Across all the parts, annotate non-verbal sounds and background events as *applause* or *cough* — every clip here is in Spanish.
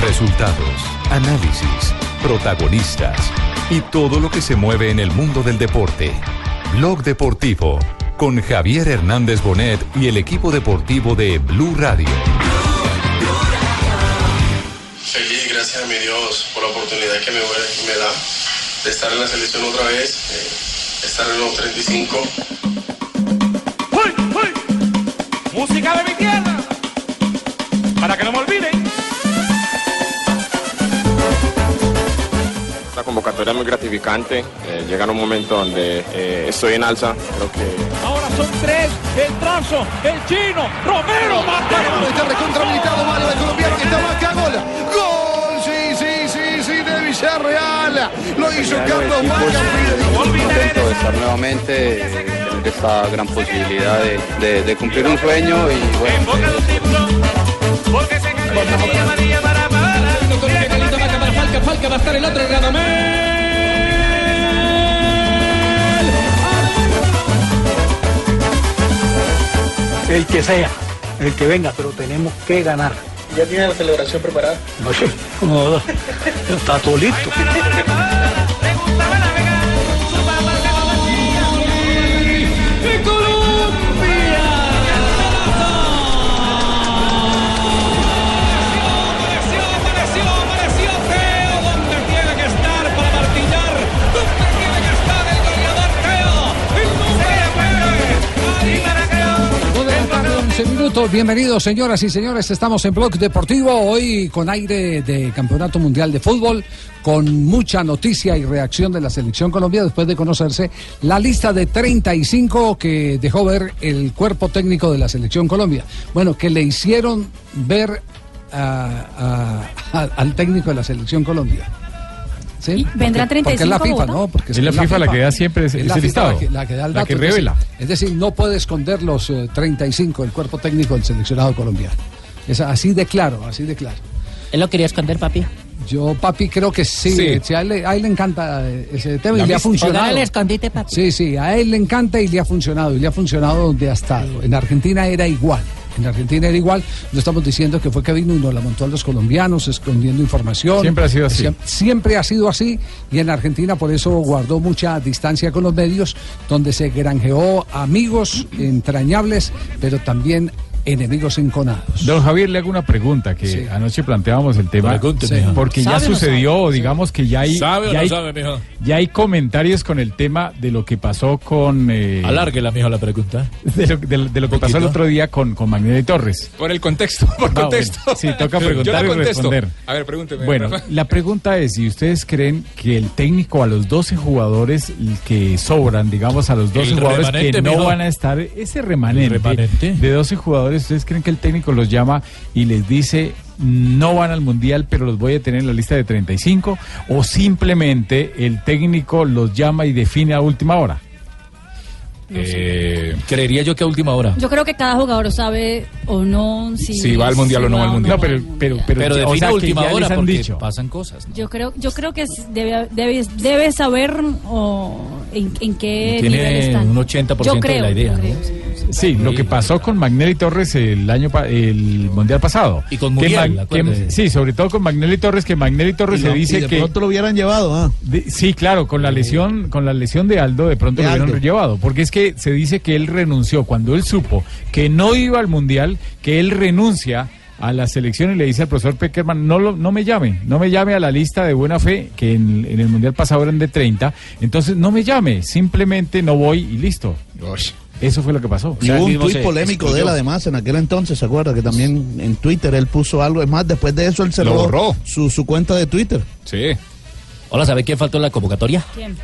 Resultados, análisis, protagonistas y todo lo que se mueve en el mundo del deporte. Blog Deportivo con Javier Hernández Bonet y el equipo deportivo de Blue Radio. Feliz, gracias a mi Dios por la oportunidad que me, me da de estar en la selección otra vez, eh, estar en los 35. ¡Uy, uy! Música de mi tierra, para que no me olviden. La convocatoria es muy gratificante, eh, llega en un momento donde eh, estoy en alza, creo que Ahora son tres, el trazo, el chino, Romero, Mateo. Está Mario el colombiano que está marca gol. Gol, sí, sí, sí, sí, de Villarreal. Lo hizo Carlos contento de estar nuevamente, eh, tener esta gran posibilidad de, de- de cumplir un sueño y bueno. Porque Falca, Falca va a estar el otro El que sea, el que venga, pero tenemos que ganar. ¿Ya tiene la celebración preparada? No sé, como está todo listo. 11 minutos. Bienvenidos, señoras y señores. Estamos en Blog Deportivo. Hoy con aire de Campeonato Mundial de Fútbol, con mucha noticia y reacción de la Selección Colombia después de conocerse la lista de 35 que dejó ver el cuerpo técnico de la Selección Colombia. Bueno, que le hicieron ver a- al técnico de la Selección Colombia. ¿Sí? vendrán Porque- Porque es la 35 FIFA. ¿no? Porque Es la FIFA la que da siempre ese- Es la listado. La que, la que da el dato, que revela. Es decir, no puede esconder los eh, 35 el cuerpo técnico del seleccionado colombiano. Es así de claro, así de claro. ¿Él lo quería esconder, papi? Yo, papi, creo que sí. Sí. eh, sí, a, él, le- a él le encanta eh, ese tema La y le ha funcionado. Póngale el escondite, papi. Sí, sí, a él le encanta y le ha funcionado. Y le ha funcionado donde ha estado. En Argentina era igual. En Argentina era igual. No estamos diciendo que fue que vino y nos la montó a los colombianos escondiendo información. Siempre ha sido así. Siem- Siempre ha sido así. Y en Argentina por eso guardó mucha distancia con los medios, donde se granjeó amigos entrañables, pero también enemigos enconados. Don Javier, le hago una pregunta que anoche planteábamos el tema. Sí, porque ya ¿Sabe o no sucedió, digamos que ya hay. ¿Sabe o ya no hay- sabe, mijo? Ya hay comentarios con el tema de lo que pasó con. Eh, Alárguela, mijo, la pregunta. De lo, de- de lo que pasó el otro día con, con Magnelli Torres. Por el contexto, por Ah, contexto. bueno, sí, toca Yo preguntar la y contesto. responder. A ver, pregúnteme. Bueno, Rafa. la pregunta es si ustedes creen que el técnico a los 12 jugadores que sobran, digamos a los 12 El jugadores que no mijo. van a estar, ese remanente. de 12 jugadores, ¿ustedes creen que el técnico los llama y les dice no van al mundial, pero los voy a tener en la lista de 35? ¿O simplemente el técnico los llama y define a última hora? Eh, creería yo que a última hora. Yo creo que cada jugador sabe o no si, Si va al mundial o no va al mundial. No, pero, pero, pero, Pero o define sea, a última hora han porque dicho. pasan cosas. ¿no? Yo creo, yo creo que debe, debe, debe saber o en, en qué nivel Tiene están. un 80% yo de creo, la idea, yo ¿no? creo, sí. Sí, lo que pasó con Magnelli Torres el año el mundial pasado. Y con Muriel, que- sí, sobre todo con Magnelli Torres, que Magnelli Torres Y se lo- dice y de que pronto lo hubieran llevado, ¿ah? de- sí, claro, con la lesión, con la lesión de Aldo, de pronto De lo hubieran Aldo. llevado, porque es que se dice que él renunció cuando él supo que no iba al mundial, que él renuncia a la selección y le dice al profesor Peckerman, no, lo, no me llame, no me llame a la lista de buena fe, que en, en el mundial pasado eran de 30, entonces no me llame, simplemente no voy y listo. Eso fue lo que pasó. Y hubo un tuit polémico de él además en aquel entonces, ¿se acuerda? Que también en Twitter él puso algo. Es más, después de eso él se Lo borró. Su, su cuenta de Twitter. Sí. Hola, ¿sabe quién faltó en la convocatoria? ¿Quién?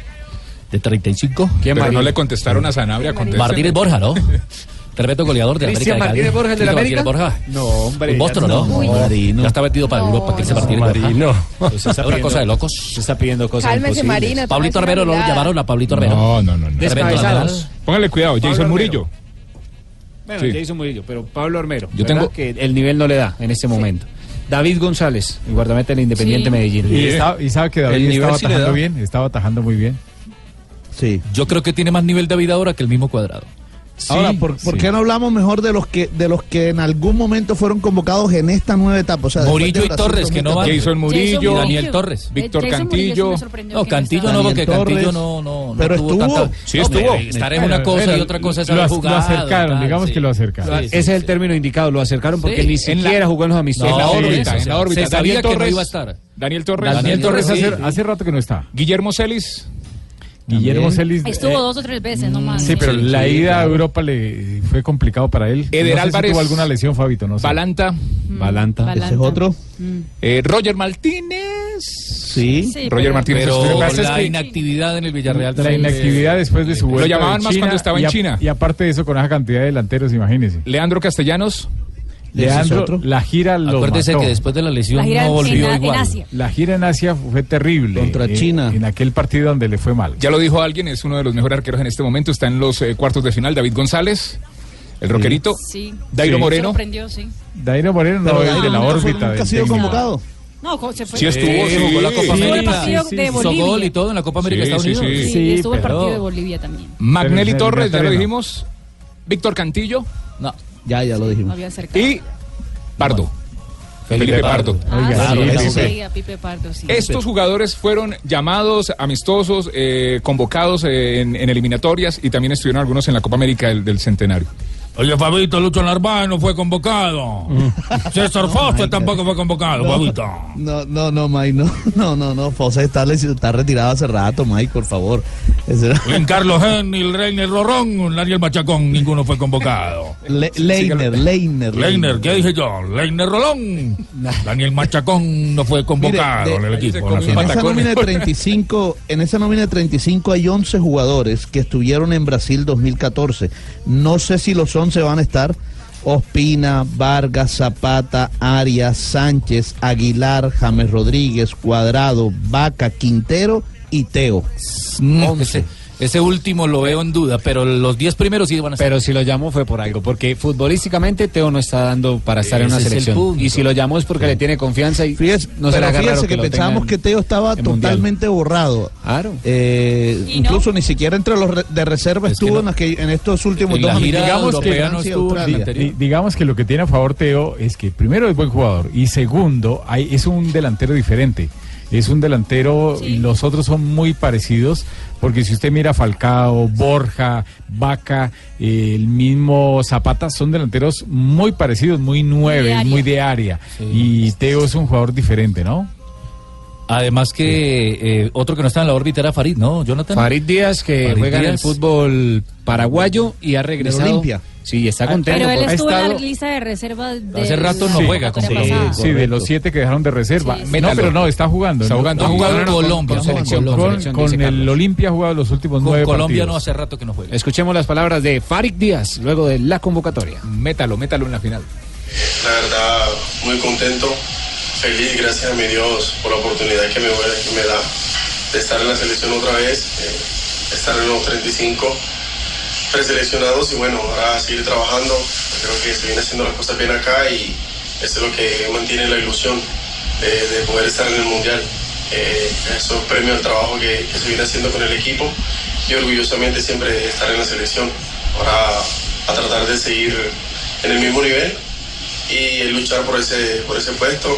De 35. ¿Quién, Pero no le contestaron a Sanabria. Martínez Borja, ¿no? *laughs* Tremendo goleador de ¿Cristian América. Martínez Borja, el de la América? Martínez Borja. No, hombre. En Boston, ¿no? no, Marino. Ya está metido para Europa, que se Martínez Borja. Marino. Eso es una cosa de locos. Se está pidiendo cosas Cálmese, imposibles. Marino. Pablito Armero no lo llamaron a Pablito Armero. No, no, no. no. Póngale cuidado, Pablo Jason Armero. Murillo. Bueno, Sí. Jason Murillo, pero Pablo Armero. Yo tengo- que el nivel no le da en este momento. David González, el guardameta del Independiente Sí. Medellín. Y, está- y sabe que David estaba sí atajando bien, estaba atajando muy bien. Sí. Yo creo que tiene más nivel David ahora que el mismo cuadrado. Ahora, ¿por, por sí. qué no hablamos mejor de los que de los que en algún momento fueron convocados en esta nueva etapa? O sea, Murillo de y Torres, que no van. 2014. Jason Murillo, Daniel Torres. Víctor Cantillo. No, Cantillo no, porque Cantillo Torres. no, no, no Pero tuvo estuvo. tanta- Sí No, estuvo. Estar en una cosa y otra cosa es lo, haber lo jugado. acercaron, tal, digamos sí. que lo acercaron. Sí, Ese sí, es el sí. término indicado, lo acercaron porque Sí, ni en siquiera la- jugó en los amistosos. en la No, órbita, en la órbita. Se sabía Daniel que no Torres- iba a estar. Daniel Torres. Daniel Torres hace rato que no está. Guillermo Celis. Guillermo Celis. Estuvo eh, dos o tres veces nomás. Sí, pero Sí, la sí, ida a. Europa le fue complicado para él. Eder no sé Álvarez. Si tuvo alguna lesión, Fabito, no sé. Balanta. Balanta. Ese es otro. eh, Roger Martínez. Sí. Sí, Roger pero- Martínez. Pero Lo que pasa es la que- inactividad en el Villarreal La inactividad después de su Lo vuelta llamaban de más China, cuando estaba en y a- China. Y aparte de eso, con esa cantidad de delanteros, imagínese. Leandro Castellanos. Leandro, otro. la gira lo Acuérdese mató. que después de la lesión La gira no en, volvió en- en igual. Asia. La gira en Asia fue terrible. Contra eh, China. En aquel partido donde le fue mal. Ya lo dijo alguien, es uno de los mejores arqueros en este momento. Está en los eh, cuartos de final. David González. El roquerito. Sí. Dairo Sí. Moreno. Sorprendió, sí. Dairo Moreno no es de la órbita. Nunca ha sido técnico. convocado. No, se fue. Sí estuvo, Sí, sí. jugó la Copa Estuvo en el América. partido Sí, sí, de Hizo Bolivia. gol y todo en la Copa América Sí, de Estados Unidos. sí. Sí, Sí, estuvo el partido de Bolivia también. Magnelli Torres, ya lo dijimos. Víctor Cantillo. No. Ya, ya lo dijimos. había acercado. Y Pardo. Felipe, Pardo. Ah, Pipe Pardo, sí. Estos jugadores fueron llamados, amistosos, eh, convocados eh, en, en eliminatorias y también estuvieron algunos en la Copa América del, del Centenario. Oye, Fabito, Lucho Narváez no fue convocado. César *laughs* Foster tampoco fue convocado, Fabito. No, no, no, Mike, *laughs* no, no, no, no, Fosa está, está retirado hace rato, Mike, por favor. Juan Carlos Henry, Reiner Rorrón, Daniel Machacón, ninguno fue convocado. Le- Leiner, Leiner. Leiner, ¿qué dije yo? Leiner Rolón. Daniel Machacón no fue convocado Mire, de- en el equipo. *laughs* En esa, nómina de 35, en esa nómina de 35 hay 11 jugadores que estuvieron en Brasil 2014. No sé si los 11 van a estar. Ospina, Vargas, Zapata, Arias, Sánchez, Aguilar, James Rodríguez, Cuadrado, Vaca, Quintero y Teo. Ese último lo veo en duda, pero los 10 primeros sí van a estar. Pero si lo llamó fue por algo, porque futbolísticamente Teo no está dando para estar en una Ese es el selección. punto. Y si lo llamó es porque le tiene confianza y Fíjese, no se le haga raro que, lo pensábamos que Teo estaba Mundial. totalmente borrado. Claro. Eh, incluso ni siquiera entre los re- de reserva Es que estuvo no. en, aquel- en estos últimos En dos la gira amistosos europea de no Francia y estuvo, Australia. ni- Di- digamos que lo que tiene a favor Teo es que primero es buen jugador y segundo hay, es un delantero diferente. Es un delantero, y los otros son muy parecidos, porque si usted mira Falcao, Borja, Vaca, eh, el mismo Zapata, son delanteros muy parecidos, muy nueve, muy de área. Y Teo es un jugador diferente, ¿no? Además que eh, otro que no está en la órbita era Farid, ¿no, Jonathan? Farid Díaz que Farid juega en el fútbol paraguayo y ha regresado. Olimpia. Sí, está contento. Pero él estuvo en estado- la lista de reserva de Hace rato no juega, como- pasada. Sí, de los siete que dejaron de reserva. Sí, sí. No, pero no, está jugando. Está ¿no? jugando. Ha jugado No, Colombia. con Con, selección. Con, selección, con el. Olimpia ha jugado los últimos Con nueve Colombia no partidos. hace rato que no juega. Escuchemos las palabras de Farid Díaz luego de la convocatoria. Métalo, métalo en la final. La verdad, muy contento, feliz, gracias a mi Dios por la oportunidad que me, que me da de estar en la selección otra vez, eh, estar en los 35 preseleccionados y bueno, ahora seguir trabajando. Creo que se viene haciendo las cosas bien acá y eso es lo que mantiene la ilusión de, de poder estar en el Mundial. Eh, eso es premio al trabajo que, que se viene haciendo con el equipo y orgullosamente siempre estar en la selección. Ahora a tratar de seguir en el mismo nivel y luchar por ese, por ese puesto,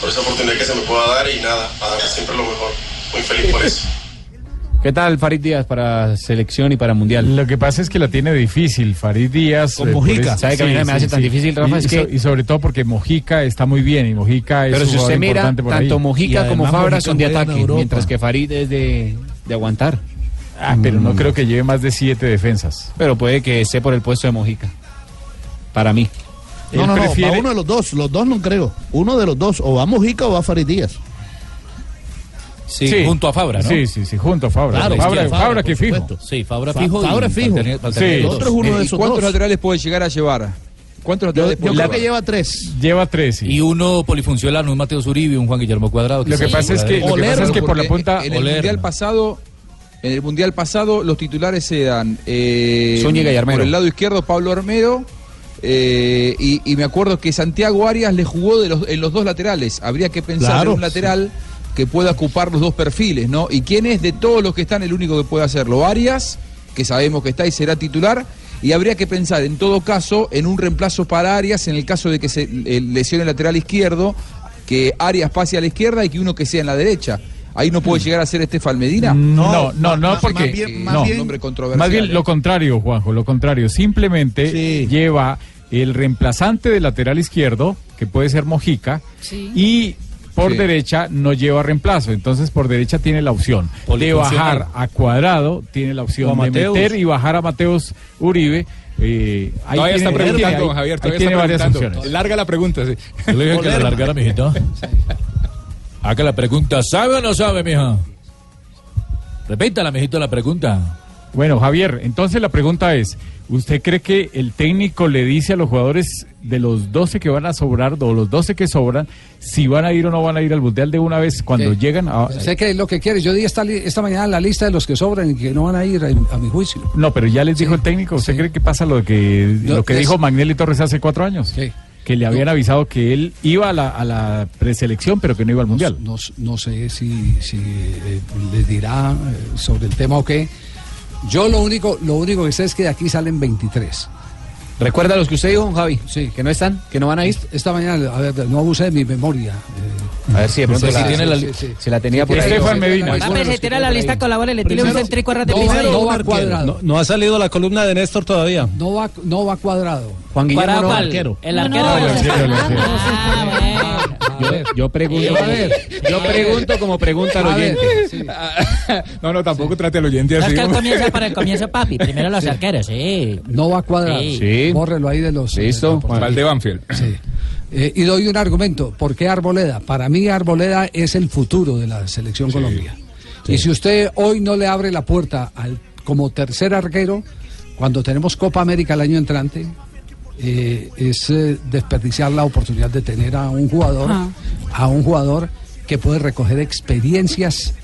por esa oportunidad que se me pueda dar y nada, a dar siempre lo mejor. Muy feliz por eso. *laughs* ¿Qué tal Farid Díaz para selección y para mundial? Lo que pasa es que la tiene difícil, Farid Díaz. Con eh, Mojica. eso- ¿Sabe que a mí me hace tan difícil, Rafa? Y, Es y que- so- y sobre todo porque Mojica está muy bien y Mojica es Pero si usted jugador mira, importante por tanto ahí. Mojica como Fabra son de ataque, mientras que Farid es de, de aguantar. Ah, pero no creo que lleve más de siete defensas. Pero puede que esté por el puesto de Mojica. Para mí. No, Él no, no, va uno de los dos, los dos no creo. Uno de los dos, o va Mojica o va Farid Díaz. Sí, Sí. junto a Fabra, ¿no? Sí, sí, sí, junto a Fabra. Claro, Fabra, Fabra, Fabra, que fijo. supuesto. Sí, Fabra Fa- fijo. y Fabra fijo. Sí. el otro es uno de ¿Y esos cuántos dos. laterales puede llegar a llevar? ¿Cuántos laterales puede llevar? lleva tres. Lleva tres, sí. Y uno polifuncional, un Mateo Zuribi, un Juan Guillermo Cuadrado. Lo que sí, pasa es que- lo que pasa es que por la punta- En el Oler, mundial ¿no? pasado, en el mundial pasado, los titulares eran eh, Zúñiga y Armero. por el lado izquierdo Pablo Armero. Eh, y, y me acuerdo que Santiago Arias le jugó de los, en los dos laterales. Habría que pensar Claro, en un lateral que pueda ocupar los dos perfiles, ¿no? ¿Y quién es de todos los que están el único que puede hacerlo? Arias, que sabemos que está y será titular. Y habría que pensar, en todo caso, en un reemplazo para Arias en el caso de que se eh, lesione el lateral izquierdo, que Arias pase a la izquierda y que uno que sea en la derecha. Ahí no puede llegar a ser Estefan Medina. No, no, no, más- porque más bien- más no. bien- nombre controversial, Más bien ¿eh? lo contrario, Juanjo, lo contrario. Simplemente lleva el reemplazante del lateral izquierdo, que puede ser Mojica, y por Sí. derecha no lleva reemplazo. Entonces por derecha tiene la opción de bajar a Cuadrado, tiene la opción de meter y bajar a Mateos Uribe. Eh, ahí Todavía está preguntando, Javier. ahí Todavía tiene está varias preguntando. opciones. Larga la pregunta, sí. Yo le dije que la largara, mijito. Haga la pregunta, ¿sabe o no sabe, mija? Repítala, mijito, la pregunta. Bueno, Javier, entonces la pregunta es, ¿usted cree que el técnico le dice a los jugadores de los 12 que van a sobrar o los 12 que sobran si van a ir o no van a ir al Mundial de una vez cuando Sí. llegan a... Sé que es lo que quiere. Yo di esta, esta mañana la lista de los que sobran y que no van a ir a, a mi juicio. No, pero ya les dijo el técnico, ¿usted cree que pasa lo que, lo que dijo Magnelli Torres hace cuatro años? Que le habían avisado que él iba a la, a la preselección pero que no iba al Mundial. No, no sé si, si eh, les dirá eh, sobre el tema o qué. Yo lo único, lo único que sé es que de aquí salen 23. ¿Recuerda los que usted dijo, don Javi? Sí. ¿Que no están? ¿Que no van a ir? Esta mañana, a ver, no abuse de mi memoria. eh. A ver si de pronto Sí, sí sí, tiene sí, la, sí, sí. se la tenía por ahí. Estefan Medina. Que tira tengo la lista ahí. colabora, le tira un centrico a no va- va cuadrado. No, no ha salido la columna de Néstor todavía. No va, no va cuadrado. Juan Guillermo ¿Cuadrado no, arquero. El arquero. el arquero. Yo, yo pregunto, A ver. yo pregunto como pregunta al A ver, oyente. sí. *laughs* No, no, tampoco trate al oyente No así. es que él ¿no? comienza para el comienzo, papi. Primero los arqueros, sí. No va cuadrado. Sí. Sí. Bórrelo ahí de los. Listo. eh, Val de Banfield. Sí. Eh, y doy un argumento. ¿Por qué Arboleda? Para mí Arboleda es el futuro de la selección Colombia. Y si usted hoy no le abre la puerta al, como tercer arquero, cuando tenemos Copa América el año entrante, eh, es eh, desperdiciar la oportunidad de tener a un jugador, Ajá. a un jugador que puede recoger experiencias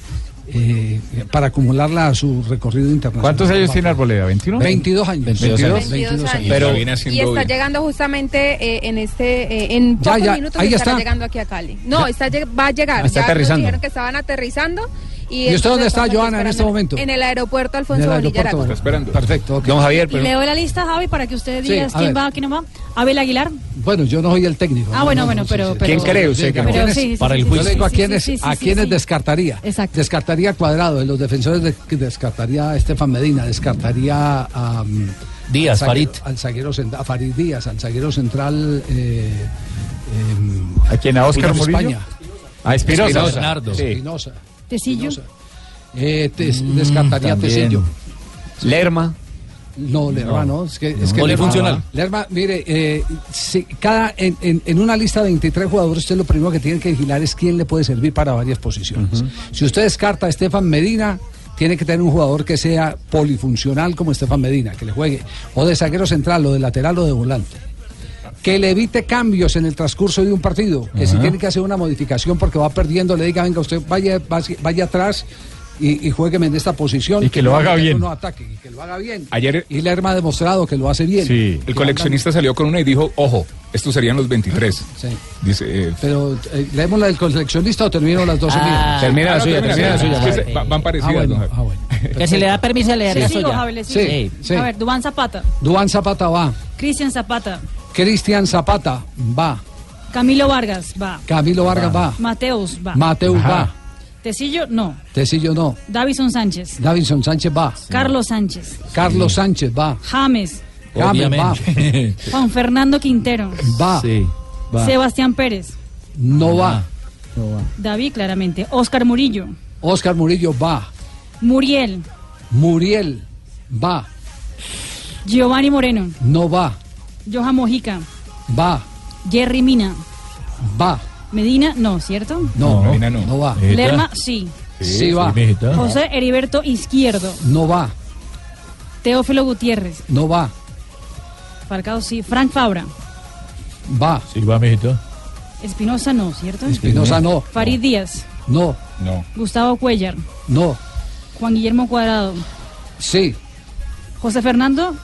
eh, para acumularla a su recorrido internacional. ¿Cuántos años tiene Arboleda? ¿21? 22 años. 22 años. 22 años. Pero Y está bien. llegando justamente eh, en este eh, en Ya, pocos ya, minutos ahí estará está. llegando aquí a Cali. No, está va a llegar. Está ya nos aterrizando. dijeron que estaban aterrizando. ¿Y, ¿Y usted dónde está, Joana, en este momento? En el aeropuerto Alfonso Bonilla. Está esperando. Perfecto. ok. Don Javier, Y pero leo la lista, Javi, para que usted diga quién va, quién no va. Abel Aguilar. Bueno, yo no soy el técnico. Ah, no, bueno, no, bueno, no, pero- sí, pero- ¿quién cree usted que ¿A Pero quiénes- sí, sí, para el sí, Yo le juicio? digo a quiénes, sí, sí, a quiénes sí. descartaría. Exacto. Descartaría Cuadrado, de los defensores de- descartaría a Estefan Medina, descartaría a mm, Díaz, Farid. al zaguero a Farid Díaz, al zaguero central eh, em, ¿A quién? ¿A Oscar Murillo? España. A Espinosa. Espinosa. Tecillo. Eh, te- descartaría también. Tecillo. Lerma. No, Lerma no. Es que, es que Polifuncional. Lerma, Lerma, mire, eh, si cada, en, en- en una lista de 23 jugadores, usted lo primero que tiene que vigilar es quién le puede servir para varias posiciones. Si usted descarta a Estefan Medina, tiene que tener un jugador que sea polifuncional como Estefan Medina, que le juegue o de zaguero central, o de lateral, o de volante. Que le evite cambios en el transcurso de un partido. Que si tiene que hacer una modificación porque va perdiendo, le diga, venga, usted vaya, vaya, vaya atrás y, y juegueme en esta posición. Y que lo no- haga bien. No ataque, y que lo haga bien. Ayer Y Lerma ha demostrado que lo hace bien. Sí. el coleccionista salió con una y dijo, ojo, estos serían los 23. Sí. Dice, eh, Pero, eh, ¿leemos la del coleccionista o termino las 12 Ah. Termina la ah, suya, termina, la suya. Es que Javi. se- va- van Ah, parecidas, bueno, Javi. ah, bueno. Que si le da permiso, le daría Le sigo, suya. Javi, le Sí, sigo. sí. A ver, Dubán Zapata. Duan Zapata va. Cristian Zapata. Cristian Zapata va. Camilo Vargas, va. Camilo Vargas va. Mateus, va. Mateus Ajá. va. Tecillo, no. Tecillo no. Davison Sánchez. Davinson Sánchez va. Carlos Sánchez. Carlos Sánchez va. James. James va. Juan Fernando Quintero. Va. Sí. Va. Sebastián Pérez. No va. David, claramente. Oscar Murillo. Oscar Murillo va. Muriel. Muriel va. Giovanni Moreno. No va. Johan Mojica. Va. Jerry Mina. Va. Medina, no, ¿cierto? No, Medina no. no va. Lerma, sí. Sí, va. José Heriberto Izquierdo. No va, Teófilo Gutiérrez. no va, Falcao sí. Frank Fabra. va. Sí, va, mijito. Espinosa no, ¿cierto? Espinosa no. Farid Díaz. No, No. Gustavo Cuellar. no, Juan Guillermo Cuadrado. sí, José Fernando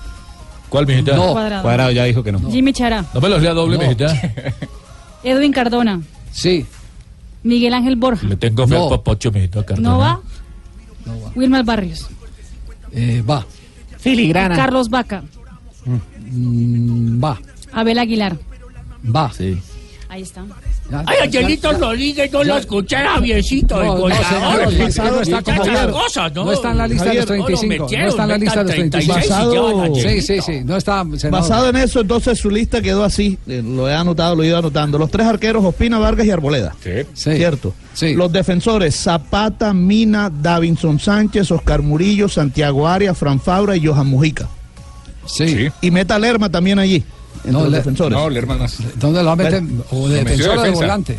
¿Cuál, mijita? No. Cuadrado. ya dijo que no. Jimmy Chará. No me los lea doble, No. mijita. *laughs* Edwin Cardona. sí, Miguel Ángel Borja. Le tengo fe No. al popocho, mijito. Cardona. ¿No va? Wilmar Barrios. eh, va, Filigrana. Carlos Vaca. mm, va, Abel Aguilar. va. Sí. Ahí está. Ay, Angelito. Rodríguez, no lo escuché, Javiercito. No, no, no está como ¿no? No está en la lista de los Javier, 35. metieron, No está en la lista de los 35. 36 y llevan a Sí, sí, sí. No está. Basado en eso, entonces su lista quedó así. eh, Lo he anotado, lo he ido anotando. Los tres arqueros, Ospina, Vargas y Arboleda. Sí. Cierto. Sí. Los defensores, Zapata, Mina, Davinson Sánchez, Oscar Murillo, Santiago Arias, Fran Fabra y Johan Mujica. Sí. Y meta Lerma también allí, entre No, los Le- defensores. No, Lerman más. ¿Dónde lo va a meter? Bueno, O de defensor o de volante.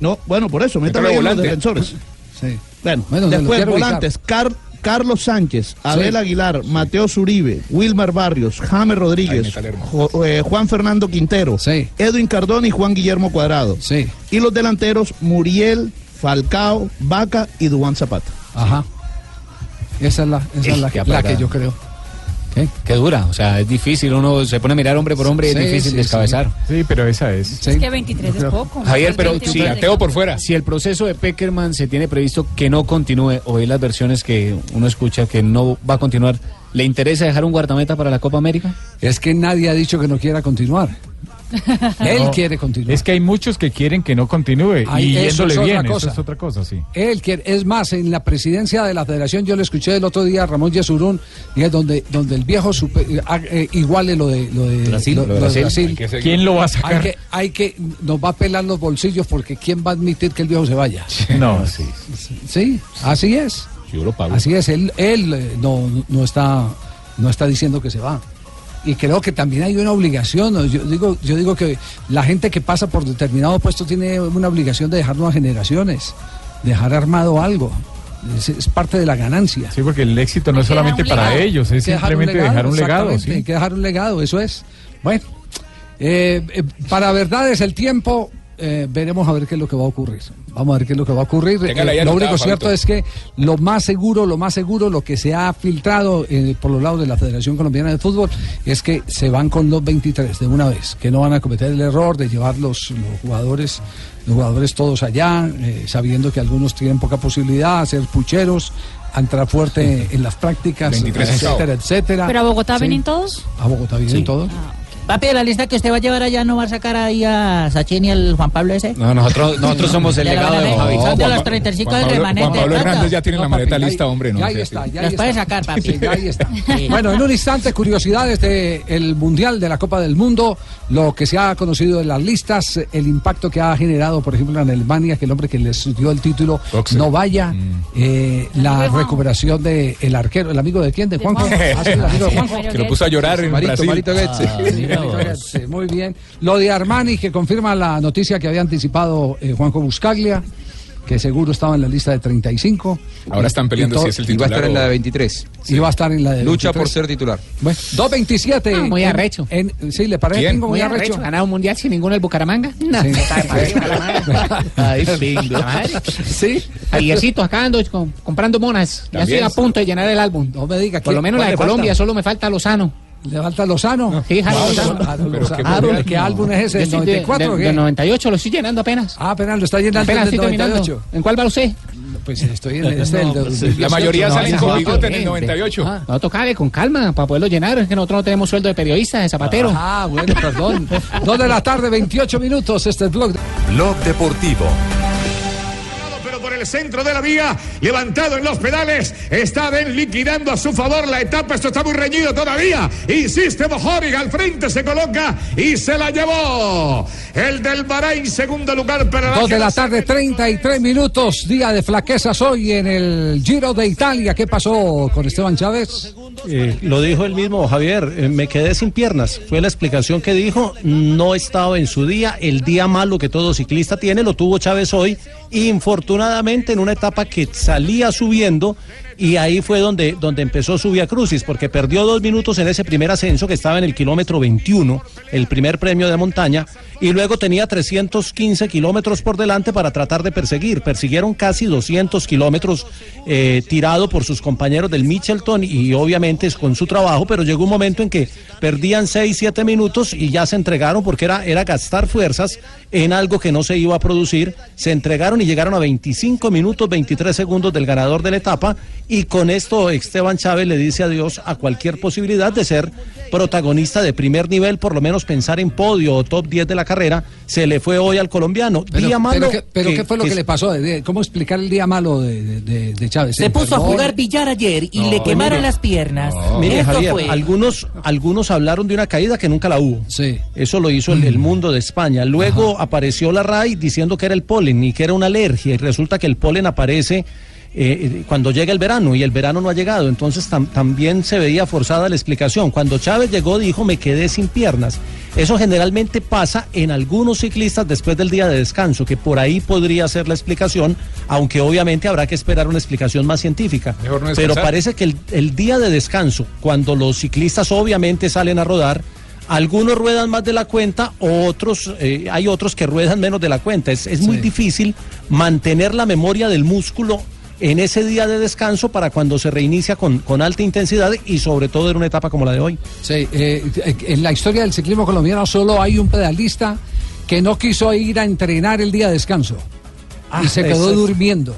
No, bueno, por eso, métalo en los defensores. Sí. Bueno, Bueno, después volantes, Car- Carlos Sánchez, Abel Aguilar, Mateo Zuribe, Wilmar Barrios, James Rodríguez, Lerma. Jo- eh, Juan Fernando Quintero, Sí. Edwin Cardona y Juan Guillermo Cuadrado. Sí. Y los delanteros, Muriel, Falcao, Vaca y Duan Zapata. Ajá. Esa es la, esa es la, la que yo creo. Qué dura, o sea, es difícil, uno se pone a mirar hombre por hombre y Sí, es difícil sí, descabezar. Sí, pero esa es. Sí. Es que 23 es poco. Javier, pero 23 si, Ateo por fuera. si el proceso de Peckerman se tiene previsto que no continúe, o hay las versiones que uno escucha que no va a continuar, ¿le interesa dejar un guardameta para la Copa América? Es que nadie ha dicho que no quiera continuar. *laughs* Él No, quiere continuar. Es que hay muchos que quieren que no continúe Ay, y eso yéndole es otra bien, eso cosa. es otra cosa, sí. Él quiere, es más, en la presidencia de la federación, yo le escuché el otro día a Ramón Yesurún, y es donde, donde el viejo supe- eh, ah, eh, iguale lo de, lo de Brasil, lo- lo de. Hay. ¿Quién lo va a Hay sacar? que, hay que, nos va a pelar los bolsillos porque ¿quién va a admitir que el viejo se vaya? No, sí. Sí, así es. Yo lo pago. Así es, él, él eh, no, no está, no está diciendo que se va. Y creo que también hay una obligación. ¿no? Yo digo, yo digo que la gente que pasa por determinado puesto tiene una obligación de dejar nuevas generaciones, dejar armado algo. Es, es parte de la ganancia. Sí, porque el éxito no Hay es solamente para ellos, es que dejar un simplemente dejar un legado. exactamente, Hay Sí. que dejar un legado, eso es. Bueno, eh, eh, para verdades el tiempo, eh, veremos a ver qué es lo que va a ocurrir. Vamos a ver qué es lo que va a ocurrir. Eh, lo único cierto Fabito. es que lo más seguro, lo más seguro, lo que se ha filtrado eh, por los lados de la Federación Colombiana de Fútbol es que se van con los 23 de una vez, que no van a cometer el error de llevar los, los jugadores, los jugadores todos allá, eh, sabiendo que algunos tienen poca posibilidad, ser pucheros, a entrar fuerte *laughs* en las prácticas, 23 en etcétera, etcétera. ¿Pero a Bogotá Sí. vienen todos? A Bogotá vienen todos. Papi, de la lista que usted va a llevar allá, ¿no va a sacar ahí a Sachin y al Juan Pablo ese? No, nosotros, nosotros somos el legado de. Javi. Son de Juan los Pa- 35 Juan del Pablo- remanente. Juan Pablo ¿verdad? Hernández ya tiene la maleta lista, hombre. No, ya ahí está, ya Los ahí puede está. sacar, papi. Sí, ya ahí está. Sí. Bueno, en un instante, curiosidades del Mundial de la Copa del Mundo, lo que se ha conocido de las listas, el impacto que ha generado, por ejemplo, en Alemania, que el hombre que les dio el título Boxer. no vaya, Mm. eh, la recuperación del el arquero, el amigo de quién, de Juanjo. Ah, de *laughs* Juanjo. Que lo puso a llorar en Marito, Brasil. Sí, muy bien. Lo de Armani, que confirma la noticia que había anticipado eh, Juanjo Buscaglia, que seguro estaba en la lista de 35. Ahora están peleando si es el Y va a titular. estar en la de o- 23. Y va a estar en la de Lucha por 23. ser titular. Bueno, 2.27. Ah, muy en- arrecho. en- sí, ¿le parece ¿Quién? Muy, Muy arrecho? arrecho. ¿Ganado un mundial sin ninguno el Bucaramanga? No, Sí. *laughs* Ay. Sí. Javiercito, acá ando com- comprando monas. Ya estoy a punto de llenar el álbum. No me diga Por lo menos la de Colombia, solo me falta Lozano. ¿Le falta Lozano? Sí, Jairo Ah, Lozano. Qué Ah, mundial. ¿Qué álbum es ese? ¿El estoy de- 94 o de, qué? de 98 lo estoy llenando apenas. Ah, apenas lo está llenando Apenas el estoy del terminando. 98. ¿En cuál va usted? Pues estoy en este, el *laughs* del La mayoría No, salen con no, bigote en el gente. 98. Ah, no tocale con calma para poderlo llenar. Es que nosotros no tenemos sueldo de periodista, de zapatero. Ah, bueno, perdón. *laughs* Dos de la tarde, 28 minutos. Este es Blog. Blog Deportivo. El centro de la vía, levantado en los pedales, está Ben liquidando a su favor la etapa, esto está muy reñido todavía, insiste Bojorig, al frente se coloca y se la llevó, el del Bahrein, segundo lugar para Dos de la tarde, 33 minutos. Día de flaquezas hoy en el Giro de Italia. ¿Qué pasó con Esteban Chávez? Eh, lo dijo él mismo, Javier, eh, me quedé sin piernas. Fue la explicación que dijo. No estaba en su día. El día malo que todo ciclista tiene lo tuvo Chávez hoy. Infortunadamente en una etapa que salía subiendo y ahí fue donde, donde empezó su vía crucis, porque perdió dos minutos en ese primer ascenso que estaba en el kilómetro 21, el primer premio de montaña, y luego tenía 315 kilómetros por delante para tratar de perseguir. Persiguieron casi 200 kilómetros eh, tirado por sus compañeros del Mitchelton y obviamente con su trabajo, pero llegó un momento en que perdían 6, 7 minutos y ya se entregaron porque era, era gastar fuerzas en algo que no se iba a producir. Se entregaron y llegaron a 25 minutos 23 segundos del ganador de la etapa y con esto Esteban Chávez le dice adiós a cualquier posibilidad de ser protagonista de primer nivel, por lo menos pensar en podio o top 10 de la carrera, se le fue hoy al colombiano. Pero, día malo. pero ¿qué, pero ¿qué fue lo que, le pasó? De- de- ¿Cómo explicar el día malo de, de- de Chávez? Se puso a jugar billar ayer y No, le quemaron las piernas. Mire, Esto Javier, fue. algunos, algunos hablaron de una caída que nunca la hubo. Eso lo hizo el, el mundo de España. Luego apareció la RAI diciendo que era el polen y que era una alergia. Y resulta que el polen aparece eh, cuando llega el verano y el verano no ha llegado. Entonces tam- también se veía forzada la explicación. Cuando Chávez llegó dijo me quedé sin piernas. Eso generalmente pasa en algunos ciclistas después del día de descanso, que por ahí podría ser la explicación, aunque obviamente habrá que esperar una explicación más científica. Mejor no Pero parece que el, el día de descanso, cuando los ciclistas obviamente salen a rodar, algunos ruedan más de la cuenta, otros, eh, hay otros que ruedan menos de la cuenta. Es, es muy difícil mantener la memoria del músculo en ese día de descanso para cuando se reinicia con, con alta intensidad y sobre todo en una etapa como la de hoy. Sí, eh, en la historia del ciclismo colombiano solo hay un pedalista que no quiso ir a entrenar el día de descanso y se quedó durmiendo.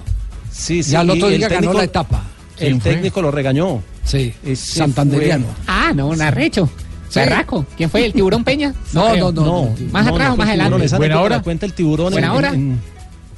Sí, sí, y al otro día ganó la etapa. El técnico lo regañó. Sí, Ese santanderiano. Ah, no, un arrecho. Sí. Berraco. ¿Quién fue? ¿El tiburón Peña? No, no, no, no. ¿Más No, atrás no o más tiburón, adelante? Buena hora. cuenta el tiburón. Buena en- hora. en-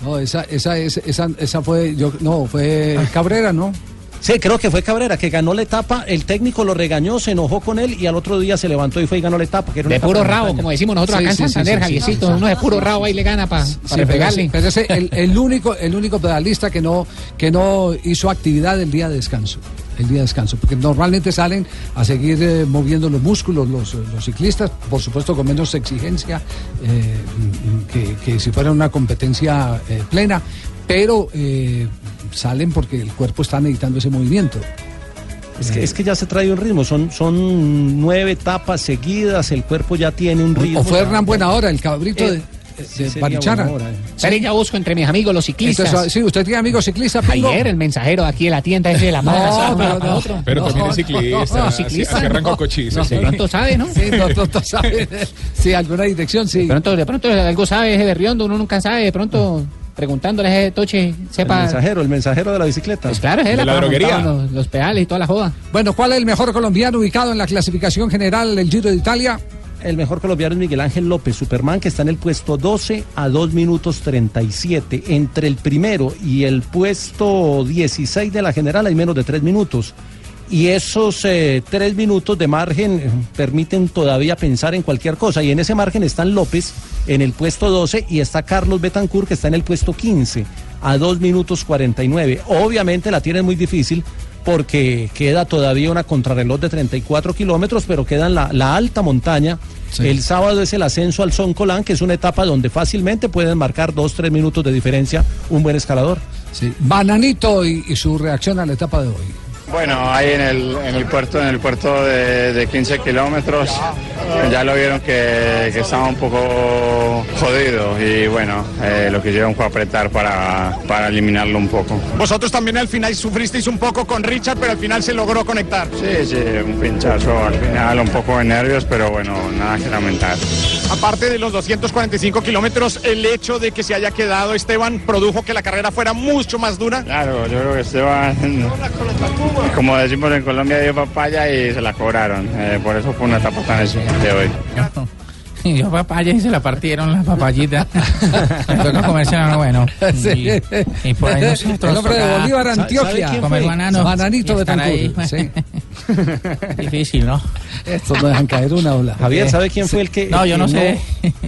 No, esa, esa, es- esa, esa fue, yo, no, fue Cabrera, ¿no? Sí, creo que fue Cabrera, que ganó la etapa, el técnico lo regañó, se enojó con él y al otro día se levantó y fue y ganó la etapa. Que era De etapa puro de rabo, como decimos nosotros Sí, acá en sí, Santander, sí, sí, Javiercito. sí, sí. Uno de puro rabo ahí le gana para Sí, pero pegarle. pero ese, el, el único, el único pedalista que no, que no hizo actividad el día de descanso. El día de descanso, porque normalmente salen a seguir eh, moviendo los músculos los, los ciclistas, por supuesto con menos exigencia eh, que, que si fuera una competencia eh, plena, pero salen porque el cuerpo está necesitando ese movimiento. Es que, es que ya se trae un ritmo, son, son nueve etapas seguidas, el cuerpo ya tiene un ritmo. O fue Hernán Buenahora, el cabrito Eh, de, sí, de sería Barichara. Eh. Pero ya busco entre mis amigos los ciclistas. Entonces, sí, usted tiene amigos ciclistas, Pingo? Ayer el mensajero aquí de la tienda ese de la mano. No, pero para no. otro. Pero No, también es ciclista. ciclista, cochizas. No, *laughs* sí. de pronto sabe, ¿no? Sí, no, no sabe. Sí, alguna dirección, sí. De pronto, de pronto algo sabe ese berriondo, uno nunca sabe, de pronto preguntándole a ese toche, El sepa. mensajero, el mensajero de la bicicleta. Pues claro, es él De la droguería. Los, los pedales y toda la joda. Bueno, ¿cuál es el mejor colombiano ubicado en la clasificación general del Giro de Italia? El mejor colombiano es Miguel Ángel López, Superman, que está en el puesto 12 a 2 minutos 37. Entre el primero y el puesto 16 de la general hay menos de 3 minutos. Y esos eh, tres minutos de margen eh, permiten todavía pensar en cualquier cosa. Y en ese margen están López en el puesto 12 y está Carlos Betancourt que está en el puesto 15 a 2 minutos 49. Obviamente la tienen muy difícil porque queda todavía una contrarreloj de 34 kilómetros, pero queda en la, la alta montaña. El sábado es el ascenso al Son Colán, que es una etapa donde fácilmente pueden marcar 2-3 minutos de diferencia un buen escalador. Sí. Bananito y, y su reacción a la etapa de hoy. Bueno, ahí en el, en el puerto, en el puerto de, de 15 kilómetros, ya lo vieron que, que estaba un poco jodido y bueno, eh, lo que hicieron fue apretar para, para eliminarlo un poco. Vosotros también al final sufristeis un poco con Richard, pero al final se logró conectar. Sí, sí, un pinchazo al final, un poco de nervios, pero bueno, nada que lamentar. Aparte de los 245 kilómetros, el hecho de que se haya quedado Esteban produjo que la carrera fuera mucho más dura. Claro, yo creo que Esteban, como decimos en Colombia, dio papaya y se la cobraron. Eh, por eso fue una etapa tan exigente hoy. Y yo papaya y se la partieron las papayitas. Toca *laughs* comerse algo bueno. Sí. Y, y por ahí nosotros El hombre de Bolívar, ¿Sabe- Antioquia. comer bananos. Bananito de. Tancur. Sí. *laughs* Difícil, ¿no? Estos no dejan caer una ola. Javier, ¿sabe quién fue el que.? No, yo que no sé.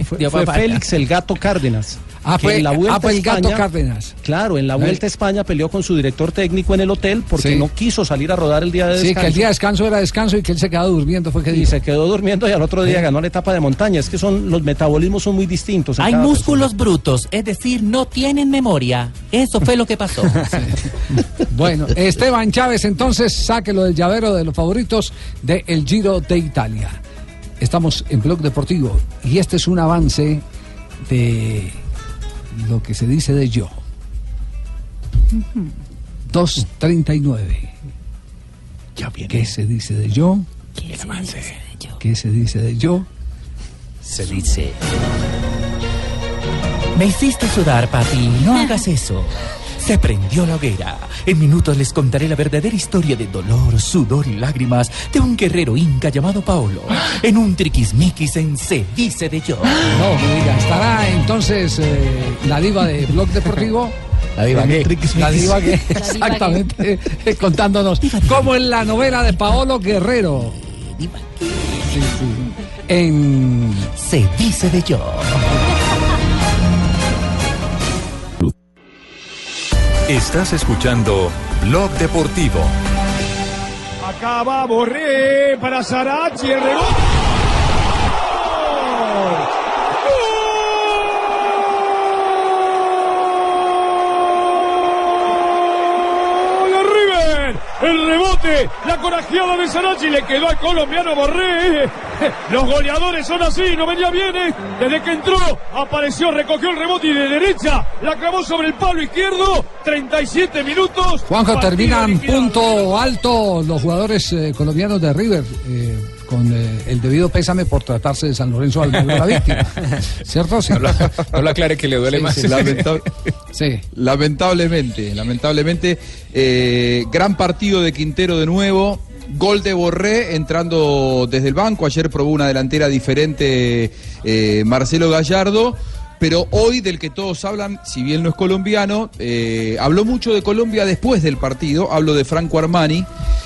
Fue, *laughs* fue. Félix el Gato Cárdenas. Ah, que fue- en la vuelta ah, fue a el Gato España- Cárdenas. Claro, en la vuelta a España peleó con su director técnico en el hotel porque Sí. no quiso salir a rodar el día de Sí, descanso. que el día de descanso era descanso y que él se quedaba durmiendo, fue que y dijo. se quedó durmiendo y al otro día ganó la etapa de montaña. Es que son los metabolismos son muy distintos. Hay músculos brutos, es decir, no tienen memoria. Eso fue lo que pasó. *laughs* Bueno, Esteban Chávez, entonces sáquelo del llavero de los favoritos del Giro de Italia. Estamos en Blog Deportivo y este es un avance de lo que se dice de yo. 2.39. ¿Qué se dice de yo? ¿Qué avance? ¿Qué se dice de yo? Se dice. Me hiciste sudar, papi. No hagas eso. Se prendió la hoguera. En minutos les contaré la verdadera historia de dolor, sudor y lágrimas de un guerrero inca llamado Paolo. En un triquismiquis en Se dice de yo. No, me diga, estará entonces eh, la diva de Blog Deportivo. La diva? Triquismiquis. La diva que, *laughs* exactamente, eh, contándonos como en la novela de Paolo Guerrero. Sí, sí. En Se dice de yo. Estás escuchando Blog Deportivo. Acá va Borré para Sarachi, el rebote. El rebote, la corajeada de Sarachi le quedó al colombiano Borré. *laughs* Los goleadores son así, no venía bien. ¿eh? Desde que entró, apareció, recogió el rebote y de derecha la clavó sobre el palo izquierdo. 37 minutos. Juanjo, terminan punto alto los jugadores eh, colombianos de River, eh, con eh, el debido pésame por tratarse de San Lorenzo Almagro la víctima. *laughs* ¿Cierto? Sí. No lo- no lo aclare que le duele Sí, más. sí. Lamenta- Sí. Lamentablemente, lamentablemente, eh, gran partido de Quintero de nuevo. Gol de Borré entrando desde el banco. Ayer probó una delantera diferente eh, Marcelo Gallardo. Pero hoy del que todos hablan, si bien no es colombiano, eh, habló mucho de Colombia después del partido. Hablo de Franco Armani,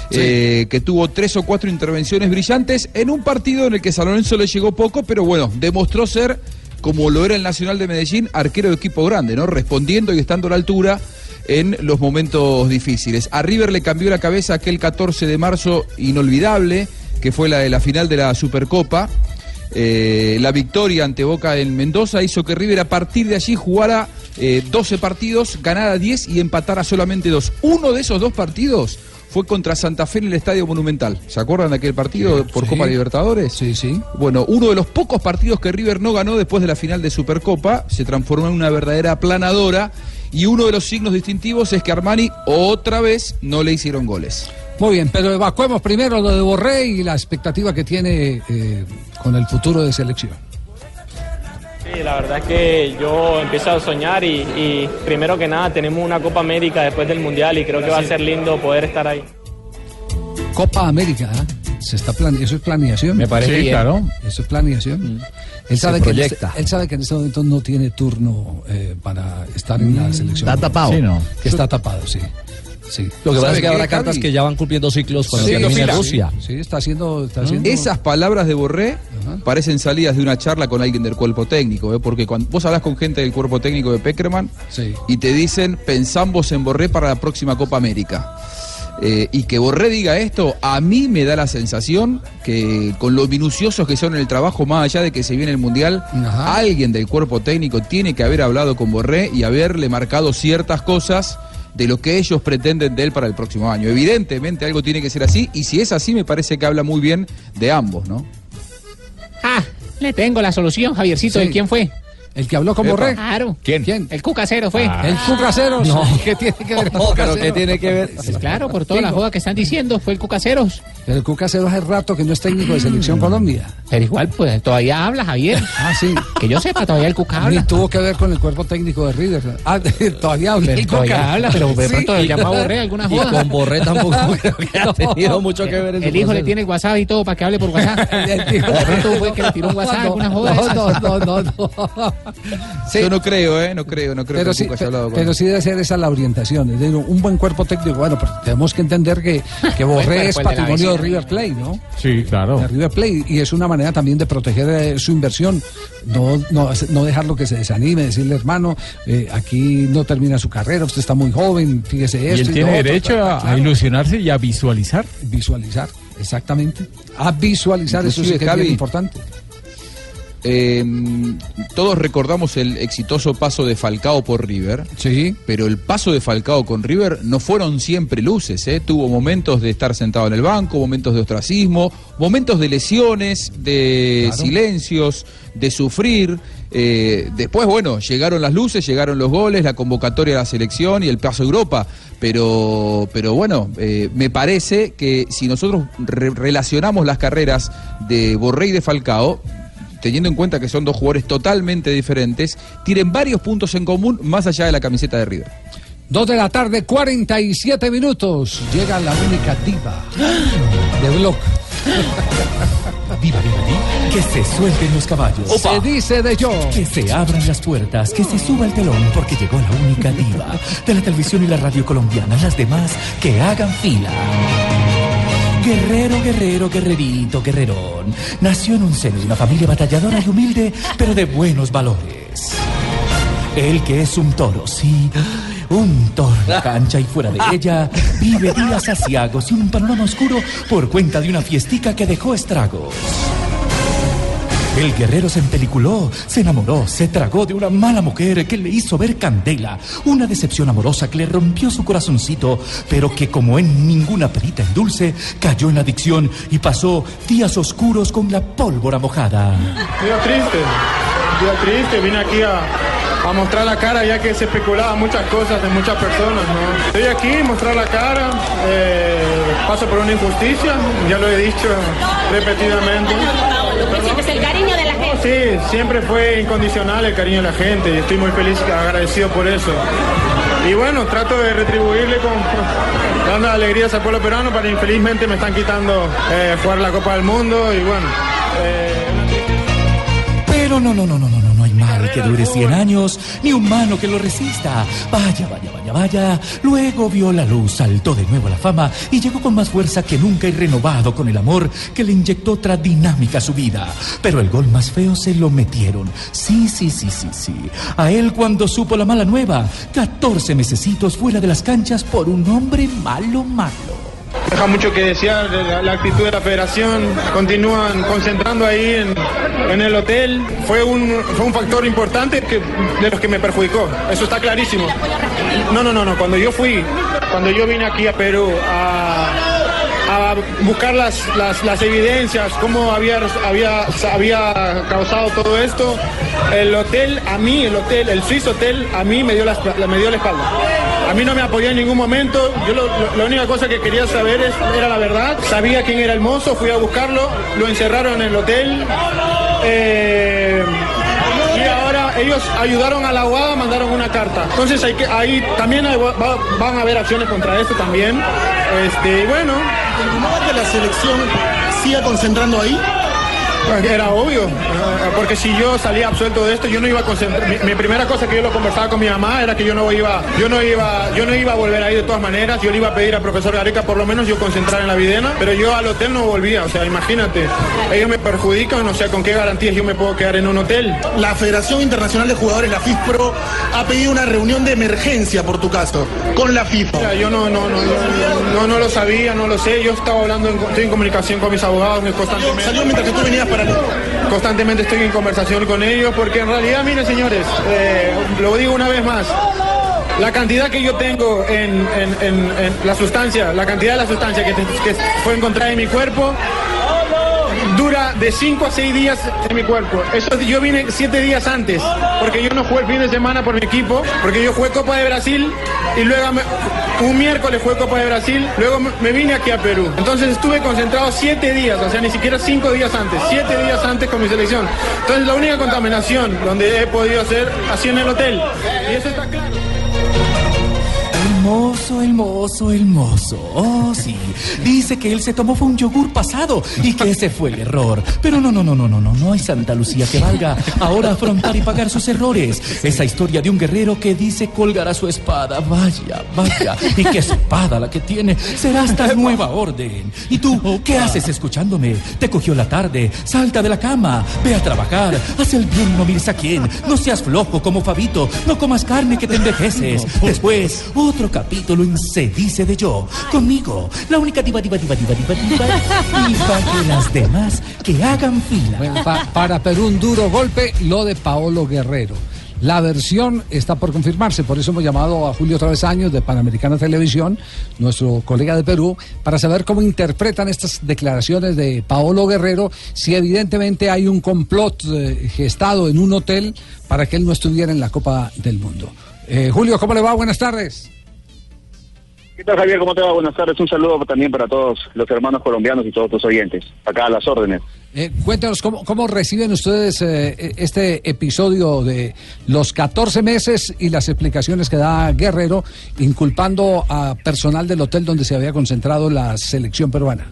eh, que tuvo tres o cuatro intervenciones brillantes en un partido en el que San Lorenzo le llegó poco, pero bueno, demostró ser como lo era el Nacional de Medellín, arquero de equipo grande, ¿no? Respondiendo y estando a la altura en los momentos difíciles. A River le cambió la cabeza aquel 14 de marzo inolvidable, que fue la de la final de la Supercopa. Eh, la victoria ante Boca en Mendoza hizo que River a partir de allí jugara eh, 12 partidos, ganara 10 y empatara solamente dos. Uno de esos dos partidos fue contra Santa Fe en el Estadio Monumental. ¿Se acuerdan de aquel partido por Sí. Copa Libertadores? Sí, sí. Bueno, uno de los pocos partidos que River no ganó después de la final de Supercopa se transformó en una verdadera aplanadora y uno de los signos distintivos es que Armani otra vez no le hicieron goles. Muy bien, pero evacuemos primero lo de Borré y la expectativa que tiene eh, con el futuro de selección. Sí, la verdad es que yo empiezo a soñar y, y primero que nada tenemos una Copa América después del Mundial y creo que va a ser lindo poder estar ahí. Copa América, ¿ah? se está plane- eso es planeación. Me parece Sí, bien. claro. Eso es planeación. Él Se sabe, que en este, él sabe que en este momento no tiene turno eh, para estar en la selección. Está tapado. Sí, ¿no? Que está tapado, sí. sí. Lo que pasa ¿Sabe es que qué, habrá cartas que ya van cumpliendo ciclos cuando Sí, termine. Rusia. Sí, está haciendo, está haciendo. Esas palabras de Borré parecen salidas de una charla con alguien del cuerpo técnico, ¿eh? porque cuando vos hablas con gente del cuerpo técnico de Peckerman Sí. y te dicen pensamos en Borré para la próxima Copa América. Eh, y que Borré diga esto, a mí me da la sensación que con lo minuciosos que son en el trabajo, más allá de que se viene el Mundial, alguien del cuerpo técnico tiene que haber hablado con Borré y haberle marcado ciertas cosas de lo que ellos pretenden de él para el próximo año. Evidentemente algo tiene que ser así y si es así me parece que habla muy bien de ambos, ¿no? Ah, le tengo la solución, Javiercito. Sí. ¿De quién fue? El que habló con. Borré. Claro. ¿Quién? ¿Quién? El Cucasero fue. El Cucaseros. No. *laughs* ¿Qué tiene que ver Oh, pero? ¿qué tiene que ver? Pues claro, por toda la joda que están diciendo, fue el Cucaseros. Pero el Cucaseros hace rato que no es técnico de Selección Colombia. Pero igual, pues todavía habla, Javier. Ah, sí. Que yo sepa, todavía el Cuca Ni tuvo que ver con el cuerpo técnico de River. Ah, *laughs* todavía habla. El todavía Cuca. habla, pero de Sí. pronto le llama a Borré alguna Y joda. con Borré tampoco *laughs* creo que ha tenido mucho que ver en El hijo le tiene el WhatsApp y todo para que hable por WhatsApp. De pronto fue que le tiró un WhatsApp, alguna joda. No, no, no, no, no. Yo no creo, ¿eh? No creo, no creo Pero que sí, haya hablado con pero él. sí debe ser esa la orientación, es decir, un buen cuerpo técnico. Bueno, pero tenemos que entender que, que Buen Borré es patrimonio de. River Plate, ¿no? Sí, claro. De River Plate y es una manera también de proteger eh, su inversión, no, no, no dejarlo que se desanime, decirle hermano, eh, aquí no termina su carrera, usted está muy joven, fíjese Y esto. él lo tiene otro, derecho a, ilusionarse y a visualizar. Visualizar, exactamente. A visualizar, eso sí que es bien importante. Eh, todos recordamos el exitoso paso de Falcao por River. Sí. Pero el paso de Falcao con River no fueron siempre luces, ¿eh? Tuvo momentos de estar sentado en el banco, momentos de ostracismo, momentos de lesiones, de Claro. silencios, de sufrir. Eh, después, bueno, llegaron las luces, llegaron los goles, la convocatoria a la selección y el paso a Europa. Pero, pero bueno, eh, me parece que si nosotros re- relacionamos las carreras de Borré y de Falcao, teniendo en cuenta que son dos jugadores totalmente diferentes, tienen varios puntos en común más allá de la camiseta de River. Dos de la tarde, 47 minutos. Llega la única diva de Block. Viva, viva, viva. Que se suelten los caballos. Se dice de yo. Que se abran las puertas, que se suba el telón, porque llegó la única diva de la televisión y la radio colombiana. Las demás que hagan fila. Guerrero, guerrero, guerrerito, guerrerón. Nació en un seno de una familia batalladora y humilde, pero de buenos valores. Él que es un toro, sí, un toro la cancha y fuera de ella, vive días asiagos y un panorama oscuro por cuenta de una fiestica que dejó estragos. El guerrero se empeliculó, se enamoró, se tragó de una mala mujer que le hizo ver candela. Una decepción amorosa que le rompió su corazoncito, pero que como en ninguna perita en dulce, cayó en adicción y pasó días oscuros con la pólvora mojada. Día triste, día triste, vine aquí a, a mostrar la cara ya que se especulaba muchas cosas de muchas personas, ¿no? Estoy aquí, mostrar la cara, eh, paso por una injusticia, ya lo he dicho repetidamente. Es el cariño de la gente. Sí, siempre fue incondicional el cariño de la gente y estoy muy feliz agradecido por eso. Y bueno, trato de retribuirle con dando alegrías al pueblo peruano, pero infelizmente me están quitando eh, jugar la Copa del Mundo y bueno. eh, Pero no, no, no, no, no, no, no hay mal que dure 100 años, ni humano que lo resista. Vaya, vaya, vaya, vaya. Luego vio la luz, saltó de nuevo a la fama y llegó con más fuerza que nunca y renovado con el amor que le inyectó otra dinámica a su vida. Pero el gol más feo se lo metieron. Sí, sí, sí, sí, sí. A él cuando supo la mala nueva, 14 mesecitos fuera de las canchas por un hombre malo, malo. Deja mucho que desear de la, actitud de la federación. Continúan concentrando ahí en, en el hotel. Fue un, fue un factor importante de los que me perjudicó. Eso está clarísimo. No, no, no, no. Cuando yo fui, cuando yo vine aquí a Perú a, a buscar las, las, las evidencias, cómo había, había, había causado todo esto, el hotel, a mí, el hotel, el Swiss Hotel, a mí me dio la, me dio la espalda. A mí no me apoyó en ningún momento. Yo lo- lo- la única cosa que quería saber es, era la verdad. Sabía quién era el mozo, fui a buscarlo, lo encerraron en el hotel. Eh, ellos ayudaron a la UADA, mandaron una carta. Entonces hay que, ahí también van a haber acciones contra esto también. Este, bueno. que la selección siga concentrando ahí? Era obvio, eh, porque si yo salía absuelto de esto, yo no iba a concentrar. Mi, mi primera cosa que yo lo conversaba con mi mamá era que yo no iba, yo no iba, yo no iba a volver ahí de todas maneras. Yo le iba a pedir al profesor Gareca por lo menos yo concentrar en la videna, pero yo al hotel no volvía. O sea, imagínate, ellos me perjudican, o sea, con qué garantías yo me puedo quedar en un hotel. La Federación Internacional de Jugadores, la FIFPRO, ha pedido una reunión de emergencia por tu caso, con la FIFA. Mira, yo no, no, no, no, no, no lo sabía, no lo sé. Yo estaba hablando, en- estoy en comunicación con mis abogados constantemente. Salió mientras que tú venías Constantemente estoy en conversación con ellos porque en realidad, miren señores, eh, lo digo una vez más. La cantidad que yo tengo en, la sustancia, la cantidad de la sustancia que fue encontrada en mi cuerpo, dura de 5 a 6 días en mi cuerpo. Eso yo vine 7 días antes, porque yo no jugué el fin de semana por mi equipo, porque yo jugué Copa de Brasil y luego un miércoles jugué Copa de Brasil, luego me- me vine aquí a Perú. Entonces estuve concentrado 7 días, o sea, ni siquiera 5 días antes, 7 días antes con mi selección. Entonces la única contaminación donde he podido hacer ha sido en el hotel. Y eso está claro. Mozo, el mozo, el mozo. Oh, sí. Dice que él se tomó fue un yogur pasado y que ese fue el error. Pero no, no, no, no, no, no, no hay Santa Lucía que valga ahora afrontar y pagar sus errores. Esa historia de un guerrero que dice colgará su espada. Vaya, vaya. Y qué espada la que tiene. Será hasta nueva orden. ¿Y tú qué haces escuchándome? Te cogió la tarde. Salta de la cama. Ve a trabajar. Haz el bien, no mires a quién. No seas flojo como Fabito. No comas carne que te envejeces. Después, otro capítulo en Se dice de yo. Conmigo, la única diva, diva, diva, diva, diva, diva. Y para que las demás que hagan fila. Bueno, pa- para Perú un duro golpe, lo de Paolo Guerrero. La versión está por confirmarse, por eso hemos llamado a Julio Travesaños de Panamericana Televisión, nuestro colega de Perú, para saber cómo interpretan estas declaraciones de Paolo Guerrero, si evidentemente hay un complot eh, gestado en un hotel para que él no estuviera en la Copa del Mundo. Eh, Julio, ¿cómo le va? Buenas tardes. ¿Qué tal, Javier? ¿Cómo te va? Buenas tardes. Un saludo también para todos los hermanos colombianos y todos tus oyentes. Acá a las órdenes. Eh, cuéntanos, ¿cómo, cómo reciben ustedes eh, este episodio de los 14 meses y las explicaciones que da Guerrero inculpando a personal del hotel donde se había concentrado la selección peruana?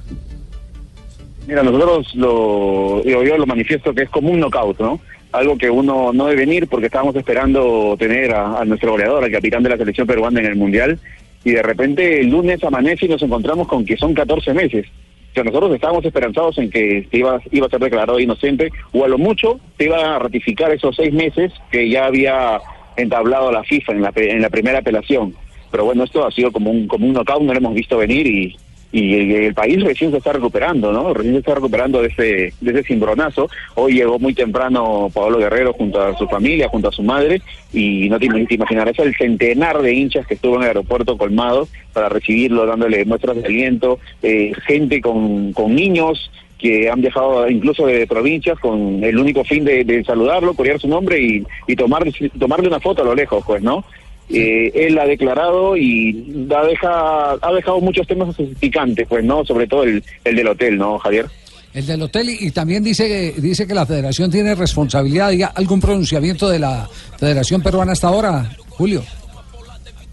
Mira, nosotros lo, yo, yo lo manifiesto que es como un knockout, ¿no? Algo que uno no debe venir porque estábamos esperando tener a, a nuestro goleador, al capitán de la selección peruana en el Mundial, y de repente el lunes amanece y nos encontramos con que son 14 meses. O sea, nosotros estábamos esperanzados en que te iba, iba a ser declarado inocente, o a lo mucho te iba a ratificar esos seis meses que ya había entablado la FIFA en la, en la primera apelación. Pero bueno, esto ha sido como un, como un knockout, no lo hemos visto venir y, y el, país recién se está recuperando, ¿no? Recién se está recuperando de ese, de ese cimbronazo. Hoy llegó muy temprano Pablo Guerrero junto a su familia, junto a su madre, y no te, te imaginarás el centenar de hinchas que estuvo en el aeropuerto colmado para recibirlo, dándole muestras de aliento, eh, gente con, con niños que han viajado incluso de provincias con el único fin de, de saludarlo, corear su nombre y, y tomar, tomarle una foto a lo lejos, pues, ¿no? Eh, él ha declarado y ha, deja, ha dejado muchos temas picantes, pues, ¿no? Sobre todo el, el del hotel, ¿no, Javier? El del hotel y, y también dice que, dice que la federación tiene responsabilidad. ¿Hay algún pronunciamiento de la Federación Peruana hasta ahora, Julio?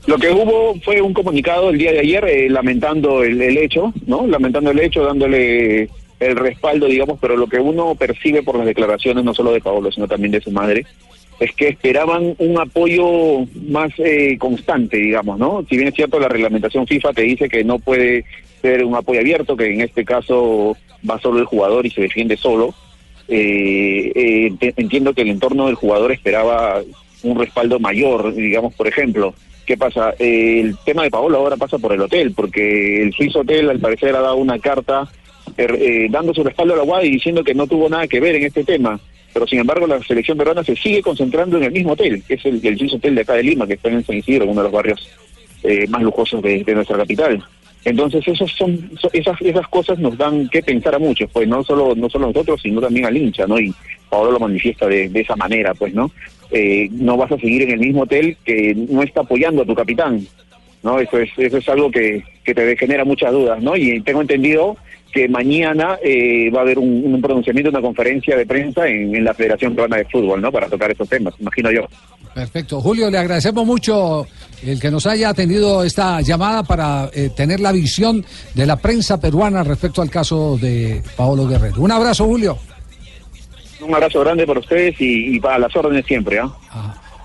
Lo que hubo fue un comunicado el día de ayer eh, lamentando el, el hecho, ¿no? Lamentando el hecho, dándole el respaldo, digamos, pero lo que uno percibe por las declaraciones, no solo de Paolo, sino también de su madre, es que esperaban un apoyo más eh, constante, digamos, ¿no? Si bien es cierto, la reglamentación FIFA te dice que no puede ser un apoyo abierto, que en este caso va solo el jugador y se defiende solo, eh, eh, ent- entiendo que el entorno del jugador esperaba un respaldo mayor, digamos, por ejemplo. ¿Qué pasa? Eh, el tema de Paolo ahora pasa por el hotel, porque el Swiss Hotel al parecer ha dado una carta eh, eh, dando su respaldo a la UAD y diciendo que no tuvo nada que ver en este tema. Pero sin embargo la selección peruana se sigue concentrando en el mismo hotel, que es el, el Hotel de acá de Lima, que está en San Isidro, uno de los barrios eh, más lujosos de, nuestra capital. Entonces esos son so- esas esas cosas nos dan que pensar a muchos, pues no solo no solo nosotros, sino también al hincha, ¿no? Y Pablo lo manifiesta de, de esa manera, pues, ¿no? Eh, no vas a seguir en el mismo hotel que no está apoyando a tu capitán, ¿no? Eso es eso es algo que, que te genera muchas dudas, ¿no? Y tengo entendido que mañana eh, va a haber un, un pronunciamiento, una conferencia de prensa en, en la Federación Peruana de Fútbol, ¿no? Para tocar esos temas, imagino yo. Perfecto. Julio, le agradecemos mucho el que nos haya atendido esta llamada para eh, tener la visión de la prensa peruana respecto al caso de Paolo Guerrero. Un abrazo, Julio. Un abrazo grande para ustedes y, y para las órdenes siempre, ¿ah?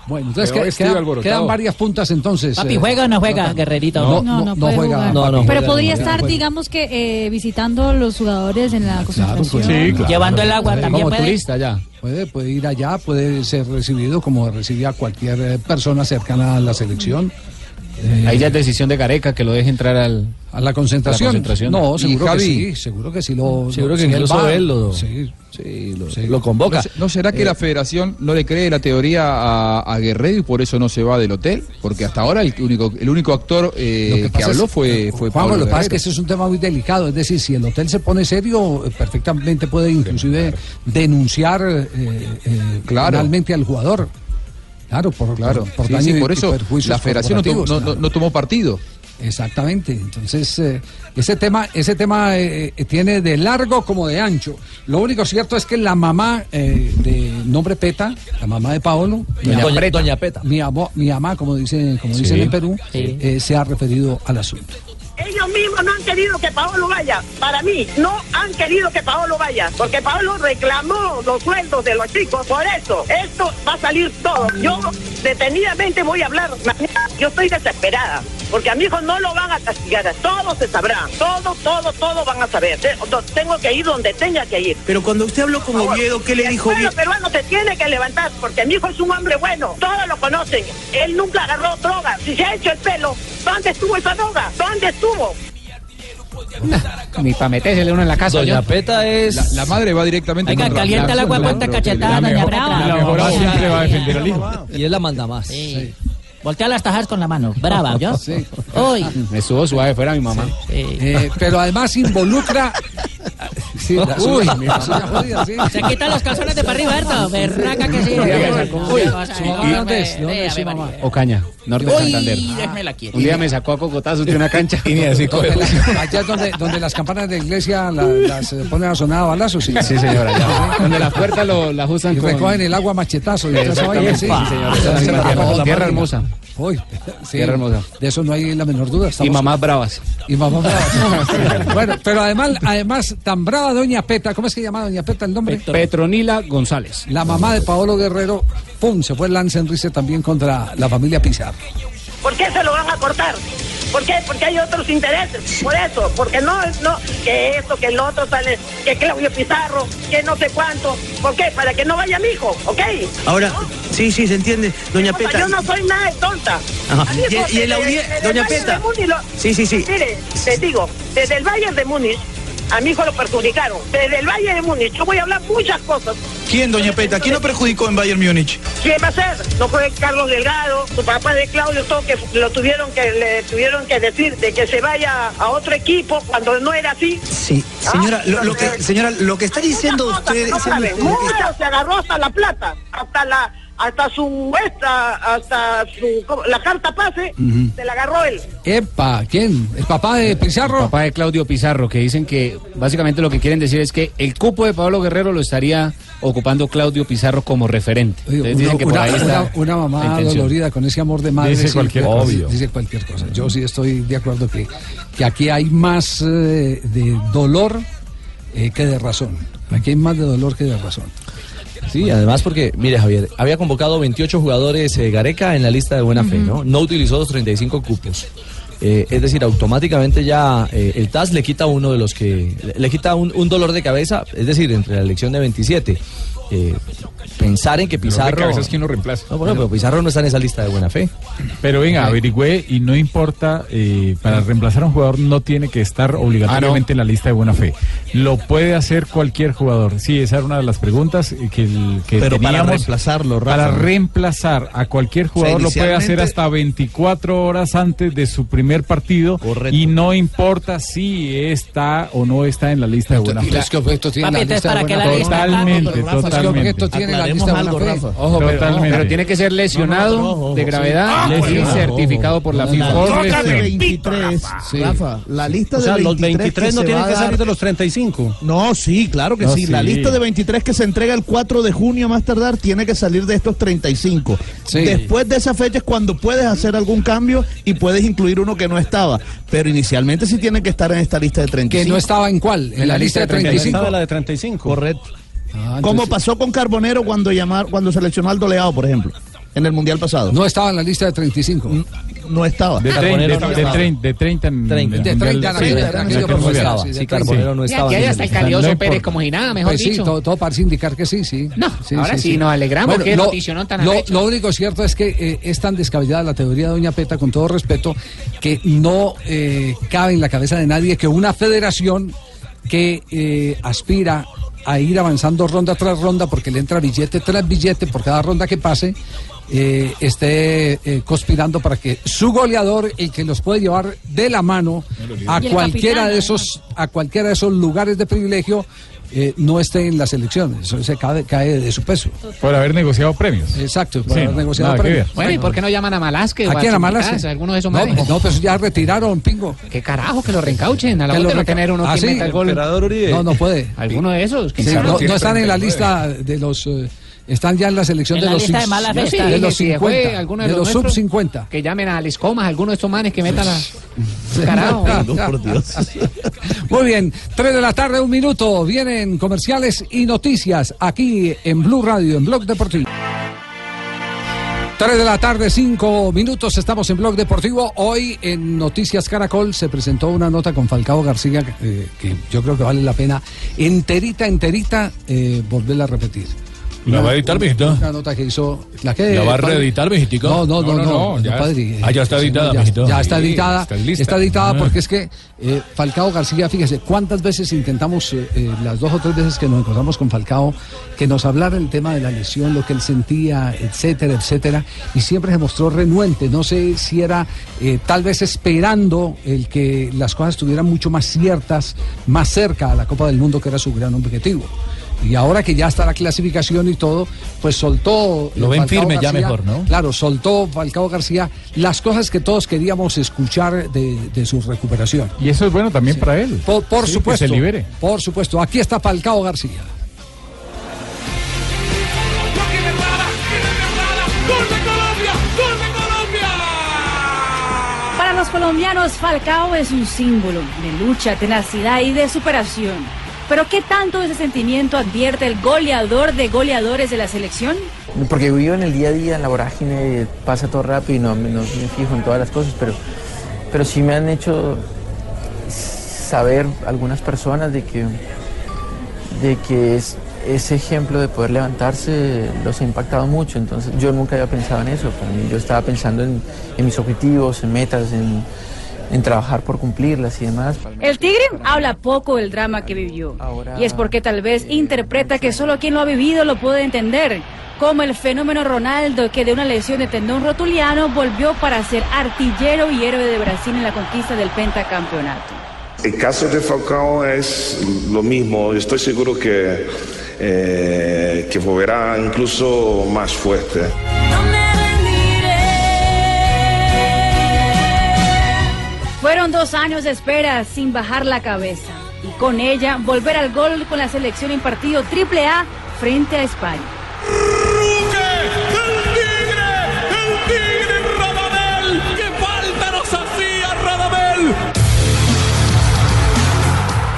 Bueno, entonces que- quedan, varias puntas entonces. Papi, eh, ¿juega o no juega, Guerrerito? No, No, no, no no puede juega. jugar. Pero podría no, estar, no. digamos que, eh, visitando los jugadores en la concentración. Llevando el agua también Como puede. turista ya. Puede, puede ir allá, puede ser recibido como recibía cualquier eh, persona cercana a la selección. Eh, Ahí ya es decisión de Gareca que lo deje entrar al, a la concentración. a la concentración. No, seguro que sí, seguro que sí lo. Seguro que si incluso él lo- sí, lo, lo convoca. ¿No, se- no será que Eh, la federación no le cree la teoría a, a Guerrero y por eso no se va del hotel? Porque hasta ahora el único, el único actor eh, que, habló es- fue, fue Juanjo, Pablo lo que pasa es que ese es un tema muy delicado. Es decir, si el hotel se pone serio, eh, perfectamente puede inclusive denunciar eh, eh, Claro. al jugador. Claro, por, Claro, por, por sí, daño sí, y- por y eso la federación no, to- corporativos, no- no- claro. no tomó partido. Exactamente. Entonces, eh, ese tema, ese tema eh, eh, tiene de largo como de ancho. Lo único cierto es que la mamá eh, de nombre Peta, la mamá de Paolo, Doña mi- Preta. Doña Peta. mi, amo- mi mamá, como dice, como Sí. dicen en Perú, Sí. eh, se ha referido al asunto. Mismos no han querido que Paolo vaya. Para mí, no han querido que Paolo vaya. Porque Paolo reclamó los sueldos de los chicos. Por eso, esto va a salir todo. Yo detenidamente voy a hablar. Yo estoy desesperada. Porque a mi hijo no lo van a castigar. Todo se sabrá. Todo, todo, todo van a saber. Tengo que ir donde tenga que ir. Pero cuando usted habló con. Oviedo, ¿qué le El dijo pueblo Oviedo? peruano se tiene que levantar porque mi hijo es un hombre bueno. Todos lo conocen. Él nunca agarró droga. Si se ha hecho el pelo, ¿dónde estuvo esa droga? ¿Dónde estuvo? Ni para metérsele uno en la casa. Doña yo. Peta es. La, la madre va directamente Oiga, calienta el agua, cuánta cachetada, doña mejor, Brava. la mejor siempre va a defender al hijo. Y él la manda más. Sí. Voltea las tajas con la mano. Brava, ¿yo? *laughs* Sí. Uy. Me subo suave fuera mi mamá. Eh, pero además involucra. Sí, la Uy, suya, suya jodida, sí. Se quitan los calzones de para arriba, Berto. Berraca que sí. Uy, ¿Su mamá de dónde dónde es su mamá? Ocaña, norte de Santander. Uy. Un día me sacó a cocotazos de una cancha y ni así allá es donde, donde las campanas de la iglesia la- las eh, ponen a sonar a balazos. Sí, Sí, señora. ya. Donde las puertas lo, la ajustan Y con... recogen el agua machetazo. Y sí. Sí, señora. Tierra- la- tierra la- hermosa. Uy, *laughs* sí, Tierra hermosa. De eso no hay la menor duda. Y mamás bravas. Y mamá brava. *laughs* bueno, pero además, además, tan brava doña Peta, ¿cómo es que llama doña Peta el nombre? Petronila González. La mamá de Paolo Guerrero, pum, se fue el lance en risa también contra la familia Pizarro. ¿Por qué se lo van a cortar? ¿Por qué? Porque hay otros intereses. Por eso, porque no, no, que esto, que el otro sale, que Claudio Pizarro, que no sé cuánto. ¿Por qué? Para que no vaya mi hijo, ¿ok? Ahora, sí, sí, se entiende, doña Peta. yo no soy nada de tonta. Ajá. A mí, Y- el desde- audie- desde el doña Peta. lo- Sí, sí, sí. Mire, te digo, desde el Bayern de Múnich, a mi hijo lo perjudicaron. Desde el Bayern de Múnich, yo voy a hablar muchas cosas. ¿Quién, doña Peta? ¿Quién lo perjudicó en Bayern Múnich? ¿Quién va a ser? No fue Carlos Delgado, su papá de Claudio, todo que lo tuvieron que le tuvieron que decir de que se vaya a otro equipo cuando no era así. Sí, señora, lo, lo que, señora, lo que está diciendo usted... no saben. Mucho se agarró hasta la plata, hasta la hasta su esta, hasta su ¿cómo? la carta pase, se la agarró él. Epa, ¿quién? ¿El papá de Pizarro? Papá de Claudio Pizarro, que dicen que básicamente lo que quieren decir es que el cupo de Pablo Guerrero lo estaría ocupando Claudio Pizarro como referente. Entonces dicen Una, que por una- ahí está una- mamá dolorida con ese amor de madre. Dice sí, cualquier dice- cosa. Obvio. Dice cualquier cosa. Yo sí estoy de acuerdo que, que aquí hay más eh, de dolor eh, que de razón. Aquí hay más de dolor que de razón. Sí, además porque, mire Javier, había convocado 28 jugadores eh, Gareca en la lista de buena fe, ¿no? No utilizó los 35 cupos. Eh, es decir, automáticamente ya eh, el TAS le quita uno de los que... Le, le quita un, un dolor de cabeza, es decir, entre la elección de 27. Eh, pensar en que Pizarro... cabeza es quien lo reemplaza. No, bueno, pero Pizarro no está en esa lista de buena fe. Pero venga, averigüé y no importa, eh, para reemplazar a un jugador no tiene que estar obligatoriamente en la lista de buena fe. Lo puede hacer cualquier jugador. Sí, esa era una de las preguntas eh, que, el- que Pero para reemplazarlo, Rafa. Para reemplazar a cualquier jugador lo puede hacer hasta 24 horas antes de su primer partido y no importa si está o no está en la lista de buena ¿Y fe. que Papi, la lista de ¿para buena la lista? Totalmente, Pero, Rafa, ¿Qué objeto totalmente. tiene la lista de buena fe? Ojo, pero, Totalmente. pero tiene que ser lesionado de gravedad Ah, y bueno. certificado por la La FIFA. Lista de lesión. 23, Sí. Rafa, la lista O sea, de los 23, 23 no tienen que salir de los 35. No, sí, claro que No, sí. La sí. lista de 23 que se entrega el 4 de junio a más tardar tiene que salir de estos 35. Sí. Después de esa fecha es cuando puedes hacer algún cambio y puedes incluir uno que no estaba. Pero inicialmente sí tiene que estar en esta lista de 35. ¿Que no estaba en cuál? ¿En, la, lista de 35? Estaba la de 35. Correcto. Ah, Como pasó con Carbonero cuando llamar, cuando seleccionó al Doleado, por ejemplo, en el Mundial pasado. No estaba en la lista de 35. No estaba. De, trein- Carbonero de, no de trein- de 30 en Treinta. en De el 30 en Mundial. aquella- Sí, sí, Sí, 30. Carbonero no Ya, estaba. que esa hasta el calioso No Pérez como si nada, mejor Pues sí, dicho. todo, todo parece indicar que sí, sí. No, Sí, ahora sí, nos alegramos, qué lo, noticionón tan lo, lo único cierto es que eh, es tan descabellada la teoría de Doña Peta, con todo respeto, que no eh, cabe en la cabeza de nadie que una federación que eh, aspira a ir avanzando ronda tras ronda porque le entra billete tras billete por cada ronda que pase, eh, esté eh, conspirando para que su goleador, el que los puede llevar de la mano a cualquiera de esos, a cualquiera de esos lugares de privilegio, eh, no esté en la selección. Eso se cae, cae de su peso. Por haber negociado premios. Exacto, por Sí, haber no, negociado premios. Bueno, ¿y por qué no llaman a Malasque? ¿A o quién a Malasque? alguno de esos No, no, pues ya retiraron, Pingo. ¿Qué carajo? Que lo reencauchen. A la Que hora de no tener uno ¿Ah, que sí? meta el gol. No, no puede. ¿Alguno de esos? No están en la lista de los. eh, están ya en la selección En de la los, lista de malas de los Si fue 50, alguno de de los los sub nuestros, 50. Que llamen a Les Comas, alguno de estos manes que metan las... *laughs* Carajo. Muy bien, 3 de la tarde, un minuto. Vienen comerciales y noticias aquí en Blue Radio, en Blog Deportivo. 3 de la tarde, 5 minutos, estamos en Blog Deportivo. Hoy en Noticias Caracol se presentó una nota con Falcao García eh, que yo creo que vale la pena enterita, enterita, eh, volverla a repetir. ¿La va a editar, mijito? Una nota que hizo. ¿La, que, ¿La va a reeditar, mijitico? No, no, no, No, no. no, no, ya- padre. Ah, ya está editada, ya, mijito. ya está Sí, editada. está lista. Está editada Ah. porque es que eh, Falcao García, fíjese, cuántas veces intentamos, eh, eh, las dos o tres veces que nos encontramos con Falcao, que nos hablara el tema de la lesión, lo que él sentía, etcétera, etcétera, y siempre se mostró renuente. No sé si era eh, tal vez esperando el que las cosas estuvieran mucho más ciertas, más cerca a la Copa del Mundo, que era su gran objetivo. Y ahora que ya está la clasificación y todo, pues soltó. Lo eh, ven Falcao firme ya mejor, ¿no? Claro, soltó Falcao García las cosas que todos queríamos escuchar de, de su recuperación. Y eso es bueno también para él. Por, por Sí, supuesto. Que se libere. Por supuesto. Aquí está Falcao García. Para los colombianos, Falcao es un símbolo de lucha, tenacidad y de superación. Pero ¿qué tanto ese sentimiento advierte el goleador de goleadores de la selección? Porque vivo en el día a día, en la vorágine, pasa todo rápido y no, no me fijo en todas las cosas, pero, pero sí me han hecho saber algunas personas de que, de que es, ese ejemplo de poder levantarse los ha impactado mucho. Entonces yo nunca había pensado en eso. Para mí, yo estaba pensando en, en mis objetivos, en metas, en, en trabajar por cumplirlas y demás. El Tigre habla poco del drama que vivió. Y es porque tal vez interpreta que solo quien lo ha vivido lo puede entender. Como el fenómeno Ronaldo, que de una lesión de tendón rotuliano volvió para ser artillero y héroe de Brasil en la conquista del pentacampeonato. El caso de Falcao es lo mismo. Estoy seguro que, eh, que volverá incluso más fuerte. Fueron dos años de espera sin bajar la cabeza. Y con ella volver al gol con la selección en partido triple A frente a España. ¡El Tigre Radamel! ¡Qué falta nos hacía Radamel!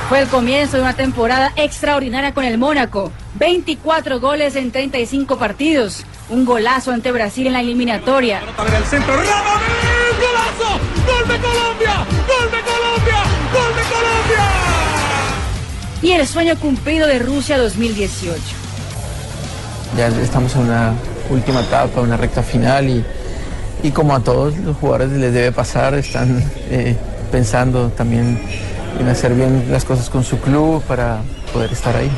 Fue el comienzo de una temporada extraordinaria con el Mónaco. 24 goles en 35 partidos. Un golazo ante Brasil en la eliminatoria. El centro, golazo, gol de Colombia, gol de Colombia, gol de Colombia. Y el sueño cumplido de Rusia 2018. Ya estamos en una última etapa, una recta final y, y como a todos los jugadores les debe pasar, están eh, pensando también en hacer bien las cosas con su club para poder estar ahí.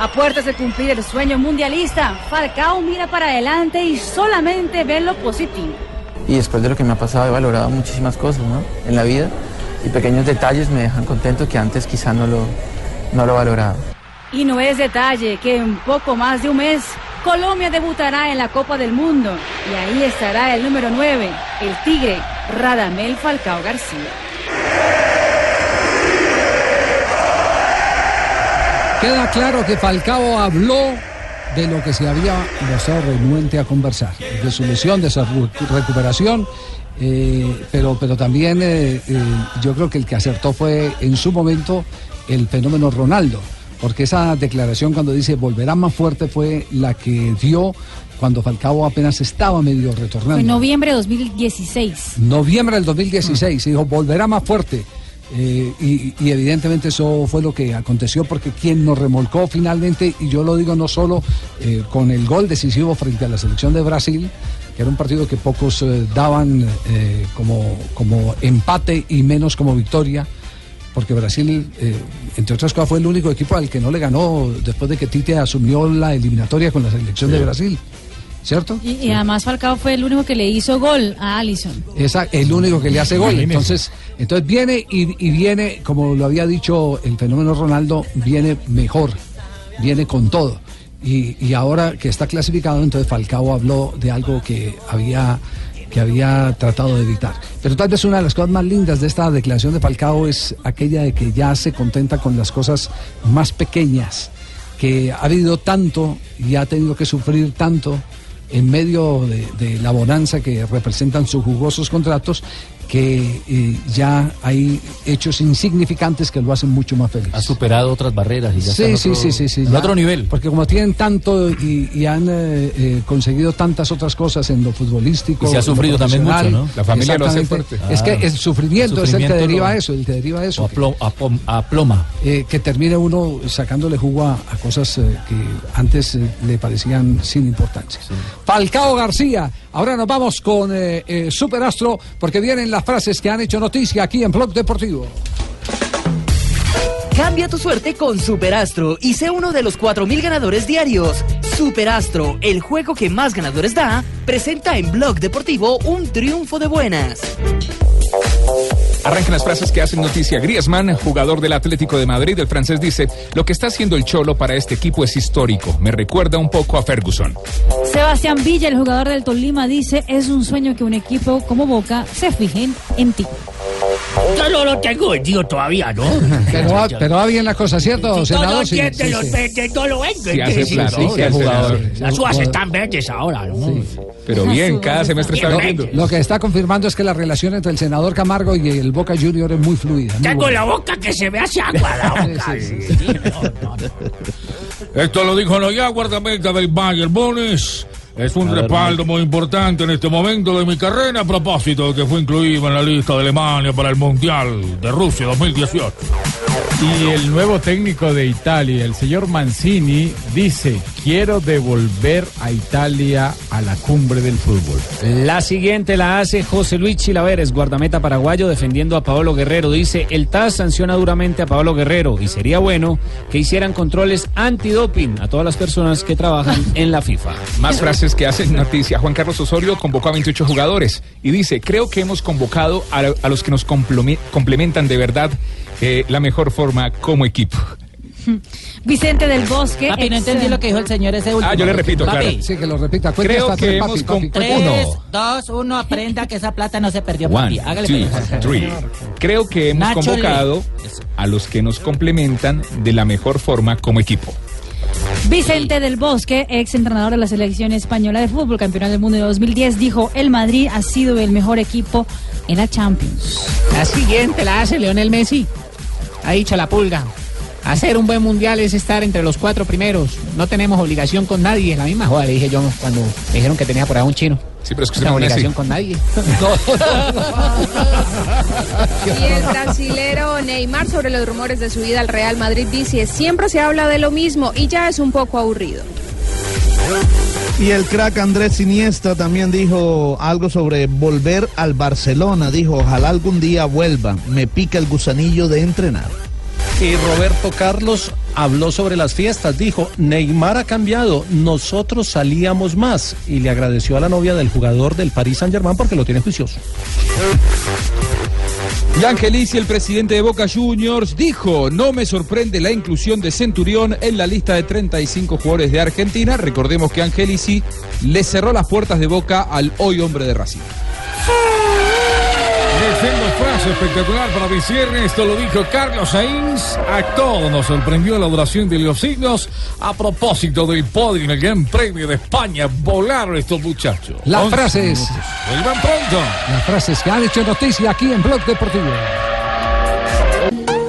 A puertas de cumplir el sueño mundialista, Falcao mira para adelante y solamente ve lo positivo. Y después de lo que me ha pasado he valorado muchísimas cosas ¿no? en la vida y pequeños detalles me dejan contento que antes quizá no lo, no lo valoraba. Y no es detalle que en poco más de un mes Colombia debutará en la Copa del Mundo y ahí estará el número 9, el Tigre Radamel Falcao García. Queda claro que Falcao habló de lo que se había mostrado renuente a conversar, de su lesión, de su recu- recuperación, eh, pero, pero también eh, eh, yo creo que el que acertó fue en su momento el fenómeno Ronaldo, porque esa declaración cuando dice volverá más fuerte fue la que dio cuando Falcao apenas estaba medio Fue retornando. en noviembre de 2016. Noviembre del 2016, se dijo, volverá más fuerte. Eh, y, y evidentemente eso fue lo que aconteció porque quien nos remolcó finalmente, y yo lo digo no solo eh, con el gol decisivo frente a la selección de Brasil, que era un partido que pocos eh, daban como, como empate y menos como victoria, porque Brasil, entre otras cosas, fue el único equipo al que no le ganó después de que Tite asumió la eliminatoria con la selección de Brasil. ¿Cierto? Y, y además Falcao fue el único que le hizo gol a Allison. Es a- el único que le hace gol. Entonces, entonces viene y, y viene, como lo había dicho el fenómeno Ronaldo, viene mejor, viene con todo. Y, y ahora que está clasificado, entonces Falcao habló de algo que había que había tratado de evitar. Pero tal vez una de las cosas más lindas de esta declaración de Falcao es aquella de que ya se contenta con las cosas más pequeñas, que ha habido tanto y ha tenido que sufrir tanto en medio de, la bonanza que representan sus jugosos contratos, que eh, ya hay hechos insignificantes que lo hacen mucho más feliz. Ha superado otras barreras y ya está Sí, en sí, otro- sí, sí, sí. en ya. otro nivel. Porque como tienen tanto y, y han eh, eh, conseguido tantas otras cosas en lo futbolístico. Y se ha en sufrido también mucho, ¿no? La familia lo hace fuerte. Es que Ah. el sufrimiento, El es el sufrimiento que deriva lo- eso, el que deriva eso. Aploma. Eh, que termine uno sacándole jugo a, a cosas eh, que antes eh, le parecían sin importancia. Falcao García, ahora nos vamos con eh, eh, Superastro porque vienen las frases que han hecho noticia aquí en Blog Deportivo. Cambia tu suerte con Superastro y sé uno de los 4.000 ganadores diarios. Superastro, el juego que más ganadores da, presenta en Blog Deportivo un triunfo de buenas. Arrancan las frases que hacen noticia. Griezmann, jugador del Atlético de Madrid, el francés dice, lo que está haciendo el Cholo para este equipo es histórico. Me recuerda un poco a Ferguson. Sebastián Villa, el jugador del Tolima, dice, es un sueño que un equipo como Boca se fijen en ti. Yo no lo tengo vendido todavía, ¿no? *laughs* Pero va, pero va bien la cosa, ¿cierto, Si senador? todo Sí, entiende, sí, los sí. vende, no lo vende. Sí, hace ¿qué es plata, eso? sí, hace jugador. Las uvas están verdes ahora, ¿no? Pero bien, cada semestre está vendiendo. Lo que está confirmando es que la relación entre el senador Camargo y el Boca Junior es muy fluida. muy Tengo buena. la boca que se me hace agua, la *laughs* boca. Esto lo dijo Noya, guardameta del Bayern Bones. Es un ver, respaldo muy importante en este momento de mi carrera a propósito de que fue incluido en la lista de Alemania para el Mundial de Rusia 2018. Y el nuevo técnico de Italia, el señor Mancini, dice, quiero devolver a Italia a la cumbre del fútbol. La siguiente la hace José Luis Chilaveres, guardameta paraguayo, defendiendo a Paolo Guerrero. Dice, el TAS sanciona duramente a Paolo Guerrero y sería bueno que hicieran controles antidoping a todas las personas que trabajan en la FIFA. Más frases que hacen noticia. Juan Carlos Osorio convocó a 28 jugadores y dice, creo que hemos convocado a, a los que nos complementan de verdad eh, la mejor forma como equipo. Vicente del Bosque. Papi, no entendí lo que dijo el señor ese último. Ah, yo le repito, Papi, claro. Sí, que lo repita. Cuente Creo hasta que tres, hemos papi, papi. Tres, Uno. dos, uno, aprenda que esa plata no se perdió, papi. One, Hágale two, three. Creo que hemos Nacho convocado a los que nos complementan de la mejor forma como equipo. Vicente del Bosque, ex entrenador de la selección española de fútbol, campeón del mundo de 2010, dijo, el Madrid ha sido el mejor equipo en la Champions. La siguiente la hace Leonel Messi. Ha dicho la pulga. Hacer un buen mundial es estar entre los cuatro primeros. No tenemos obligación con nadie. La misma joda le dije yo cuando me dijeron que tenía por ahí un chino. Sí, pero es que No usted tengo obligación con nadie. *laughs* Y el brasilero Neymar sobre los rumores de su ida al Real Madrid dice, siempre se habla de lo mismo y ya es un poco aburrido. Y el crack Andrés Iniesta también dijo algo sobre volver al Barcelona. Dijo, ojalá algún día vuelva. Me pica el gusanillo de entrenar. Y Roberto Carlos habló sobre las fiestas. Dijo, Neymar ha cambiado, nosotros salíamos más. Y le agradeció a la novia del jugador del Paris Saint Germain porque lo tiene juicioso. Y Angelici, el presidente de Boca Juniors, dijo, no me sorprende la inclusión de Centurión en la lista de 35 jugadores de Argentina. Recordemos que Angelici le cerró las puertas de Boca al hoy hombre de Racing. Tremendo frase espectacular para mi cierre. Esto lo dijo Carlos Sainz. A todos nos sorprendió la duración de los signos. A propósito del podio en el Gran Premio de España, volaron estos muchachos. Las frases. minutos. Vuelvan pronto. Las frases que han hecho noticia aquí en Blog Deportivo.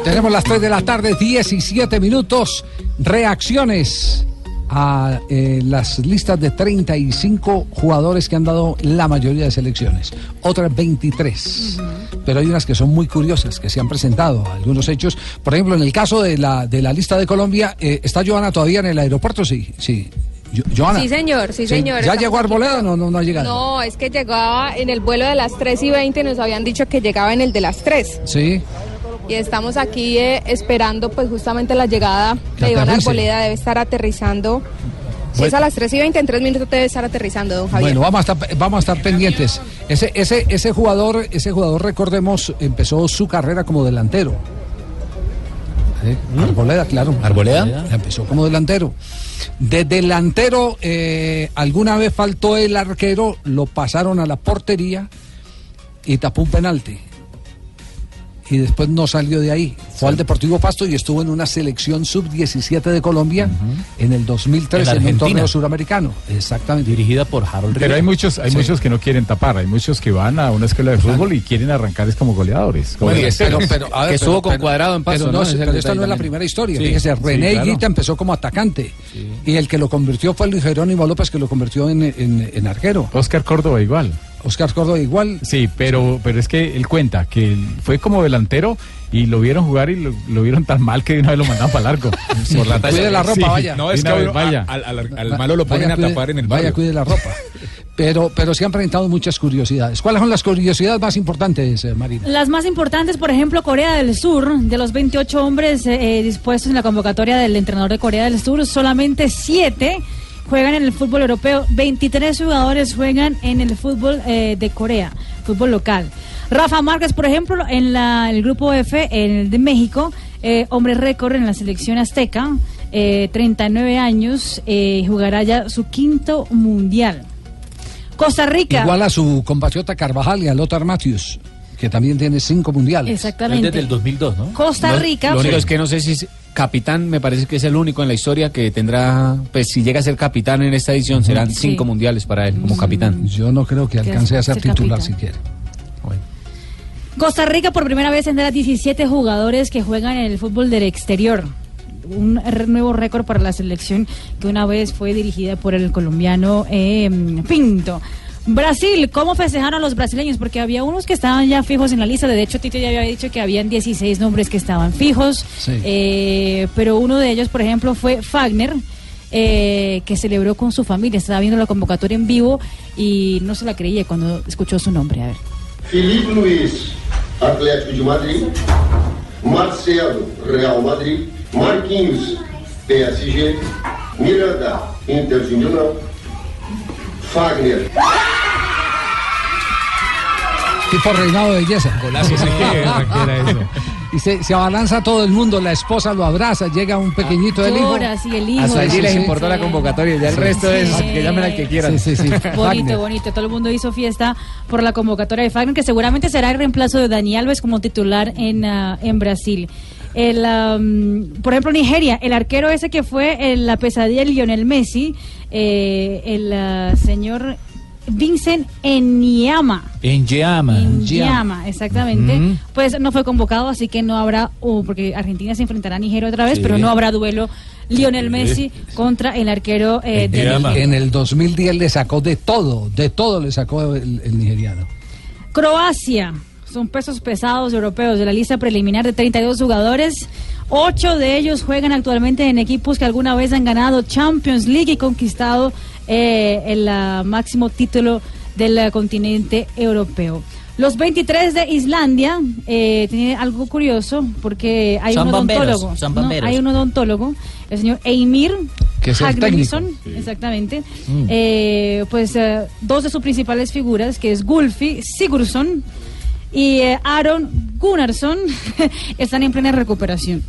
Tenemos las 3 de la tarde, 17 minutos. Reacciones a eh, las listas de 35 jugadores que han dado la mayoría de selecciones. Otras 23. Pero hay unas que son muy curiosas, que se han presentado, algunos hechos. Por ejemplo, en el caso de la, de la lista de Colombia, eh, ¿está Joana todavía en el aeropuerto? Sí, sí. Jo- Joana. Sí, señor, sí, señor. ¿Ya llegó. Arboleda? No, no, no ha llegado. No, es que llegaba en el vuelo de las 3 y 20, nos habían dicho que llegaba en el de las 3. Sí. Y estamos aquí eh, esperando pues justamente la llegada Que de Iván. Arboleda, debe estar aterrizando Si es a las 3 y 20, en 3 minutos debe estar aterrizando, don Javier. Bueno, vamos a estar, vamos a estar pendientes. Ese, ese, ese jugador, ese jugador, recordemos, empezó su carrera como delantero. ¿Eh? Arboleda, claro. ¿Arboleda? Empezó como delantero. De delantero, eh, alguna vez faltó el arquero, lo pasaron a la portería y tapó un penalti. Y después no salió de ahí. Fue al Deportivo Pasto y estuvo en una selección sub-17 de Colombia en el 2003 En en, un torneo suramericano. Exactamente. Dirigida por Harold Pero hay muchos, hay Sí. muchos que no quieren tapar, hay muchos que van a una escuela de fútbol y quieren arrancar es como goleadores. como Bueno, delanteros. pero- pero, a ver, pero- pero- pero no, pero esta no es la primera historia. Sí, Fíjese, sí, René claro. Higuita empezó como atacante y el que lo convirtió fue Luis Jerónimo López, que lo convirtió en, en- en arquero. Oscar Córdoba igual. Oscar Córdoba igual. Sí, pero, pero es que él cuenta que fue como delantero y lo vieron jugar y lo, lo vieron tan mal que de una vez lo mandaban para largo. *laughs* Por la talla. Cuide la ropa, vaya. No, es que vez, vaya. al, al- al malo lo ponen Vaya, a cuide- tapar en el Vaya, barrio. cuide la ropa. *laughs* Pero, pero se han presentado muchas curiosidades. ¿Cuáles son las curiosidades más importantes, eh, Marina? Las más importantes, por ejemplo, Corea del Sur, de los 28 hombres eh, dispuestos en la convocatoria del entrenador de Corea del Sur, solamente 7 juegan en el fútbol europeo, 23 jugadores juegan en el fútbol eh, de Corea, fútbol local. Rafa Márquez, por ejemplo, en la- el grupo F, en el de México, eh, hombre récord en la selección azteca, eh, 39 años, eh, jugará ya su quinto mundial. Costa Rica. Igual a su compatriota Carvajal y a Lothar Matthews, que también tiene cinco mundiales. Exactamente. Desde el 2002, ¿no? Costa Lo- Rica. Lo único es que no sé si es capitán, me parece que es el único en la historia que tendrá, pues si llega a ser capitán en esta edición, serán Sí. cinco mundiales para él como capitán. Yo no creo que alcance a ser titular siquiera. Costa Rica por primera vez tendrá 17 jugadores que juegan en el fútbol del exterior. Un nuevo récord para la selección que una vez fue dirigida por el colombiano eh, Pinto. Brasil, ¿cómo festejaron a los brasileños? Porque había unos que estaban ya fijos en la lista. De hecho, Tito ya había dicho que habían 16 nombres que estaban fijos. Sí. Eh, pero uno de ellos, por ejemplo, fue Fagner, eh, que celebró con su familia. Estaba viendo la convocatoria en vivo y no se la creía cuando escuchó su nombre. A ver. Felipe Luiz, Atlético de Madrid. Marcelo, Real Madrid. Marquinhos, PSG. Miranda, Inter de Milão. Fagner. Tipo reinado de belleza. Golazo, sí, *laughs* que era eso. Y se, se abalanza todo el mundo, la esposa lo abraza, llega un pequeñito del hijo. Sí, el hijo. Hasta allí sí, les sí. importó la convocatoria, ya el Sí. resto es Sí. que llamen al que quieran. Sí, sí, sí. Bonito, Wagner. bonito. Todo el mundo hizo fiesta por la convocatoria de Fagner, que seguramente será el reemplazo de Dani Alves como titular en, ah, en Brasil. El, am, por ejemplo, Nigeria, el arquero ese que fue en la pesadilla de Lionel Messi, eh, el ah, señor Vincent Enyama. En llama. Llama, exactamente. Pues no fue convocado, así que no habrá, uh, porque Argentina se enfrentará a Nigeria otra vez, Sí. pero no habrá duelo Lionel Messi contra el arquero eh, de Nigeria. En el 2010 le sacó de todo, de todo le sacó el, el nigeriano. Croacia. Son pesos pesados europeos de la lista preliminar de 32 jugadores. Ocho de ellos juegan actualmente en equipos que alguna vez han ganado Champions League y conquistado eh, el ah, máximo título del ah, continente europeo. Los 23 de Islandia eh, tiene algo curioso porque hay Son un bomberos, odontólogo. son ¿no? bomberos. Hay un odontólogo, el señor Eimir Que es el exactamente. Mm. Eh, pues eh, dos de sus principales figuras, que es Gulfi Sigurdsson y eh, Aaron Gunnarsson, *laughs* están en plena recuperación.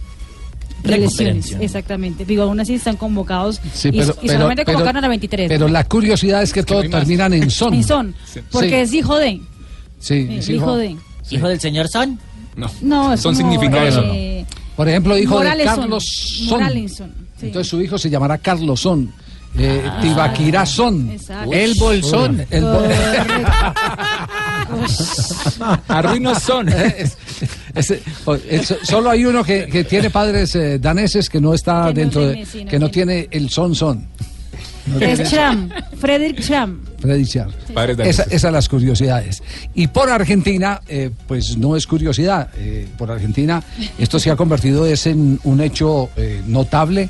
De Recuperación. lesiones, exactamente. Digo, aún así están convocados Sí, y, pero- y pero- solamente pero- convocaron a 23. Pero la curiosidad es que todos terminan en son. Porque Sí. es hijo de. Sí, eh, es hijo de. ¿Hijo del señor Son? No. No, es Son como, significados. eh, Por ejemplo, hijo de Carlos Son. Entonces su hijo se llamará Carlos Son. Eh, Ah. El Bolsón. El bol- *laughs* Arruinos son. Es- es- es- solo hay uno que, que tiene padres eh, daneses que no está Que no dentro tiene, de. sí, no que no tiene el son son. No Es Schramm, Frederick. Padres Esa, daneses. esas las curiosidades. Y por Argentina, eh, pues no es curiosidad. eh, por Argentina, esto se ha convertido es en un hecho eh, notable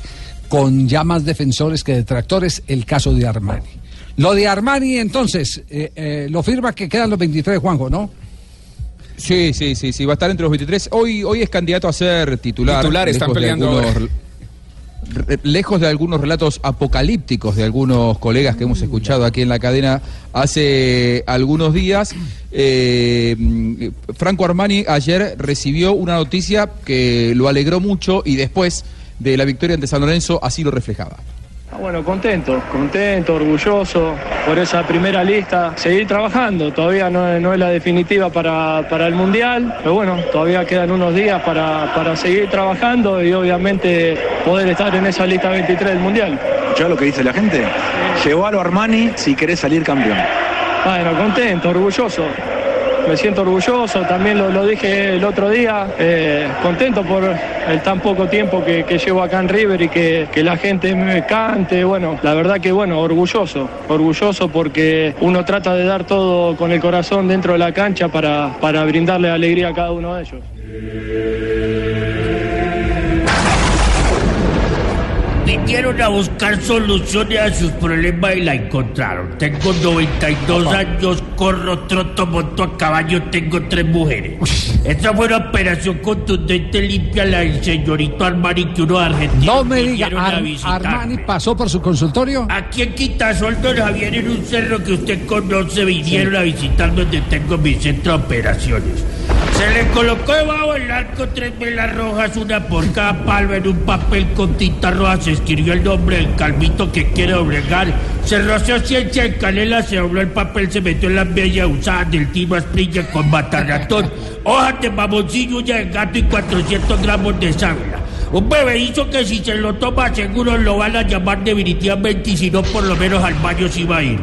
con ya más defensores que detractores, el caso de Armani. Lo de Armani, entonces, eh, eh, lo firma que quedan los 23, Juanjo, ¿no? Sí, sí, sí, sí, va a estar entre los 23. Hoy, hoy es candidato a ser titular. Titular, están peleando algunos- ahora. re- lejos de algunos relatos apocalípticos de algunos colegas que hemos escuchado aquí en la cadena hace algunos días, eh, Franco Armani ayer recibió una noticia que lo alegró mucho y después de la victoria ante San Lorenzo así lo reflejaba. Ah, Bueno, contento, contento, orgulloso por esa primera lista. Seguir trabajando, todavía no, es- no es la definitiva para, para el Mundial, pero bueno, todavía quedan unos días para, para seguir trabajando y obviamente poder estar en esa lista 23 del Mundial. ¿Ya lo que dice la gente? Llévalo a Armani si querés salir campeón. Bueno, contento, orgulloso. Me siento orgulloso, también lo, dije el otro día, eh, contento por el tan poco tiempo que, llevo acá en River y que, que la gente me cante, bueno, la verdad que bueno, orgulloso, orgulloso porque uno trata de dar todo con el corazón dentro de la cancha para, para brindarle alegría a cada uno de ellos. Vinieron a buscar soluciones a sus problemas y la encontraron. Tengo 92 años, corro, troto, monto a caballo, tengo tres mujeres. Esta fue una operación contundente, limpia la del señorito Armani que uno argentino No me diga, Ar-. Armani pasó por su consultorio. Aquí en Quitasol, don Javier, en un cerro que usted conoce, vinieron a visitar donde tengo mi centro de operaciones. Se le colocó debajo del arco tres velas rojas, una por cada palma en un papel con tinta roja. Se escribió el nombre del calvito que quiere doblegar. Se roció ciencia en canela, se dobló el papel, se metió en la bella usada del timo asprilla con mataratón, hojas de mamoncillo, uña de gato y 400 gramos de sábila. Un bebé hizo que si se lo toma seguro lo van a llamar definitivamente y si no por lo menos al baño sí va a ir.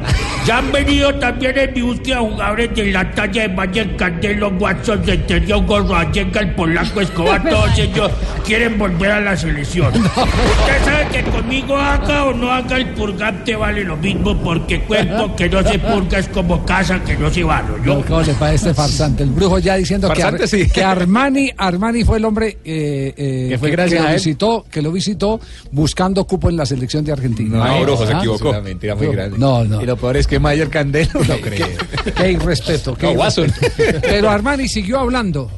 Ya han venido también en mi búsqueda jugadores de la talla de Mayer Candelo, Watson, Centurión, Gorroayenga, el Polaco, Escobar, *laughs* todos ellos quieren volver a la selección. *laughs* Usted sabe que conmigo haga o no haga el purgante vale lo mismo porque cuerpo que no se purga es como casa que no se va. ¿no? ¿Cómo le parece este farsante? El brujo ya diciendo que, Ar- Farsante, sí. que Armani, Armani fue el hombre eh, eh, Que fue gracias lo a él. visitó, que lo visitó buscando cupo en la selección de Argentina. No, Brujo, se ¿Ah? equivocó. Es una mentira muy grande. No, no. Y lo peor es que Mayer Candelo no cree. Qué irrespeto. Qué No, Watson. irrespeto. Pero Armani siguió hablando.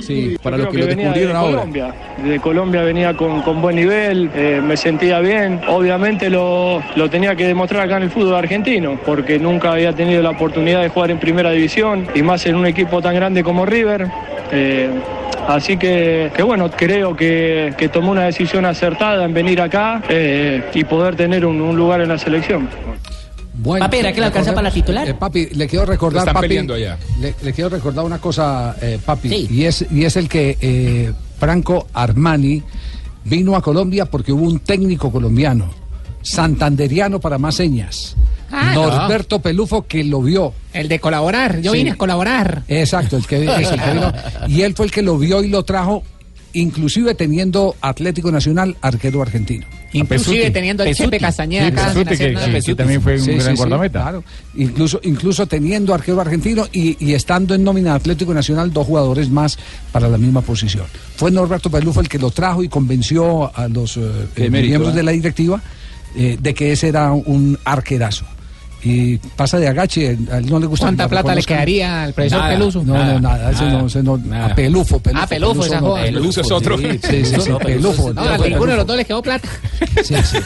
Sí, para los que lo venía descubrieron de ahora. Colombia. De Colombia venía con, con buen nivel, eh, me sentía bien. Obviamente lo, lo tenía que demostrar acá en el fútbol argentino, porque nunca había tenido la oportunidad de jugar en primera división y más en un equipo tan grande como River. Eh, así que, que bueno, creo que, que tomó una decisión acertada en venir acá eh, y poder tener un, un lugar en la selección. Bueno, Papi, ¿era que le alcanza para la titular? Eh, papi, le quiero recordar, están papi, allá. Le, le quiero recordar una cosa, eh, papi, y es y es el que eh, Franco Armani vino a Colombia porque hubo un técnico colombiano, santanderiano para más señas, Ah, Norberto Pelufo que lo vio. El de colaborar, yo Sí. vine a colaborar. Exacto, el que, es el que *laughs* vino. Y él fue el que lo vio y lo trajo, inclusive teniendo Atlético Nacional arquero argentino. Inclusive teniendo el Chepe Castañeda Sí, acá sin Pesuti, hacer que- nada. que- que Pesuti. también fue un Sí, gran sí, guardameta. Claro. Incluso, incluso teniendo arquero argentino y, y estando en nómina de Atlético Nacional, dos jugadores más para la misma posición. Fue Norberto Pelufo el que lo trajo y convenció a los eh, eh, mérito, miembros ¿eh? de la directiva eh, de que ese era un arquerazo. Y pasa de agache, a él no le gusta. ¿Cuánta plata le quedaría al profesor Nada, Peluso? No, no, nada, ese no, ese no, a Pelufo, Pelufo. Ah, Pelufo, esa no, es otro. Sí, sí, sí, sí, Pelufo. No, a ninguno de los dos les quedó plata. Sí, sí.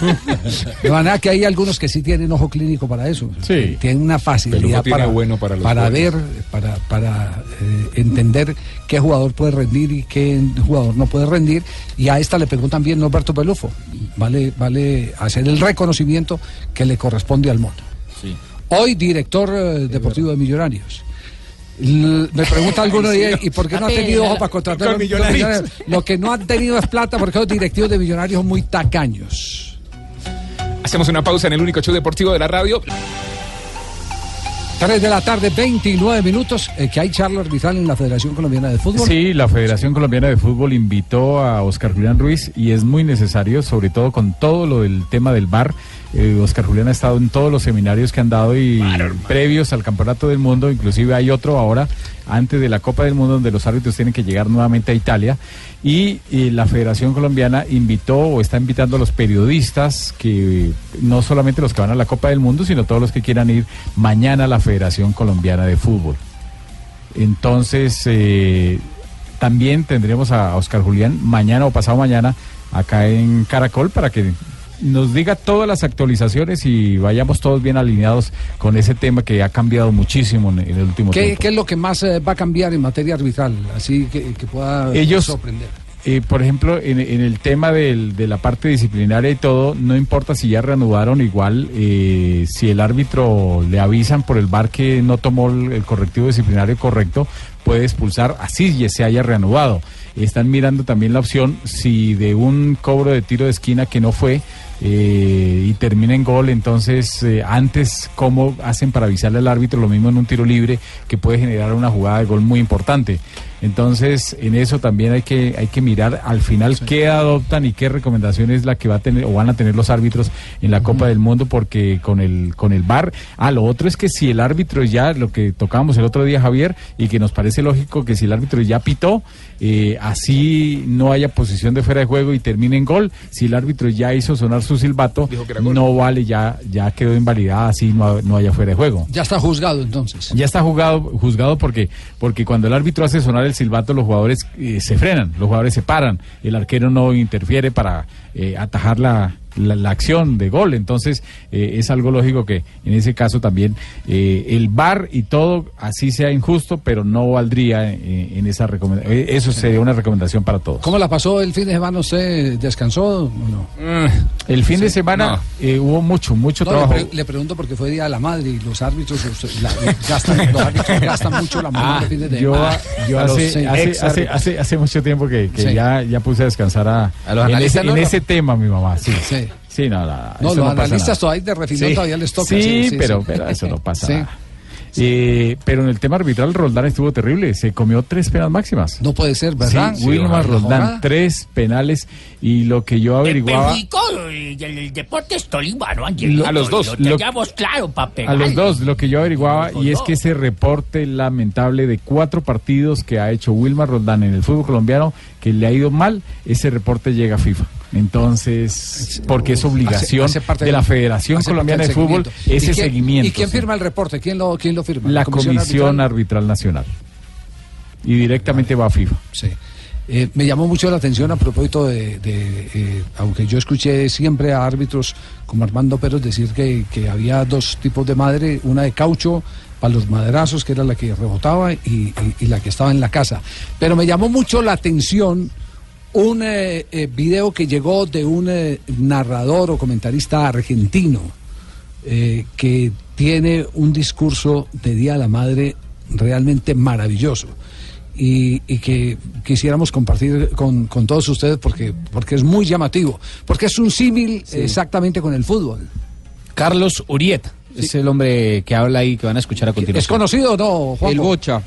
De manera que hay algunos que sí tienen ojo clínico para eso. Sí. Tienen una facilidad para, bueno para los ver, goles. para, para eh, entender qué jugador puede rendir y qué jugador no puede rendir. Y a esta le pegó también Norberto Pelufo. Vale, vale hacer el reconocimiento que le corresponde al mono. Hoy director eh, deportivo de Millonarios. L- me pregunta alguno *laughs* no. ¿y por qué no ha tenido ojo para contratar a Millonarios. millonarios? Lo que no han tenido es plata porque los directivos de Millonarios son muy tacaños. Hacemos una pausa en el único show deportivo de la radio. 3 de la tarde, 29 minutos, eh, que hay charla arbitral en la Federación Colombiana de Fútbol. Sí, la Federación Colombiana de Fútbol invitó a Oscar Julián Ruiz y es muy necesario, sobre todo con todo lo del tema del VAR. Eh, Oscar Julián ha estado en todos los seminarios que han dado y previos al Campeonato del Mundo, inclusive hay otro ahora antes de la Copa del Mundo donde los árbitros tienen que llegar nuevamente a Italia. Y, eh, la Federación Colombiana invitó o está invitando a los periodistas que no solamente los que van a la Copa del Mundo, sino todos los que quieran ir mañana a la Federación Colombiana de Fútbol. Entonces, eh, también tendremos a Oscar Julián mañana o pasado mañana acá en Caracol para que nos diga todas las actualizaciones y vayamos todos bien alineados con ese tema que ha cambiado muchísimo en, el último ¿Qué, tiempo. qué es lo que más eh, va a cambiar en materia arbitral? Así que, que pueda Ellos- sorprender. Eh, por ejemplo, en, en el tema del- de la parte disciplinaria y todo, no importa si ya reanudaron igual, eh, si el árbitro le avisan por el bar que no tomó el, el correctivo disciplinario correcto, puede expulsar así ya se haya reanudado. Están mirando también la opción si de un cobro de tiro de esquina que no fue eh, y termina en gol, entonces eh, antes cómo hacen para avisarle al árbitro, lo mismo en un tiro libre que puede generar una jugada de gol muy importante. Entonces, en eso también hay que, hay que mirar. Al final qué adoptan y qué recomendación es la que va a tener o van a tener los árbitros en la Copa del Mundo, porque con el, con el VAR, ah, lo otro es que si el árbitro ya, lo que tocábamos el otro día, Javier, y que nos parece lógico que si el árbitro ya pitó, eh, así no haya posición de fuera de juego y termine en gol, si el árbitro ya hizo sonar su silbato, no vale, ya, ya quedó invalidada, así no, no haya fuera de juego. Ya está juzgado entonces. Ya está juzgado, juzgado porque, porque cuando el árbitro hace sonar el silbato, los jugadores eh, se frenan, los jugadores se paran, el arquero no interfiere para eh, atajar la, la, la acción de gol. Entonces, eh, es algo lógico que en ese caso también eh, el VAR y todo, así sea injusto, pero no valdría eh, en esa recomendación. Eso sería una recomendación para todos. ¿Cómo la pasó el fin de semana? ¿Usted descansó o no? El fin de Sí. semana eh, hubo mucho, mucho No, le, trabajo. pre- le pregunto porque fue Día de la Madre y los árbitros, los, la- gastan, los *laughs* árbitros gastan mucho la mano Ah, el fin de yo, semana. yo los, hace, eh, hace, hace, hace, hace mucho tiempo que, que Sí. ya, ya puse a descansar a, ¿A los en, analistas ese, no, en no? ese tema, mi mamá. Sí, sí. Sí, no, no, No, los no analistas nada. todavía de refilón Sí. todavía les toca. Sí, pero, pero eso no pasa Sí. Eh, pero en el tema arbitral, Roldán estuvo terrible. Se comió tres penas máximas. No puede ser, ¿verdad? Sí, Wilmar Sí, Roldán, tres penales. Y lo que yo averiguaba. El, el, el Deportes Tolima, ¿no, a los dos. Lo Lo- teníamos claro pegar. A los dos, lo que yo averiguaba, y es que ese reporte lamentable de cuatro partidos que ha hecho Wilmar Roldán en el fútbol colombiano, que le ha ido mal, ese reporte llega a FIFA. Entonces, porque es obligación Hace- hace parte de la Federación Colombiana de Fútbol seguimiento. ¿Y ese quién- seguimiento. ¿Y quién firma el reporte? ¿Quién lo, quién lo firma? La Comisión, Arbitral? Arbitral Nacional. Y directamente va a FIFA. Sí. Eh, me llamó mucho la atención a propósito de, de, eh, aunque yo escuché siempre a árbitros como Armando Pérez decir que, que había dos tipos de madre, una de caucho para los maderazos, que era la que rebotaba, y, y- y la que estaba en la casa. Pero me llamó mucho la atención un eh, eh, video que llegó de un eh, narrador o comentarista argentino eh, que tiene un discurso de Día de la Madre realmente maravilloso y, y que quisiéramos compartir con, con todos ustedes porque, porque es muy llamativo, porque es un símil exactamente con el fútbol. Carlos Urieta es el hombre que habla ahí que van a escuchar a continuación. ¿Es conocido o no, Juanjo? El Bocha.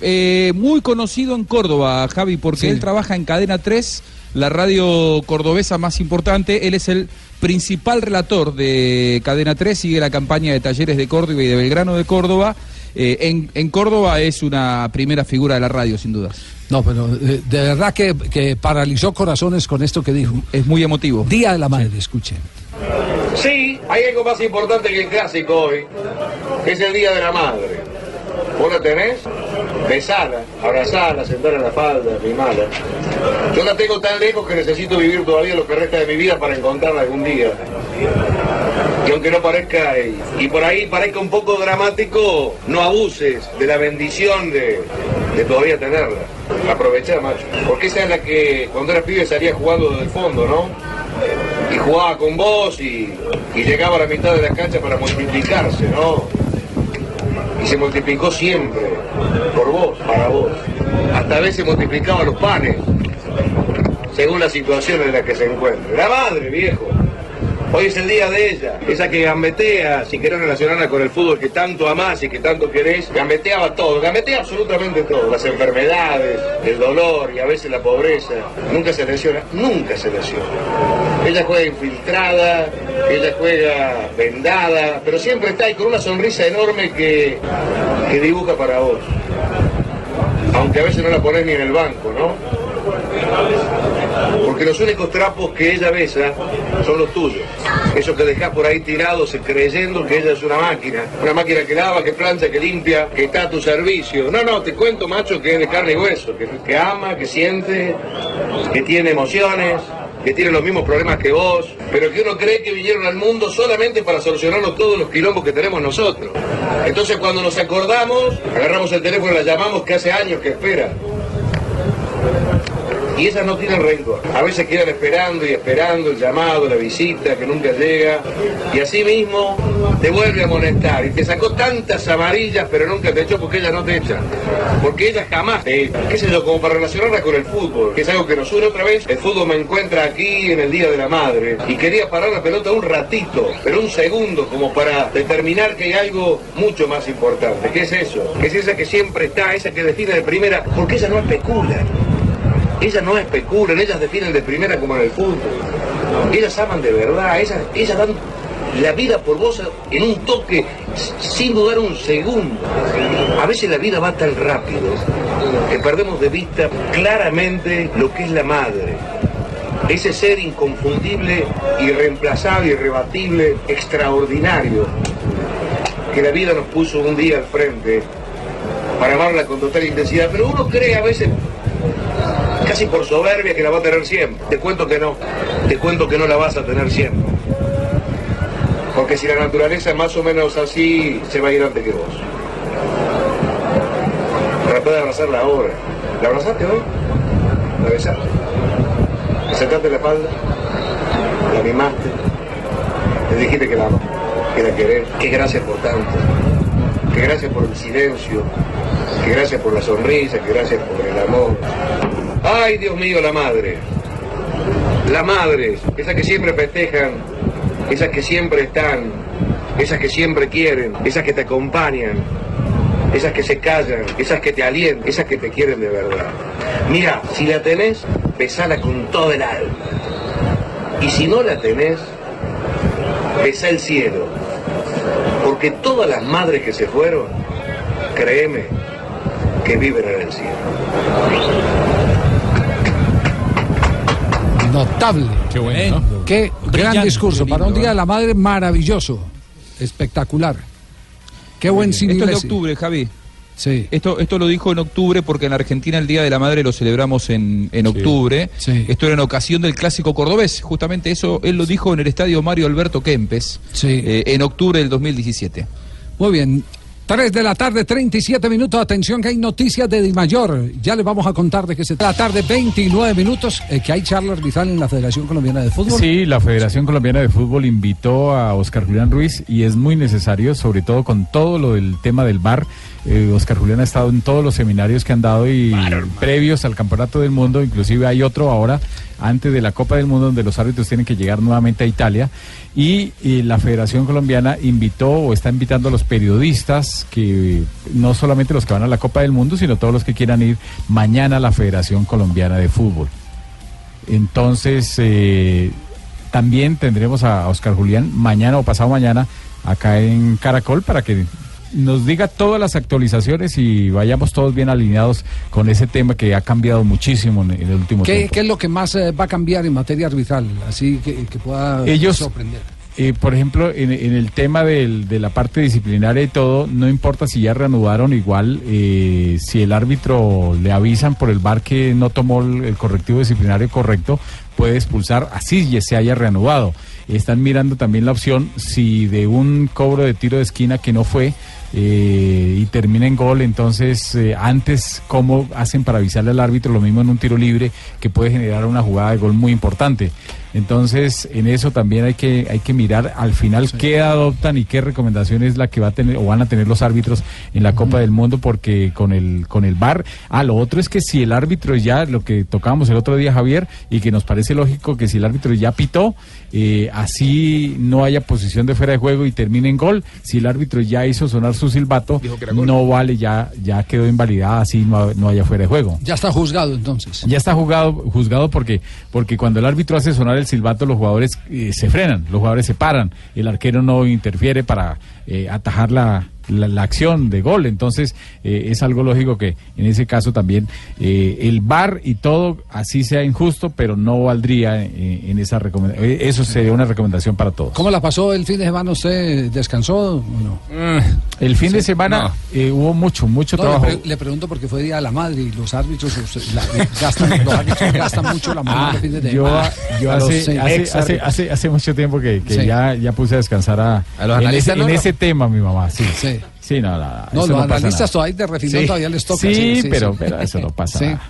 Eh, muy conocido en Córdoba, Javi, porque Sí. él trabaja en Cadena 3, la radio cordobesa más importante. Él es el principal relator de Cadena 3, sigue la campaña de Talleres de Córdoba y de Belgrano de Córdoba. Eh, en, en Córdoba es una primera figura de la radio, sin dudas. No, pero eh, de verdad que, que paralizó corazones con esto que dijo. Es muy emotivo. Día de la Madre, escuchen. Sí, hay algo más importante que el clásico hoy, que es el Día de la Madre. ¿Vos la tenés? Besala, abrazala, sentar en la falda, mimala. Yo la tengo tan lejos que necesito vivir todavía lo que resta de mi vida para encontrarla algún día. Y aunque no parezca, y, por ahí parezca un poco dramático, no abuses de la bendición de, todavía tenerla. Aprovechá, macho. Porque esa es la que cuando eras pibe salía jugando desde el fondo, ¿no? y jugaba con vos y llegaba a la mitad de la cancha para multiplicarse, ¿no? Y se multiplicó siempre, por vos, para vos. Hasta a veces multiplicaba los panes, según la situación en la que se encuentre. La madre, viejo. Hoy es el día de ella, esa que gambetea, si querés relacionarla con el fútbol que tanto amás y que tanto querés, gambeteaba todo, gambetea absolutamente todo, las enfermedades, el dolor y a veces la pobreza, nunca se lesiona, nunca se lesiona. Ella juega infiltrada, ella juega vendada, pero siempre está ahí con una sonrisa enorme que, que dibuja para vos. Aunque a veces no la ponés ni en el banco, ¿no? Porque los únicos trapos que ella besa son los tuyos. Esos que dejás por ahí tirados creyendo que ella es una máquina. Una máquina que lava, que plancha, que limpia, que está a tu servicio. No, no, te cuento, macho, que es de carne y hueso. Que, que ama, que siente, que tiene emociones. que tienen los mismos problemas que vos, pero que uno cree que vinieron al mundo solamente para solucionarnos todos los quilombos que tenemos nosotros. Entonces cuando nos acordamos, agarramos el teléfono y la llamamos que hace años que espera. Y esas no tienen rencor. A veces quedan esperando y esperando el llamado, la visita que nunca llega. Y así mismo te vuelve a molestar. Y te sacó tantas amarillas, pero nunca te echó porque ella no te echa. Porque ella jamás te. ¿Qué sé yo? Como para relacionarla con el fútbol. Que es algo que nos une otra vez. El fútbol me encuentra aquí en el Día de la Madre. Y quería parar la pelota un ratito, pero un segundo, como para determinar que hay algo mucho más importante. ¿Qué es eso? Que es esa que siempre está, esa que define de primera, porque ella no especula. Ellas no especulan, ellas definen de primera como en el fútbol. Ellas aman de verdad, ellas, ellas dan la vida por vos en un toque, sin dudar un segundo. A veces la vida va tan rápido que perdemos de vista claramente lo que es la madre. Ese ser inconfundible, irreemplazable, irrebatible, extraordinario, que la vida nos puso un día al frente para amarla con total intensidad. Pero uno cree a veces casi por soberbia que la va a tener siempre. Te cuento que no, te cuento que no la vas a tener siempre. Porque si la naturaleza es más o menos así, se va a ir antes que vos. Tratá de abrazarla ahora. ¿La abrazaste hoy? ¿La besaste? ¿Le la espalda? ¿La mimaste? Le dijiste que la amas, que la querés. Que gracias por tanto. Que gracias por el silencio. Que gracias por la sonrisa. Que gracias por el amor. Ay, Dios mío, la madre. La madre, esas que siempre festejan, esas que siempre están, esas que siempre quieren, esas que te acompañan, esas que se callan, esas que te alientan, esas que te quieren de verdad. Mira, si la tenés, besala con todo el alma. Y si no la tenés, besa el cielo. Porque todas las madres que se fueron, créeme, que viven en el cielo. Notable. Qué bueno, ¿no? Qué gran discurso. Para un día de la madre maravilloso. Espectacular. Qué buen cine. Esto es de octubre, Javi. Sí. Esto, esto lo dijo en octubre porque en Argentina el Día de la Madre lo celebramos en, en octubre. Esto era en ocasión del clásico cordobés. Justamente eso él lo dijo en el estadio Mario Alberto Kempes eh, en octubre del 2017. Muy bien. 3 de la tarde, 37 minutos. Atención que hay noticias de Di Mayor. Ya les vamos a contar de qué se trata. La tarde, 29 minutos. eh, que hay charla arbitral en la Federación Colombiana de Fútbol. Sí, la Federación Colombiana de Fútbol invitó a Oscar Julián Ruiz y es muy necesario, sobre todo con todo lo del tema del VAR. Eh, Oscar Julián ha estado en todos los seminarios que han dado y previos al Campeonato del Mundo, inclusive hay otro ahora antes de la Copa del Mundo donde los árbitros tienen que llegar nuevamente a Italia. Y, y la Federación Colombiana invitó o está invitando a los periodistas que no solamente los que van a la Copa del Mundo, sino todos los que quieran ir mañana a la Federación Colombiana de Fútbol. Entonces, eh, también tendremos a Oscar Julián mañana o pasado mañana acá en Caracol para que nos diga todas las actualizaciones y vayamos todos bien alineados con ese tema que ha cambiado muchísimo en, el último ¿Qué, tiempo. qué es lo que más eh, va a cambiar en materia arbitral? Así que, que pueda Ellos- sorprender. Eh, por ejemplo, en, en el tema del- de la parte disciplinaria y todo, no importa si ya reanudaron igual, eh, si el árbitro le avisan por el bar que no tomó el, el correctivo disciplinario correcto, puede expulsar así ya se haya reanudado. Están mirando también la opción si de un cobro de tiro de esquina que no fue eh, y termina en gol, entonces eh, antes cómo hacen para avisarle al árbitro, lo mismo en un tiro libre que puede generar una jugada de gol muy importante. Entonces, en eso también hay que, hay que mirar. Al final qué adoptan y qué recomendación es la que va a tener o van a tener los árbitros en la Copa del Mundo, porque con el, con el VAR, ah, lo otro es que si el árbitro ya, lo que tocábamos el otro día, Javier, y que nos parece lógico que si el árbitro ya pitó, eh, así no haya posición de fuera de juego y termine en gol, si el árbitro ya hizo sonar su silbato, no vale, ya, ya quedó invalidada, así no, no haya fuera de juego. Ya está juzgado entonces. Ya está jugado, juzgado porque, porque cuando el árbitro hace sonar el silbato, los jugadores eh, se frenan, los jugadores se paran, el arquero no interfiere para eh, atajar la, la, la acción de gol. Entonces, eh, es algo lógico que en ese caso también eh, el VAR y todo, así sea injusto, pero no valdría eh, en esa recomendación. Eso sería una recomendación para todos. ¿Cómo la pasó el fin de semana? ¿Usted descansó o no? El fin de semana No. eh, hubo mucho, mucho No, le, trabajo. pre- le pregunto porque fue Día de la Madre y los árbitros la- gastan, los *laughs* árbitros gastan mucho la mano Ah, los fines de yo, semana. yo hace, eh, hace, hace, hace, hace mucho tiempo que, que Sí. ya, ya puse a descansar a, ¿A los en, ese, no, en no? ese tema, mi mamá. Sí, sí. Sí, no, no, no, No, los analistas todavía de refilón Sí. todavía les toca. Sí, pero, pero eso no pasa nada.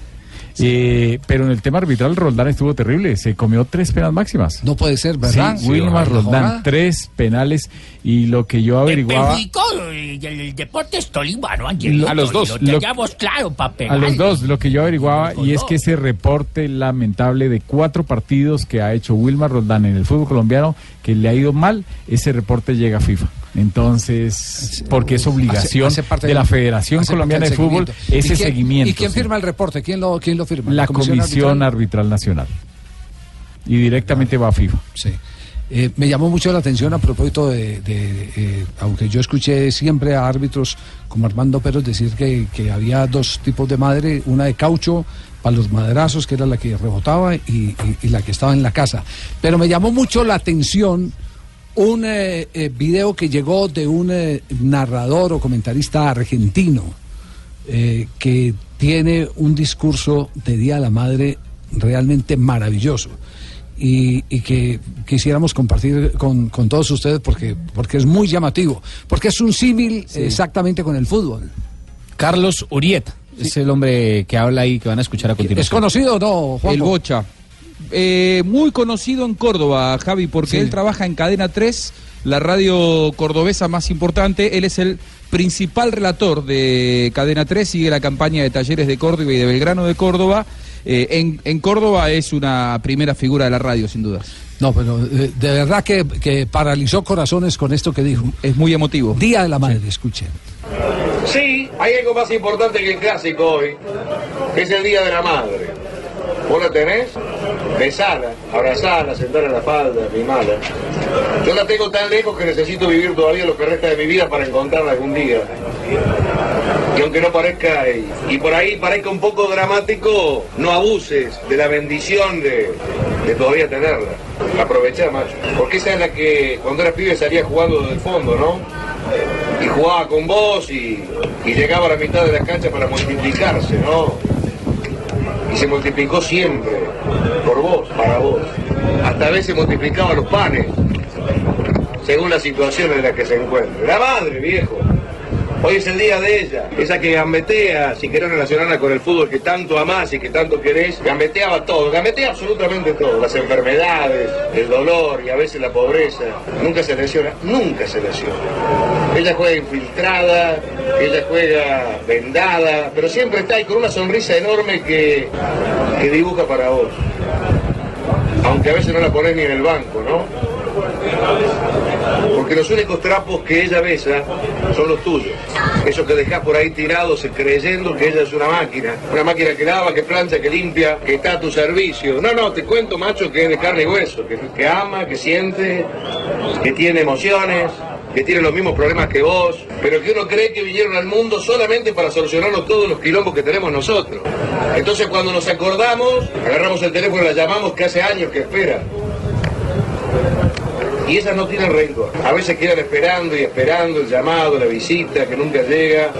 Eh, pero en el tema arbitral, Roldán estuvo terrible. Se comió tres penas máximas. No puede ser, ¿verdad? Sí, Wilmar Sí, Roldán, joda. tres penales. Y lo que yo averiguaba. Perjudicó el, el Deportes Tolima, ¿no, Angelito? a los dos. Lo claro pegar. A los dos, lo que yo averiguaba, y es que ese reporte lamentable de cuatro partidos que ha hecho Wilmar Roldán en el fútbol colombiano, que le ha ido mal, ese reporte llega a FIFA. Entonces, porque es obligación Hace- hace parte de la Federación Colombiana de Fútbol ese ¿Y quién- seguimiento. ¿Y quién firma el reporte? ¿Quién lo, quién lo firma? La Comisión, Arbitral? Arbitral Nacional. Y directamente va a FIFA. Sí. Eh, me llamó mucho la atención a propósito de, de, eh, aunque yo escuché siempre a árbitros como Armando Pérez decir que, que había dos tipos de madre, una de caucho para los madrazos, que era la que rebotaba, y, y- y la que estaba en la casa. Pero me llamó mucho la atención un eh, eh, video que llegó de un eh, narrador o comentarista argentino eh, que tiene un discurso de Día de la Madre realmente maravilloso y, y que quisiéramos compartir con, con todos ustedes porque, porque es muy llamativo, porque es un símil exactamente con el fútbol. Carlos Uriet es el hombre que habla ahí que van a escuchar a continuación. ¿Es conocido o no, Juanjo? El Bocha. Eh, muy conocido en Córdoba, Javi, porque Sí. él trabaja en Cadena 3, la radio cordobesa más importante. Él es el principal relator de Cadena 3, sigue la campaña de Talleres de Córdoba y de Belgrano de Córdoba. Eh, en, en Córdoba es una primera figura de la radio, sin duda. No, pero eh, de verdad que, que paralizó corazones con esto que dijo. Es muy emotivo. Día de la Madre, escuchen. Sí, hay algo más importante que el clásico hoy, que es el Día de la Madre. ¿Vos la tenés? Besala, abrazala, sentar en la falda, mimala. Yo la tengo tan lejos que necesito vivir todavía lo que resta de mi vida para encontrarla algún día. Y aunque no parezca, y, por ahí parezca un poco dramático, no abuses de la bendición de, todavía tenerla. Aprovechá, macho. Porque esa es la que cuando eras pibe salía jugando desde el fondo, ¿no? y jugaba con vos y, y llegaba a la mitad de la cancha para multiplicarse, ¿no? Y se multiplicó siempre, por vos, para vos. Hasta a veces multiplicaba los panes, según la situación en la que se encuentre. La madre, viejo. Hoy es el día de ella, esa que gambetea, si querés relacionarla con el fútbol que tanto amás y que tanto querés, gambeteaba todo, gambetea absolutamente todo, las enfermedades, el dolor y a veces la pobreza, nunca se lesiona, nunca se lesiona. Ella juega infiltrada, ella juega vendada, pero siempre está ahí con una sonrisa enorme que, que dibuja para vos. Aunque a veces no la ponés ni en el banco, ¿no? Porque los únicos trapos que ella besa son los tuyos. Esos que dejás por ahí tirados creyendo que ella es una máquina. Una máquina que lava, que plancha, que limpia, que está a tu servicio. No, no, te cuento, macho, que es de carne y hueso. Que, ama, que siente, que tiene emociones, que tiene los mismos problemas que vos. Pero que uno cree que vinieron al mundo solamente para solucionarnos todos los quilombos que tenemos nosotros. Entonces cuando nos acordamos, agarramos el teléfono y la llamamos que hace años que espera. Y esas no tienen rencor. A veces quedan esperando y esperando el llamado, la visita que nunca llega.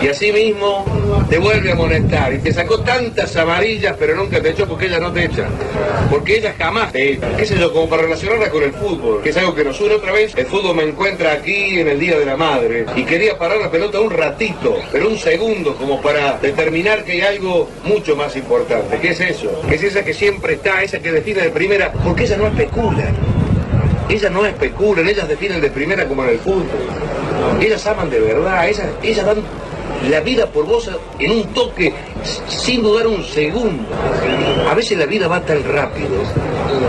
Y así mismo te vuelve a amonestar. Y te sacó tantas amarillas, pero nunca te echó porque ella no te echa. Porque ella jamás te echa. Qué sé yo, como para relacionarla con el fútbol, que es algo que nos une otra vez. El fútbol me encuentra aquí en el Día de la Madre. Y quería parar la pelota un ratito, pero un segundo, como para determinar que hay algo mucho más importante. ¿Qué es eso? Que es esa que siempre está, esa que define de primera, porque ella no especula. Ellas no especulan, ellas definen de primera como en el fútbol. Ellas aman de verdad, ellas, dan la vida por vos en un toque, sin dudar un segundo. A veces la vida va tan rápido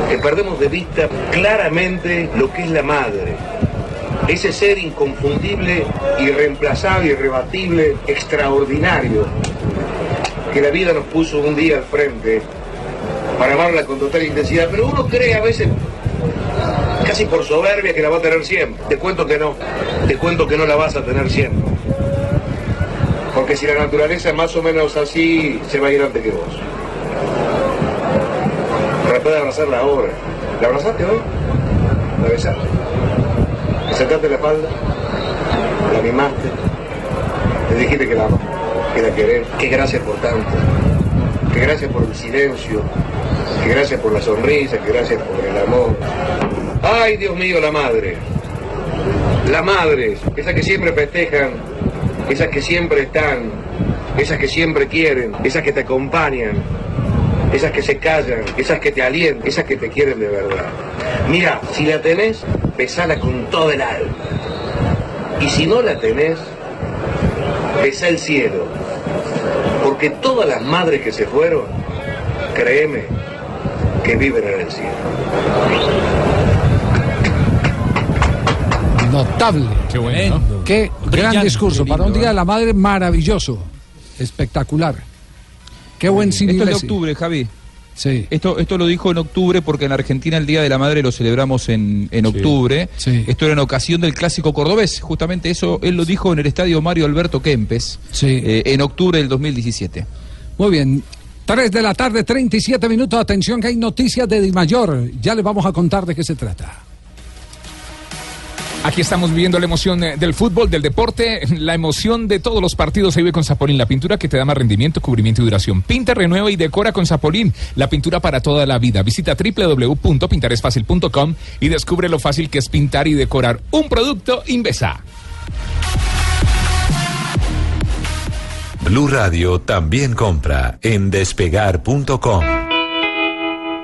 que perdemos de vista claramente lo que es la madre. Ese ser inconfundible, irreemplazable, irrebatible, extraordinario, que la vida nos puso un día al frente para amarla con total intensidad. Pero uno cree a veces casi por soberbia que la va a tener siempre. Te cuento que no, te cuento que no la vas a tener siempre. Porque si la naturaleza es más o menos así, se va a ir antes que vos. Tratá de abrazarla ahora. ¿La abrazaste hoy? ¿La besaste? ¿Le la espalda? ¿La mimaste? Le dijiste que la amas, que la querés. Que gracias por tanto. Que gracias por el silencio. Que gracias por la sonrisa. Que gracias por el amor. Ay, Dios mío, la madre. Las madres, esas que siempre festejan, esas que siempre están, esas que siempre quieren, esas que te acompañan, esas que se callan, esas que te alientan, esas que te quieren de verdad. Mira, si la tenés, besala con todo el alma. Y si no la tenés, besa el cielo. Porque todas las madres que se fueron, créeme, que viven en el cielo. Notable. Qué bueno. ¿no? Qué gran discurso. Para un día de la madre maravilloso. Espectacular. Qué buen cine Esto es de octubre, Javi. Sí. Esto, esto lo dijo en octubre porque en Argentina el Día de la Madre lo celebramos en, en octubre. Esto era en ocasión del clásico cordobés. Justamente eso él lo dijo en el estadio Mario Alberto Kempes eh, en octubre del 2017. Muy bien. 3 de la tarde, 37 minutos. Atención que hay noticias de Di Mayor. Ya les vamos a contar de qué se trata. Aquí estamos viviendo la emoción eh, del fútbol, del deporte, *laughs* la emoción de todos los partidos se vive con Zapolín, la pintura que te da más rendimiento, cubrimiento y duración. Pinta, renueva y decora con Zapolín, la pintura para toda la vida. Visita www.pintaresfacil.com y descubre lo fácil que es pintar y decorar un producto Invesa. Blue Radio también compra en despegar.com.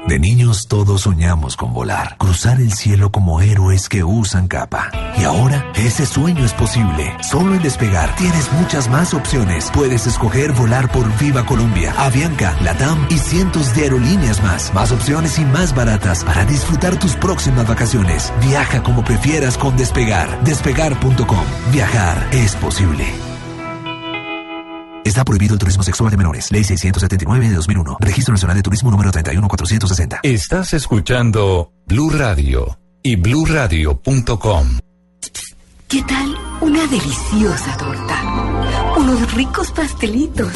De niños todos soñamos con volar, cruzar el cielo como héroes que usan capa. Y ahora ese sueño es posible. Solo en Despegar tienes muchas más opciones. Puedes escoger volar por Viva Colombia, Avianca, Latam y cientos de aerolíneas más. Más opciones y más baratas para disfrutar tus próximas vacaciones. Viaja como prefieras con Despegar. Despegar.com. Viajar es posible. Está prohibido el turismo sexual de menores. Ley 679 de 2001. Registro Nacional de Turismo número 31460. Estás escuchando Blue Radio y bluradio.com. ¿Qué tal una deliciosa torta? Unos ricos pastelitos,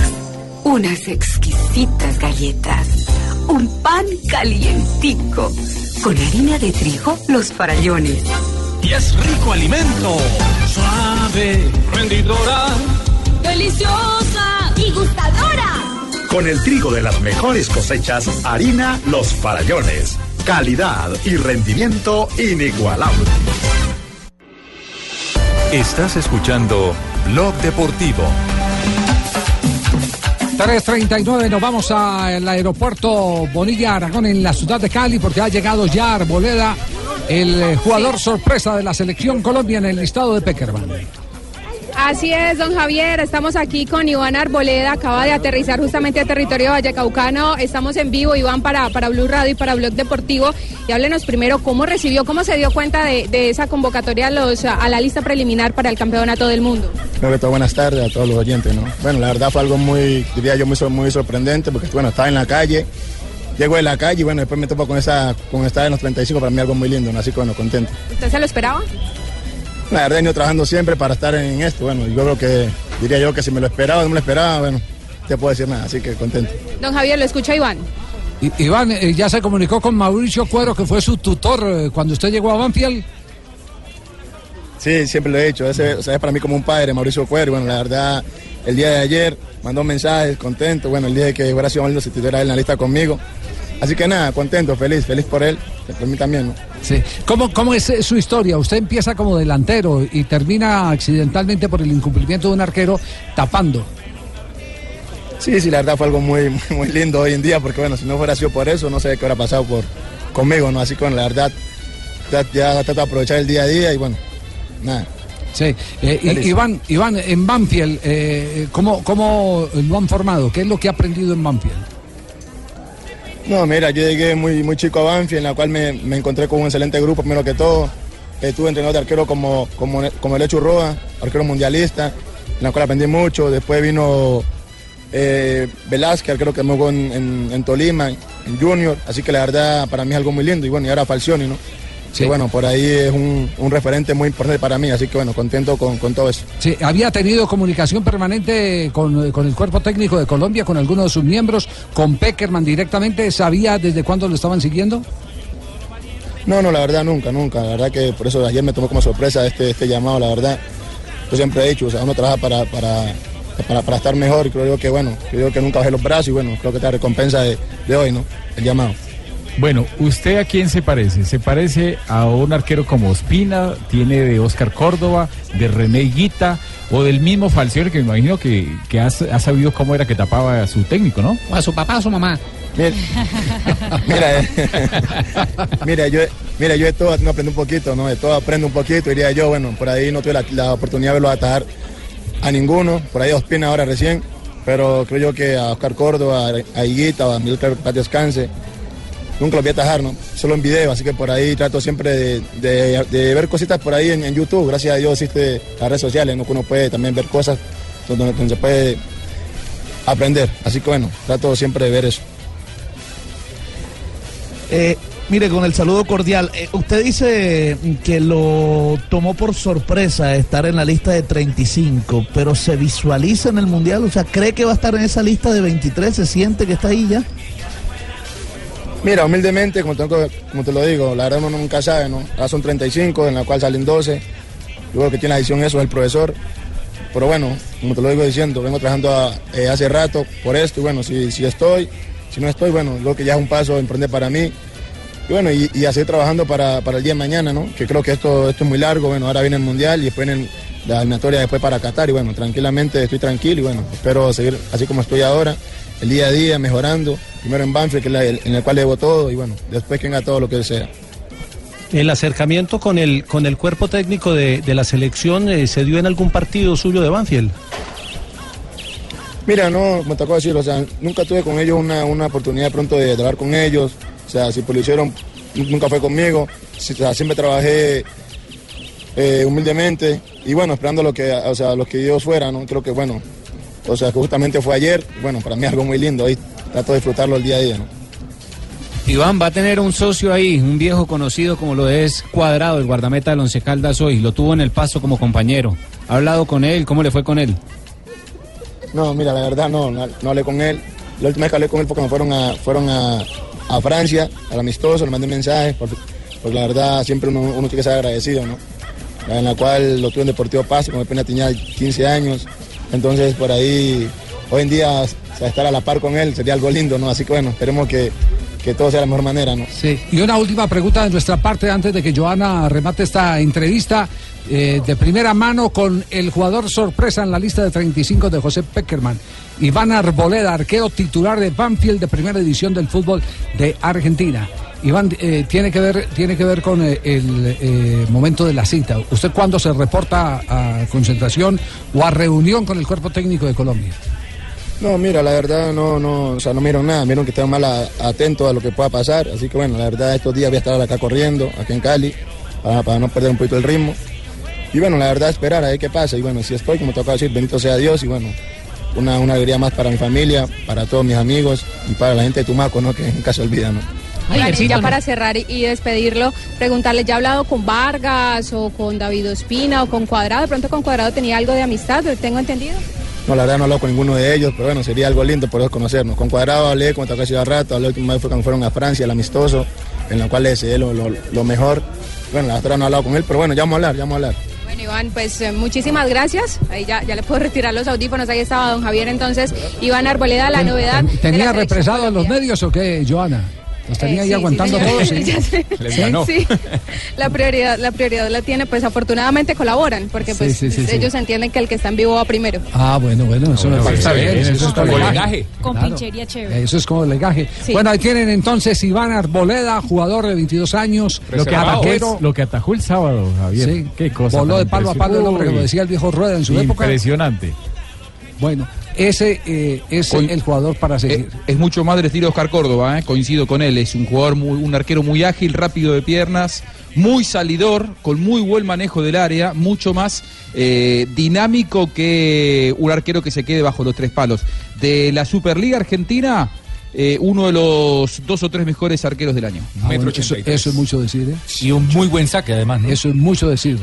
unas exquisitas galletas, un pan calientico, con harina de trigo, los farallones. Y es rico alimento, suave, rendidora. ¡Deliciosa Con el trigo de las mejores cosechas, harina Los Farallones. Calidad y rendimiento inigualable. Estás escuchando Blog Deportivo. 3.39, nos vamos al aeropuerto Bonilla Aragón en la ciudad de Cali porque ha llegado ya Arboleda, el eh, jugador sorpresa de la selección Colombia en el listado de Peckerman. Así es, don Javier. Estamos aquí con Iván Arboleda. Acaba de aterrizar justamente a territorio vallecaucano. Estamos en vivo, Iván, para, para Blue Radio y para Blog Deportivo. Y háblenos primero cómo recibió, cómo se dio cuenta de, de esa convocatoria a, los, a la lista preliminar para el campeonato del mundo. Primero que todo, buenas tardes a todos los oyentes, ¿no? Bueno, la verdad fue algo muy, diría yo, muy sorprendente porque, bueno, estaba en la calle, llego de la calle y, bueno, después me topo con esa, con estar en los 35, para mí algo muy lindo, ¿no? Así que, bueno, contento. ¿Usted se lo esperaba? La verdad, he venido trabajando siempre para estar en esto, bueno, yo creo que, diría yo que si me lo esperaba o no me lo esperaba, bueno, no te puedo decir nada, así que contento. Don Javier, lo escucha Iván. I- Iván eh, ya se comunicó con Mauricio Cuero, que fue su tutor eh, cuando usted llegó a Banfield. Sí, siempre lo he hecho. Ese, o sea, es para mí como un padre, Mauricio Cuero. Bueno, la verdad, el día de ayer mandó mensajes, contento. Bueno, el día de que hubiera sido si tuviera él en la lista conmigo. Así que nada, contento, feliz, feliz por él, por mí también. ¿no? Sí. ¿Cómo, ¿Cómo es eh, su historia? Usted empieza como delantero y termina accidentalmente por el incumplimiento de un arquero tapando. Sí, sí, la verdad fue algo *laughs* muy, muy, lindo hoy en día, porque bueno, si no fuera sido por eso, no sé qué hubiera pasado por, conmigo, ¿no? Así que bueno, la verdad, ya, ya trato de aprovechar el día a día y bueno, nada. Sí. Eh, y-. Iván, Iván, en Banfield, eh, ¿cómo, ¿cómo lo han formado? ¿Qué es lo que ha aprendido en Banfield? No, mira, yo llegué muy, muy chico a Banfield, en la cual me, me encontré con un excelente grupo, primero que todo. Estuve entrenador de arquero como, como, como el Hecho Roa, arquero mundialista, en la cual aprendí mucho. Después vino eh, Velázquez, arquero que me jugó en, en- en Tolima, en Junior. Así que la verdad para mí es algo muy lindo. Y bueno, y ahora Falcioni, ¿no? Sí. bueno, por ahí es un, un referente muy importante para mí, así que bueno, contento con, con todo eso. Sí, había tenido comunicación permanente con, con el cuerpo técnico de Colombia, con algunos de sus miembros, con Peckerman directamente. ¿Sabía desde cuándo lo estaban siguiendo? No, no, la verdad nunca, nunca. La verdad que por eso ayer me tomó como sorpresa este, este llamado, la verdad. Yo siempre he dicho, o sea, uno trabaja para, para, para, para estar mejor y creo yo que bueno, creo que nunca bajé los brazos y bueno, creo que esta recompensa de, de hoy, ¿no? El llamado. Bueno, ¿usted a quién se parece? ¿Se parece a un arquero como Ospina? ¿Tiene de Oscar Córdoba? ¿De René Guita? ¿O del mismo Falcioni que me imagino que, que ha, ha sabido cómo era que tapaba a su técnico, ¿no? O a su papá o a su mamá. Mira, *laughs* mira, eh, mira, yo, mira, yo de todo no aprendo un poquito, ¿no? De todo aprendo un poquito, diría yo, bueno, por ahí no tuve la, la oportunidad de verlo atajar a ninguno, por ahí a Ospina ahora recién, pero creo yo que a Oscar Córdoba, a Higuita, a Milcar Paz Descanse, nunca los voy a atajar, ¿no? Solo en video, así que por ahí trato siempre de, ver cositas por ahí en, YouTube. Gracias a Dios existe las redes sociales, ¿no? Que uno puede también ver cosas donde, donde se puede aprender. Así que bueno, trato siempre de ver eso. Eh, mire, con el saludo cordial, eh, usted dice que lo tomó por sorpresa estar en la lista de 35, pero se visualiza en el Mundial, o sea, ¿cree que va a estar en esa lista de 23? ¿Se siente que está ahí ya? Mira, humildemente, como te, como te lo digo, la verdad uno nunca sabe, ¿no? Ahora son 35, en la cual salen 12. Yo creo que tiene la decisión eso es el profesor. Pero bueno, como te lo digo diciendo, vengo trabajando eh, hace rato por esto y bueno, si, si estoy, si no estoy, bueno, creo que ya es un paso emprender para mí. Y bueno, y, y así trabajando para, el día de mañana, ¿no? Que creo que esto, esto es muy largo, bueno, ahora viene el Mundial y después viene la eliminatoria después para Qatar y bueno, tranquilamente estoy tranquilo y bueno, espero seguir así como estoy ahora, el día a día, mejorando, primero en Banfield, que es la- el- en el cual debo todo y bueno, después que venga todo lo que sea. ¿El acercamiento con el, con el cuerpo técnico de, de la selección eh, se dio en algún partido suyo de Banfield? Mira, no, me tocó decir, o sea, nunca tuve con ellos una, una oportunidad pronto de, hablar con ellos, o sea, si pues lo hicieron, nunca fue conmigo, o sea, siempre trabajé eh, humildemente y bueno, esperando lo que, o sea, lo que Dios fuera, ¿no? Creo que bueno, o sea, que justamente fue ayer, bueno, para mí *laughs* algo muy lindo, ahí trato de disfrutarlo el día a día, ¿no? Iván va a tener un socio ahí, un viejo conocido como lo es Cuadrado, el guardameta del Once Caldas hoy. Lo tuvo en el paso como compañero. ¿Ha hablado con él? ¿Cómo le fue con él? No, mira, la verdad no, no, no hablé con él. La última vez que hablé con él fue cuando fueron a, fueron a, a Francia, al amistoso, le mandé mensajes, porque, porque la verdad siempre uno, uno tiene que ser agradecido, ¿no? En la cual lo tuve en Deportivo Paso, como apenas tenía 15 años. Entonces, por ahí, hoy en día, o sea, estar a la par con él sería algo lindo, ¿no? Así que bueno, esperemos que, que todo sea de la mejor manera, ¿no? Sí. Y una última pregunta de nuestra parte antes de que Joana remate esta entrevista eh, de primera mano con el jugador sorpresa en la lista de 35 de José Peckerman. Iván Arboleda, arquero titular de Banfield de primera edición del fútbol de Argentina. Iván, eh, tiene que ver, tiene que ver con eh, el momento de la cita. ¿Usted cuándo se reporta a concentración o a reunión con el cuerpo técnico de Colombia? No, mira, la verdad no, no, o sea, no miro nada, miro que estén mal a- atento a lo que pueda pasar, así que bueno, la verdad estos días voy a estar acá corriendo, aquí en Cali, para, no perder un poquito el ritmo. Y bueno, la verdad esperar a ver qué pasa, y bueno, si estoy, como toca decir, bendito sea Dios, y bueno, una, una alegría más para mi familia, para todos mis amigos, y para la gente de Tumaco, ¿no? Que nunca se olvida, ¿no? Ya para cerrar y- despedirlo, preguntarle, ¿ya ha hablado con Vargas o con David Ospina o con Cuadrado? De pronto con Cuadrado tenía algo de amistad, tengo entendido. No, la verdad no he hablado con ninguno de ellos, pero bueno, sería algo lindo poder conocernos. Con Cuadrado hablé, como te acabo de rato, hablé la última vez fue cuando fueron a Francia, el amistoso, en la cual le deseé lo, lo, lo mejor. Bueno, la otra no he hablado con él, pero bueno, ya vamos a hablar, ya vamos a hablar. Bueno, Iván, pues eh, muchísimas gracias. Ahí ya, ya le puedo retirar los audífonos. Ahí estaba don Javier. Entonces, Iván Arboleda, la novedad. de la ¿Tenía represado en los medios o qué, Joana? ¿Los tenía Eh, ahí sí, aguantando sí, *laughs* todos? sí? Les ganó. Sí, la prioridad, la prioridad la tiene, pues afortunadamente colaboran, porque pues Sí, sí, sí, sí. ellos entienden que el que está en vivo va primero. Ah, bueno, bueno, eso me bueno, parece bien, bien. eso Eso es como bien. legaje. Con Claro. pinchería chévere. Eso es como legaje. Sí. Bueno, ahí tienen entonces Iván Arboleda, jugador de 22 años, Lo que, atajó, lo que atajó el sábado, Javier. Sí. Qué cosa. Voló de palo a palo el hombre, impresionante. como decía el viejo Rueda en su época. Impresionante. Bueno, ese eh, es el jugador para Es, seguir. es mucho más del estilo Oscar Córdoba, ¿eh? coincido con él. Es un jugador, muy, un arquero muy ágil, rápido de piernas, muy salidor, con muy buen manejo del área, mucho más eh, dinámico que un arquero que se quede bajo los tres palos. De la Superliga Argentina, eh, uno de los dos o tres mejores arqueros del año. Ah, bueno, eso, eso es mucho decir, ¿eh? Y un muy buen saque, además. ¿no? Eso es mucho decir.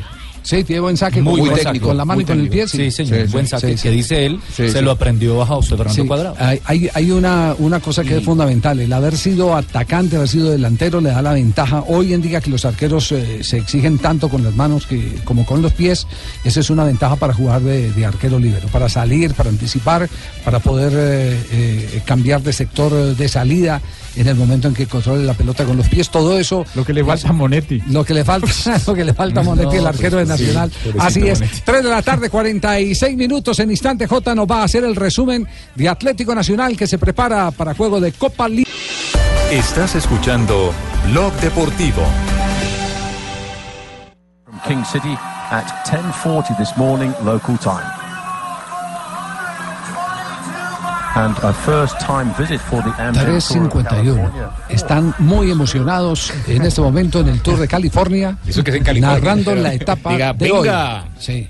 Sí, tiene buen saque Muy buen con- saque, con la mano muy y con el pie. Sí, señor, buen saque, que dice él, Sí, se sí. lo aprendió a José Fernando Sí, Cuadrado. Hay, hay, hay una, una cosa que es fundamental, el haber sido atacante, haber sido delantero le da la ventaja. Hoy en día que los arqueros eh, se exigen tanto con las manos que, como con los pies, esa es una ventaja para jugar de, de arquero libero, para salir, para anticipar, para poder eh, eh, cambiar de sector de salida en el momento en que controle la pelota con los pies, todo eso. Lo que le falta a Monetti. Lo que le falta, *laughs* lo que le falta a Monetti, el arquero pues, de sí, Nacional. Así es. Monetti. 3 de la tarde, 46 minutos. En instante J nos va a hacer el resumen de Atlético Nacional que se prepara para juego de Copa Liga. Estás escuchando Blog Deportivo. from King City at 10.40 this morning local time. 3.51. California. Están muy emocionados en este momento en el Tour de California, Eso que es en California. narrando la *laughs* etapa Diga, de "Venga". hoy. Sí.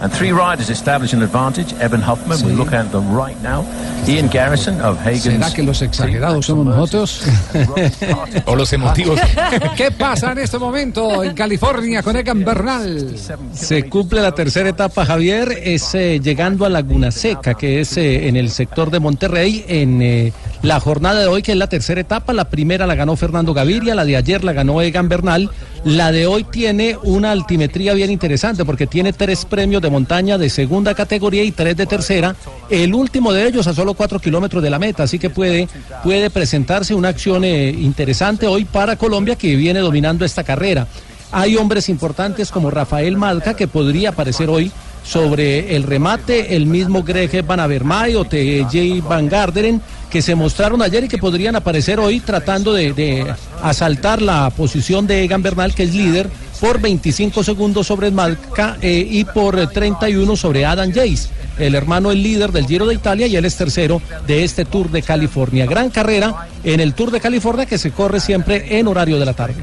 And three riders establish an advantage. Evan Huffman, we look at them right now. Ian Garrison of Hagen's. ¿Será que los exagerados somos nosotros? *laughs* *laughs* o los emotivos. *laughs* ¿Qué pasa en este momento en California con Egan Bernal? Se cumple la tercera etapa, Javier, es eh, llegando a Laguna Seca, que es eh, en el sector de Monterrey, en eh, la jornada de hoy, que es la tercera etapa. La primera la ganó Fernando Gaviria, la de ayer la ganó Egan Bernal. La de hoy tiene una altimetría bien interesante porque tiene tres premios de montaña de segunda categoría y tres de tercera. El último de ellos a solo cuatro kilómetros de la meta, así que puede, puede presentarse una acción eh, interesante hoy para Colombia que viene dominando esta carrera. Hay hombres importantes como Rafael Malca que podría aparecer hoy sobre el remate, el mismo Greg Van Avermaet o TJ Van Garderen que se mostraron ayer y que podrían aparecer hoy tratando de, asaltar la posición de Egan Bernal que es líder por 25 segundos sobre Malca eh, y por eh, 31 sobre Adam Jace. El hermano es líder del Giro de Italia y él es tercero de este Tour de California. Gran carrera en el Tour de California que se corre siempre en horario de la tarde.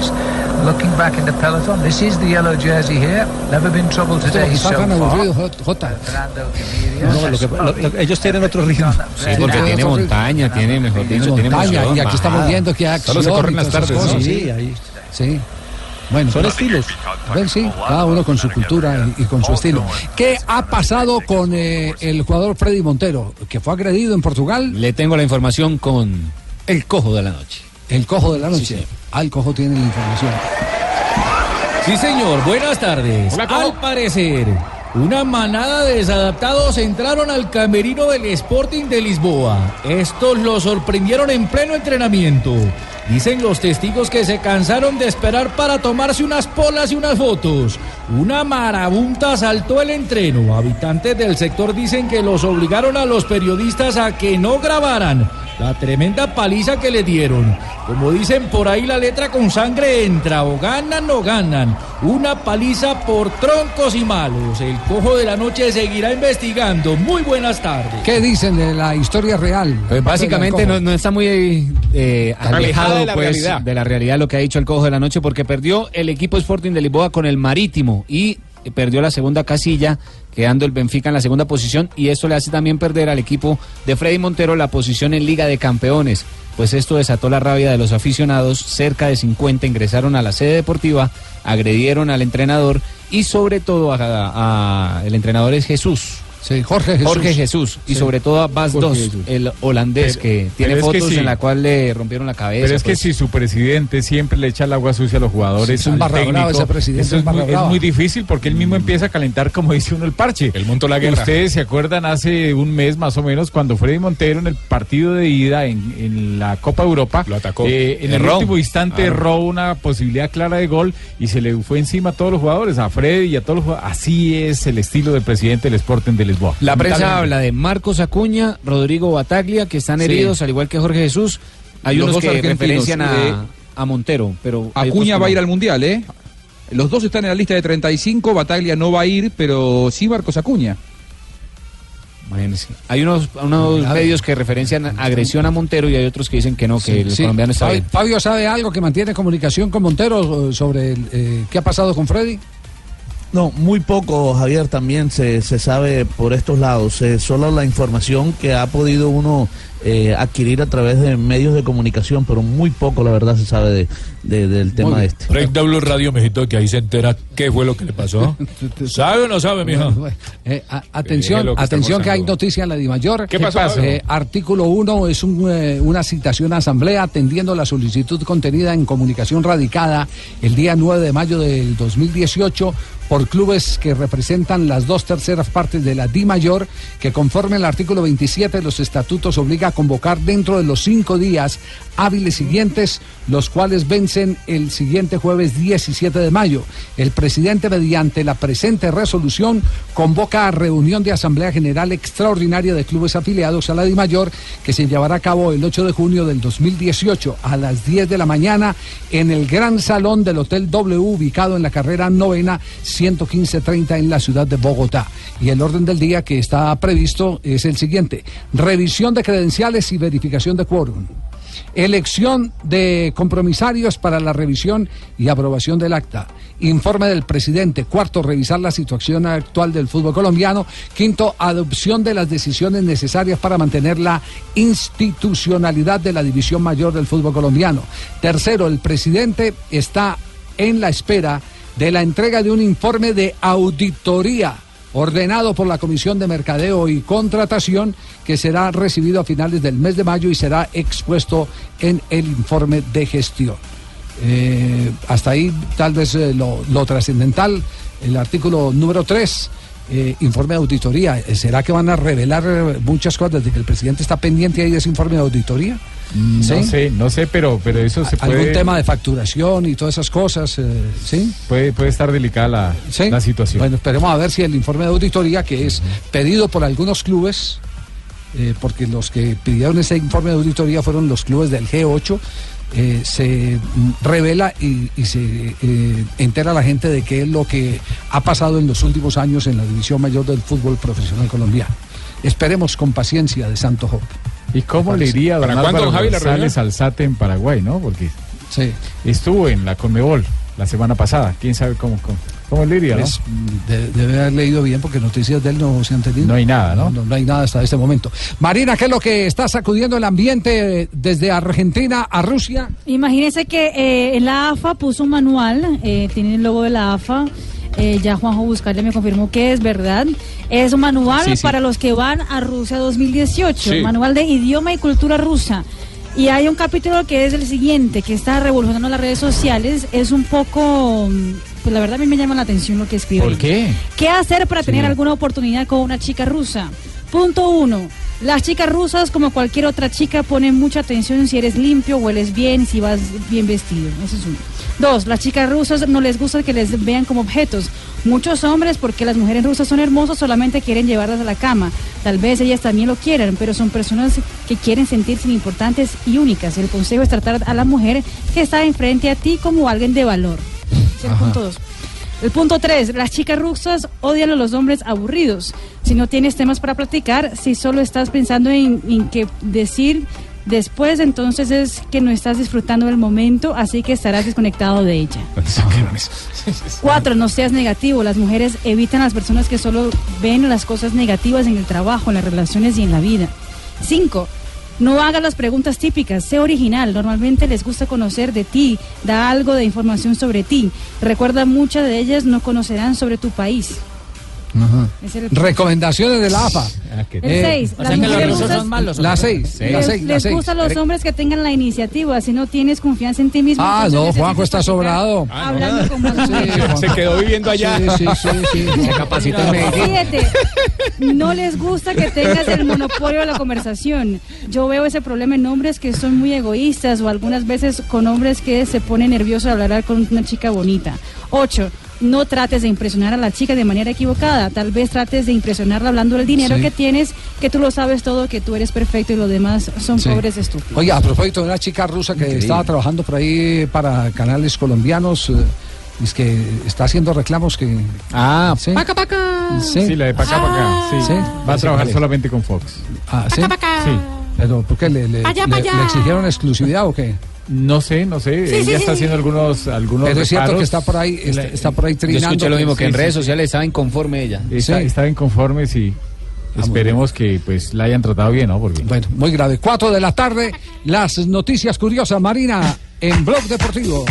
uh. Looking back in the peloton, this is the yellow jersey here. Never been trouble today so aburrido, Jota. No, lo que- lo- lo- ellos tienen otro ritmo. Sí, porque tiene montaña, tiene, mejor dicho, tiene montaña, emoción, y aquí estamos viendo que hay acción Solo se corren las tardes, ¿no? Sí, sí. ahí. Sí. Bueno, Son estilos. Ven, sí, cada uno con su cultura y, y con su estilo. ¿Qué ha pasado con eh, el jugador Freddy Montero, que fue agredido en Portugal? Le tengo la información con el cojo de la noche. El cojo de la noche. Ah, el cojo tiene la información. Sí, señor, buenas tardes. Al parecer, una manada de desadaptados entraron al camerino del Sporting de Lisboa. Estos lo sorprendieron en pleno entrenamiento. Dicen los testigos que se cansaron de esperar para tomarse unas polas y unas fotos. Una marabunta asaltó el entreno. Habitantes del sector dicen que los obligaron a los periodistas a que no grabaran la tremenda paliza que le dieron. Como dicen por ahí, la letra con sangre entra, o ganan o ganan. Una paliza por troncos y malos. El cojo de la noche seguirá investigando. Muy buenas tardes. ¿Qué dicen de la historia real? Pues básicamente no, no está muy eh, alejado de la pues, realidad. de la realidad lo que ha dicho el cojo de la noche porque perdió el equipo Sporting de Lisboa con el Marítimo y perdió la segunda casilla quedando el Benfica en la segunda posición y esto le hace también perder al equipo de Freddy Montero la posición en Liga de Campeones. Pues esto desató la rabia de los aficionados, cerca de 50 ingresaron a la sede deportiva, agredieron al entrenador y sobre todo a, a- el entrenador es Jesús. Sí, Jorge Jesús. Jorge Jesús. Y Sí. sobre todo a Bas Dos, el holandés Pero- que tiene pero es que fotos sí. en la cual le rompieron la cabeza. Pero es que pues. si su presidente siempre le echa el agua sucia a los jugadores, Sí, es un técnico, ese presidente, eso es muy, es difícil porque él mismo empieza a calentar, como dice uno, el parche. Él montó la guerra. Ustedes se acuerdan hace un mes más o menos cuando Freddy Montero en el partido de ida en, en la Copa Europa Lo atacó. eh, en el último instante Claro. erró una posibilidad clara de gol y se le fue encima a todos los jugadores, a Freddy y a todos los jugadores. Así es el estilo del presidente del Sporting de Lisboa. La prensa habla de Marcos Acuña, Rodrigo Bataglia, que están Sí. heridos, al igual que Jorge Jesús. Hay Los unos que referencian a, eh, a Montero, pero... Acuña va a ir al Mundial, ¿eh? Los dos están en la lista de 35, Bataglia no va a ir, pero sí Marcos Acuña. Imagínense. Hay unos, medios que referencian agresión a Montero y hay otros que dicen que no, que Sí, el sí. colombiano está Fabio, bien. Fabio sabe algo que mantiene comunicación con Montero sobre el, eh, qué ha pasado con Freddy. No, muy poco, Javier, también se, se sabe por estos lados. Solo la información que ha podido uno eh, adquirir a través de medios de comunicación, pero muy poco, la verdad, se sabe de, de- del tema este. Recta Blue Radio, mijito, que ahí se entera qué fue lo que le pasó. *laughs* ¿Sabe o no sabe, mija? Eh, a- ¿Qué atención, que atención que hay noticia en la Dimayor. ¿Qué pasó? Eh, artículo 1 es un, eh, una citación a asamblea atendiendo la solicitud contenida en comunicación radicada el día 9 de mayo del 2018 por clubes que representan las dos terceras partes de la Di Mayor, que conforme el artículo 27 de los estatutos obliga a convocar dentro de los cinco días hábiles siguientes, los cuales vencen el siguiente jueves 17 de mayo. El presidente, mediante la presente resolución, convoca a reunión de Asamblea General Extraordinaria de Clubes Afiliados a la DIMAYOR, que se llevará a cabo el 8 de junio del 2018 a las 10 de la mañana en el Gran Salón del Hotel W, ubicado en la carrera novena 11530 en la ciudad de Bogotá. Y el orden del día que está previsto es el siguiente: revisión de credenciales y verificación de quórum. Elección de compromisarios para la revisión y aprobación del acta. Informe del presidente. Cuarto, revisar la situación actual del fútbol colombiano. Quinto, adopción de las decisiones necesarias para mantener la institucionalidad de la división mayor del fútbol colombiano. Tercero, el presidente está en la espera de la entrega de un informe de auditoría ordenado por la Comisión de Mercadeo y Contratación, que será recibido a finales del mes de mayo y será expuesto en el informe de gestión. Eh, hasta ahí tal vez eh, lo, lo trascendental, el artículo número 3. Informe de auditoría. Eh, ¿Será que van a revelar eh, muchas cosas desde que el presidente está pendiente ahí de ese informe de auditoría? No ¿Sí? sé, no sé, pero, pero eso se ¿Algún puede... tema de facturación y todas esas cosas? eh, ¿Sí? Puede, puede estar delicada la, la situación. Bueno, esperemos a ver si el informe de auditoría, que es pedido por algunos clubes, eh, porque los que pidieron ese informe de auditoría fueron los clubes del G8, eh, se revela y, y se eh, entera a la gente de qué es lo que ha pasado en los últimos años en la división mayor del fútbol profesional colombiano. Esperemos con paciencia de Santo Job. ¿Y cómo le iría a don ¿Para cuándo, Álvaro Javi, González? Alzate en Paraguay, no? Porque Sí. estuvo en la Conmebol la semana pasada. ¿Quién sabe cómo, cómo, cómo le iría, no? Pues, mm, de- debe haber leído bien porque noticias de él no se han tenido. No hay nada, ¿no? No, no hay nada hasta este momento. Marina, ¿qué es lo que está sacudiendo el ambiente desde Argentina a Rusia? Imagínense que eh, la AFA puso un manual, eh, tiene el logo de la AFA. eh, ya Juanjo Buscarle me confirmó que es verdad. Es un manual Sí, sí. para los que van a Rusia 2018, Sí. manual de idioma y cultura rusa. Y hay un capítulo que es el siguiente, que está revolucionando las redes sociales. Es un poco, mm, pues la verdad a mí me llama la atención lo que escribe. ¿Por qué? ¿Qué hacer para tener alguna oportunidad con una chica rusa? Punto uno. Las chicas rusas, como cualquier otra chica, ponen mucha atención si eres limpio, hueles bien, si vas bien vestido. Eso es uno. Dos, las chicas rusas no les gusta que les vean como objetos. Muchos hombres, porque las mujeres rusas son hermosas, solamente quieren llevarlas a la cama. Tal vez ellas también lo quieran, pero son personas que quieren sentirse importantes y únicas. El consejo es tratar a la mujer que está enfrente a ti como alguien de valor. Es el Ajá. punto dos. El punto 3, las chicas rusas odian a los hombres aburridos. Si no tienes temas para platicar, si solo estás pensando en, en qué decir después, entonces es que no estás disfrutando del momento, así que estarás desconectado de ella. *laughs* 4, no seas negativo. Las mujeres evitan a las personas que solo ven las cosas negativas en el trabajo, en las relaciones y en la vida. 5. No hagas las preguntas típicas, sé original. Normalmente les gusta conocer de ti, da algo de información sobre ti. Recuerda, muchas de ellas no conocerán sobre tu país. El- Recomendaciones de la AFA. El seis, Eh, las mujeres rusas- La 6, la Les, 6, la les 6. gustan los hombres que tengan la iniciativa. Si no tienes confianza en ti mismo. Ah, no, Juanjo está sobrado. Hablando con *laughs* más mujeres. Se quedó viviendo allá. Sí, sí, sí, sí. *laughs* Se capacitó en Medellín. Siete, no les gusta que tengas el monopolio de la conversación. Yo veo ese problema en hombres que son muy egoístas o algunas veces con hombres que se ponen nerviosos al hablar con una chica bonita. Ocho, no trates de impresionar a la chica de manera equivocada. Tal vez trates de impresionarla hablando del dinero Sí. que tienes, que tú lo sabes todo, que tú eres perfecto y los demás son Sí. pobres estúpidos. Oye, a propósito de una chica rusa que Increíble. estaba trabajando por ahí para canales colombianos, eh, es que está haciendo reclamos que... Ah, sí. Paca, paca. Sí. Sí, la de Pacá Pacá. Sí. Sí. Va a trabajar Sí. solamente con Fox. Ah, ¿sí? Sí. Pero, ¿por qué? ¿Le, le- Allá, le- pa' allá. le exigieron exclusividad o qué? No sé, no sé. Sí, Ella sí, está sí, haciendo algunos, algunos Pero es cierto que está por ahí, está, está por ahí Yo trinando. escuché lo mismo que en redes sí. sociales estaba inconforme ella. Está, está inconforme, sí. Esperemos que pues la hayan tratado bien, ¿no? Porque... Bueno, muy grave. Cuatro de la tarde, las noticias curiosas, Marina, en Blog Deportivo.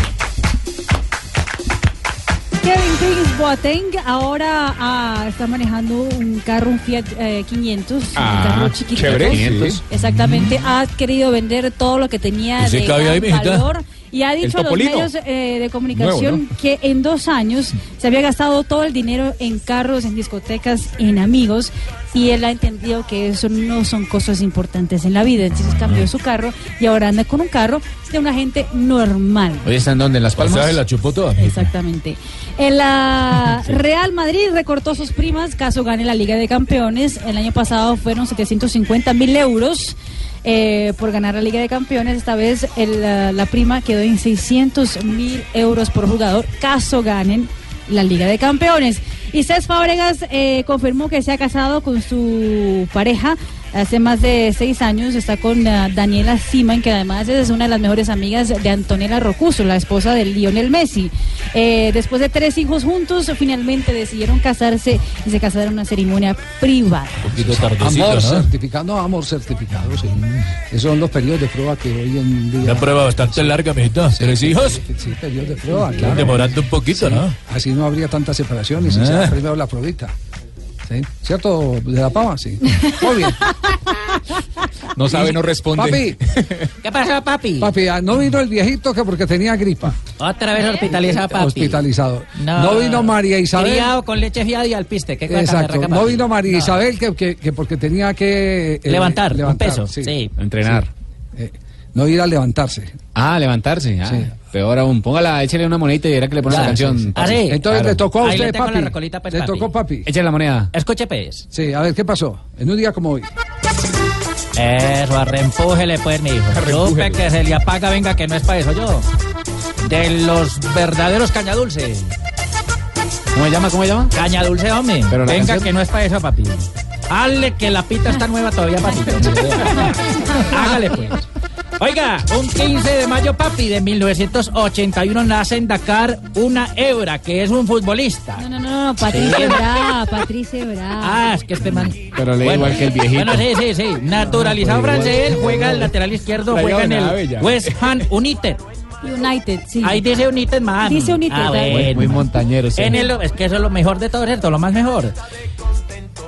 Kevin Prince Boateng ahora ah, está manejando un carro, un Fiat eh, 500, Ah, un carro chiquitito. chévere, 500. Exactamente, ha querido vender todo lo que tenía ¿Ese de gran valor y ha dicho a los medios eh, de comunicación Nuevo, ¿no? que en dos años se había gastado todo el dinero en carros, en discotecas, en amigos y él ha entendido que eso no son cosas importantes en la vida. Entonces cambió su carro y ahora anda con un carro de una gente normal. Hoy están donde en Las Palmas. la chupó toda. Exactamente. El ah, *laughs* Real Madrid recortó sus primas caso gane la Liga de Campeones. El año pasado fueron 750 mil euros eh, por ganar la Liga de Campeones. Esta vez la prima quedó en 600 mil euros por jugador caso ganen la Liga de Campeones. Y Cés Fábregas eh, confirmó que se ha casado con su pareja hace más de seis años. Está con ah, Daniela Siman, que además es una de las mejores amigas de Antonella Rocuso, la esposa de Lionel Messi. Eh, después de tres hijos juntos, finalmente decidieron casarse y se casaron en una ceremonia privada. Amor certificado, no, amor certificado, sí. Esos son los periodos de prueba que hoy en día... Una prueba bastante larga, mijita. ¿Tres hijos? Sí, periodos de prueba, claro. Demorando un poquito, Sí, ¿no? Así no habría tantas separaciones, si Ah. se da primero la pruebita. ¿Sí? ¿Cierto? ¿De la pava? Sí. Muy bien. No sabe, no responde. Papi, ¿Qué pasó, papi? papi, ah, no vino el viejito que porque tenía gripa. Otra vez hospitalizado, papi. Hospitalizado. No, vino María Isabel. Criado con leche fiada y alpiste. ¿Qué Exacto. No vino María Isabel que, que, que porque tenía que eh, Levantar, un peso, sí. Entrenar. Sí. Eh, no ir a levantarse. Ah, levantarse. Ah, Sí. Peor aún. Póngala, échele una monedita y verá que le pone la canción. sí, sí. papi. Ah, sí. Entonces le tocó a Ahí usted, le tengo papi. la recolita, pues, le papi. tocó, papi. Échale la moneda. Escuche, pues. Sí, a ver, ¿qué pasó? En un día como hoy. Eso, arrempújele, pues, mi hijo. Supe que se le apaga, venga, que no es para eso yo. De los verdaderos caña dulce. ¿Cómo se llama? ¿Cómo se llama? Caña dulce, hombre. Pero venga, canción- que no es para eso, papi. Hazle que la pita está nueva todavía, papi. *laughs* Hágale, pues. Oiga, un 15 de mayo, papi, de 1981 nace en Dakar una hebra, que es un futbolista. No, no, no, Patricia Sí. Bra, Patricia Bra. Ah, es que este man. Pero le Bueno, igual que el viejito. Bueno, sí, sí, sí. Naturalizado No, pero igual. francés, juega el lateral izquierdo, juega en el. West Ham United. United, sí. Ahí dice United, man. Dice United, Ah, bueno. Muy montañero. sí. En el, es que eso es lo mejor de todo, ¿cierto? Lo más mejor.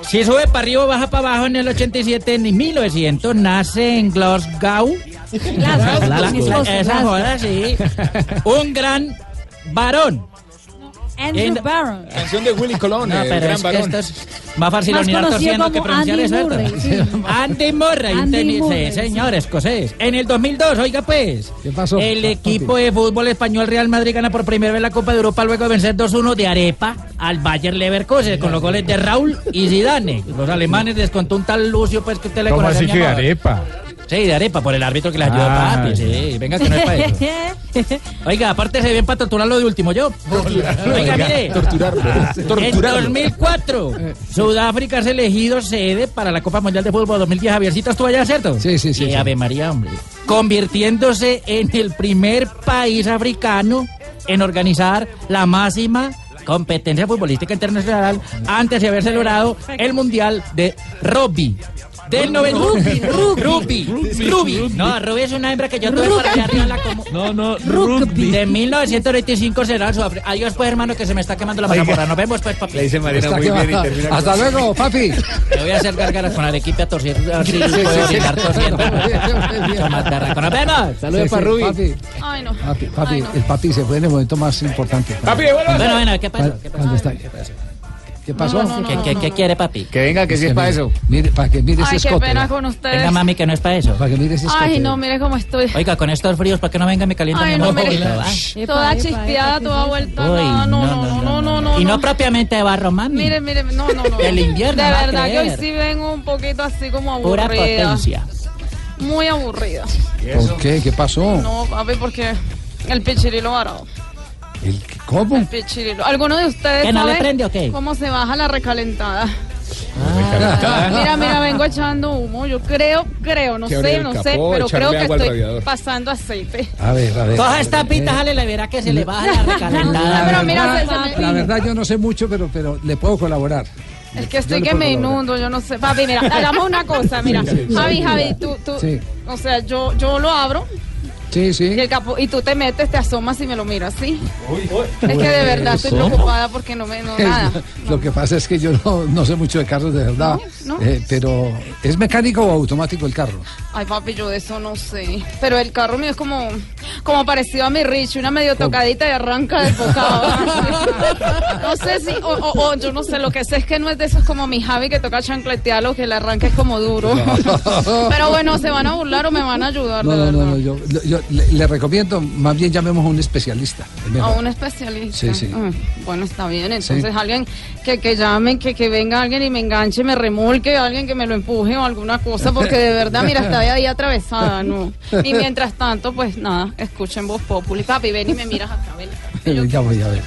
Si sube para arriba, baja para abajo en el 87, en 1900, nace en Glasgow. Glasgow, esa joda, sí. Un gran varón. Andrew Barron. Canción de Willy Colón, No, pero gran es que esto es más fácil conocido torciendo que pronunciar Andy sí. *laughs* Andy Murray, Andy dice, Murray, señor escocés. En el 2002, oiga pues, ¿Qué pasó? el equipo de fútbol español Real Madrid gana por primera vez la Copa de Europa luego de vencer 2-1 de Arepa al Bayer Leverkusen con los goles de Raúl y Zidane. Los alemanes descontó un tal Lucio pues que usted le ¿Cómo conoce, así mi que arepa? Sí, de Arepa, por el árbitro que le ayudó, Ah, papi. Sí, venga que no es para eso. *laughs* Oiga, aparte se bien para torturarlo de último yo. Oiga, mire. Torturarlo. En Torturarlo. 2004, Sudáfrica es elegido sede para la Copa Mundial de Fútbol 2010. Javiercito estuvo allá, ¿cierto? Sí, sí, sí, Y sí. Ave María, hombre. Convirtiéndose en el primer país africano en organizar la máxima competencia futbolística internacional antes de haber celebrado el Mundial de Rugby. Del 90. Rugby, Rugby. Rugby. No, Rugby es una hembra que yo tuve para allá arriba en la como. No, no, Rugby. De 1925 será Sudáfrica. Adiós, pues, hermano, que se me está quemando la mazamorra. Nos vemos, pues, papi. Le dice Marina Está muy bien y termina con- Hasta luego, papi. Me voy a hacer gárgaras con Arequipe a torcer. Así Sí, puedo. Tomás Berraco. ¡Nos vemos! Saludos Sí, para Ruby. Papi, Ay, no. papi, papi, Ay, no. el papi se fue en el momento más importante. Papi, devuélvase. Bueno, bueno, ¿qué? ¿Cuál- ¿Qué pasó? ¿Cuándo está? ¿Qué pasó? No, no, ¿Qué, qué, qué quiere, papi? Que venga, que sí es para eso. Mire, para que mire ese Ay, qué escote. pena con ustedes. Venga, mami, que no es para eso. Para que mire ese escote. Ay, no, mire cómo estoy. Oiga, con estos fríos, ¿por qué no venga me calienta mi no, mire. Toda chispeada, toda ¿qué vuelta. Uy, No, no, no, no, no, no. Y no no. propiamente de barro, mami. Mire, mire, no, no, no. *laughs* El invierno, De verdad que hoy sí vengo un poquito así como Pura aburrida. potencia. Muy aburrida. ¿Por qué? ¿Qué pasó? No, papi, porque el pichirilo varado. ¿El, ¿Cómo? El pichirilo. ¿Alguno de ustedes ¿Que no le sabe prende o qué? cómo se baja la recalentada? Mira, mira, vengo echando humo. Yo creo, creo, no Que sé, el no capó, sé, pero creo que agua al estoy radiador. pasando aceite. A ver, a ver. Todas estas pitas, jale, le verá que se le baja la *laughs* recalentada. pero mira, verdad, se- se me- la verdad yo no sé mucho, pero, pero le puedo colaborar. Es que estoy Yo le que puedo me colaborar. inundo, yo no sé. Papi, mira, hagamos una cosa, mira. Javi. Javi, tú, tú, Sí. o sea, yo, yo lo abro Sí, sí. y, el capo, y tú te metes, te asomas y me lo miras, ¿sí? Es que de verdad estoy preocupada porque no me, no, *laughs* nada. Lo que pasa es que yo no, no sé mucho de carros de verdad. No, no. Eh, pero, ¿es mecánico o automático el carro? Ay, papi, yo de eso no sé. Pero el carro mío es como, como parecido a mi Rich, una medio tocadita y arranca de bocado. *laughs* no sé si, o, o- o yo no sé, lo que sé es que no es de esos como mi Javi que toca chancletearlo, que el arranque es como duro. *laughs* Pero bueno, ¿se van a burlar o me van a ayudar? No, de no, verdad? no, no, yo, yo le, le recomiendo, más bien llamemos a un especialista. es A un especialista. Sí, sí. Ah, bueno, está bien. Entonces, Sí. alguien que, que llame, que, que venga alguien y me enganche, me remolque, alguien que me lo empuje o alguna cosa, porque de verdad, mira, está ahí atravesada, ¿no? Y mientras tanto, pues nada, escuchen voz populi. Papi, ven y me miras acá, ven. *laughs* ya voy a ver.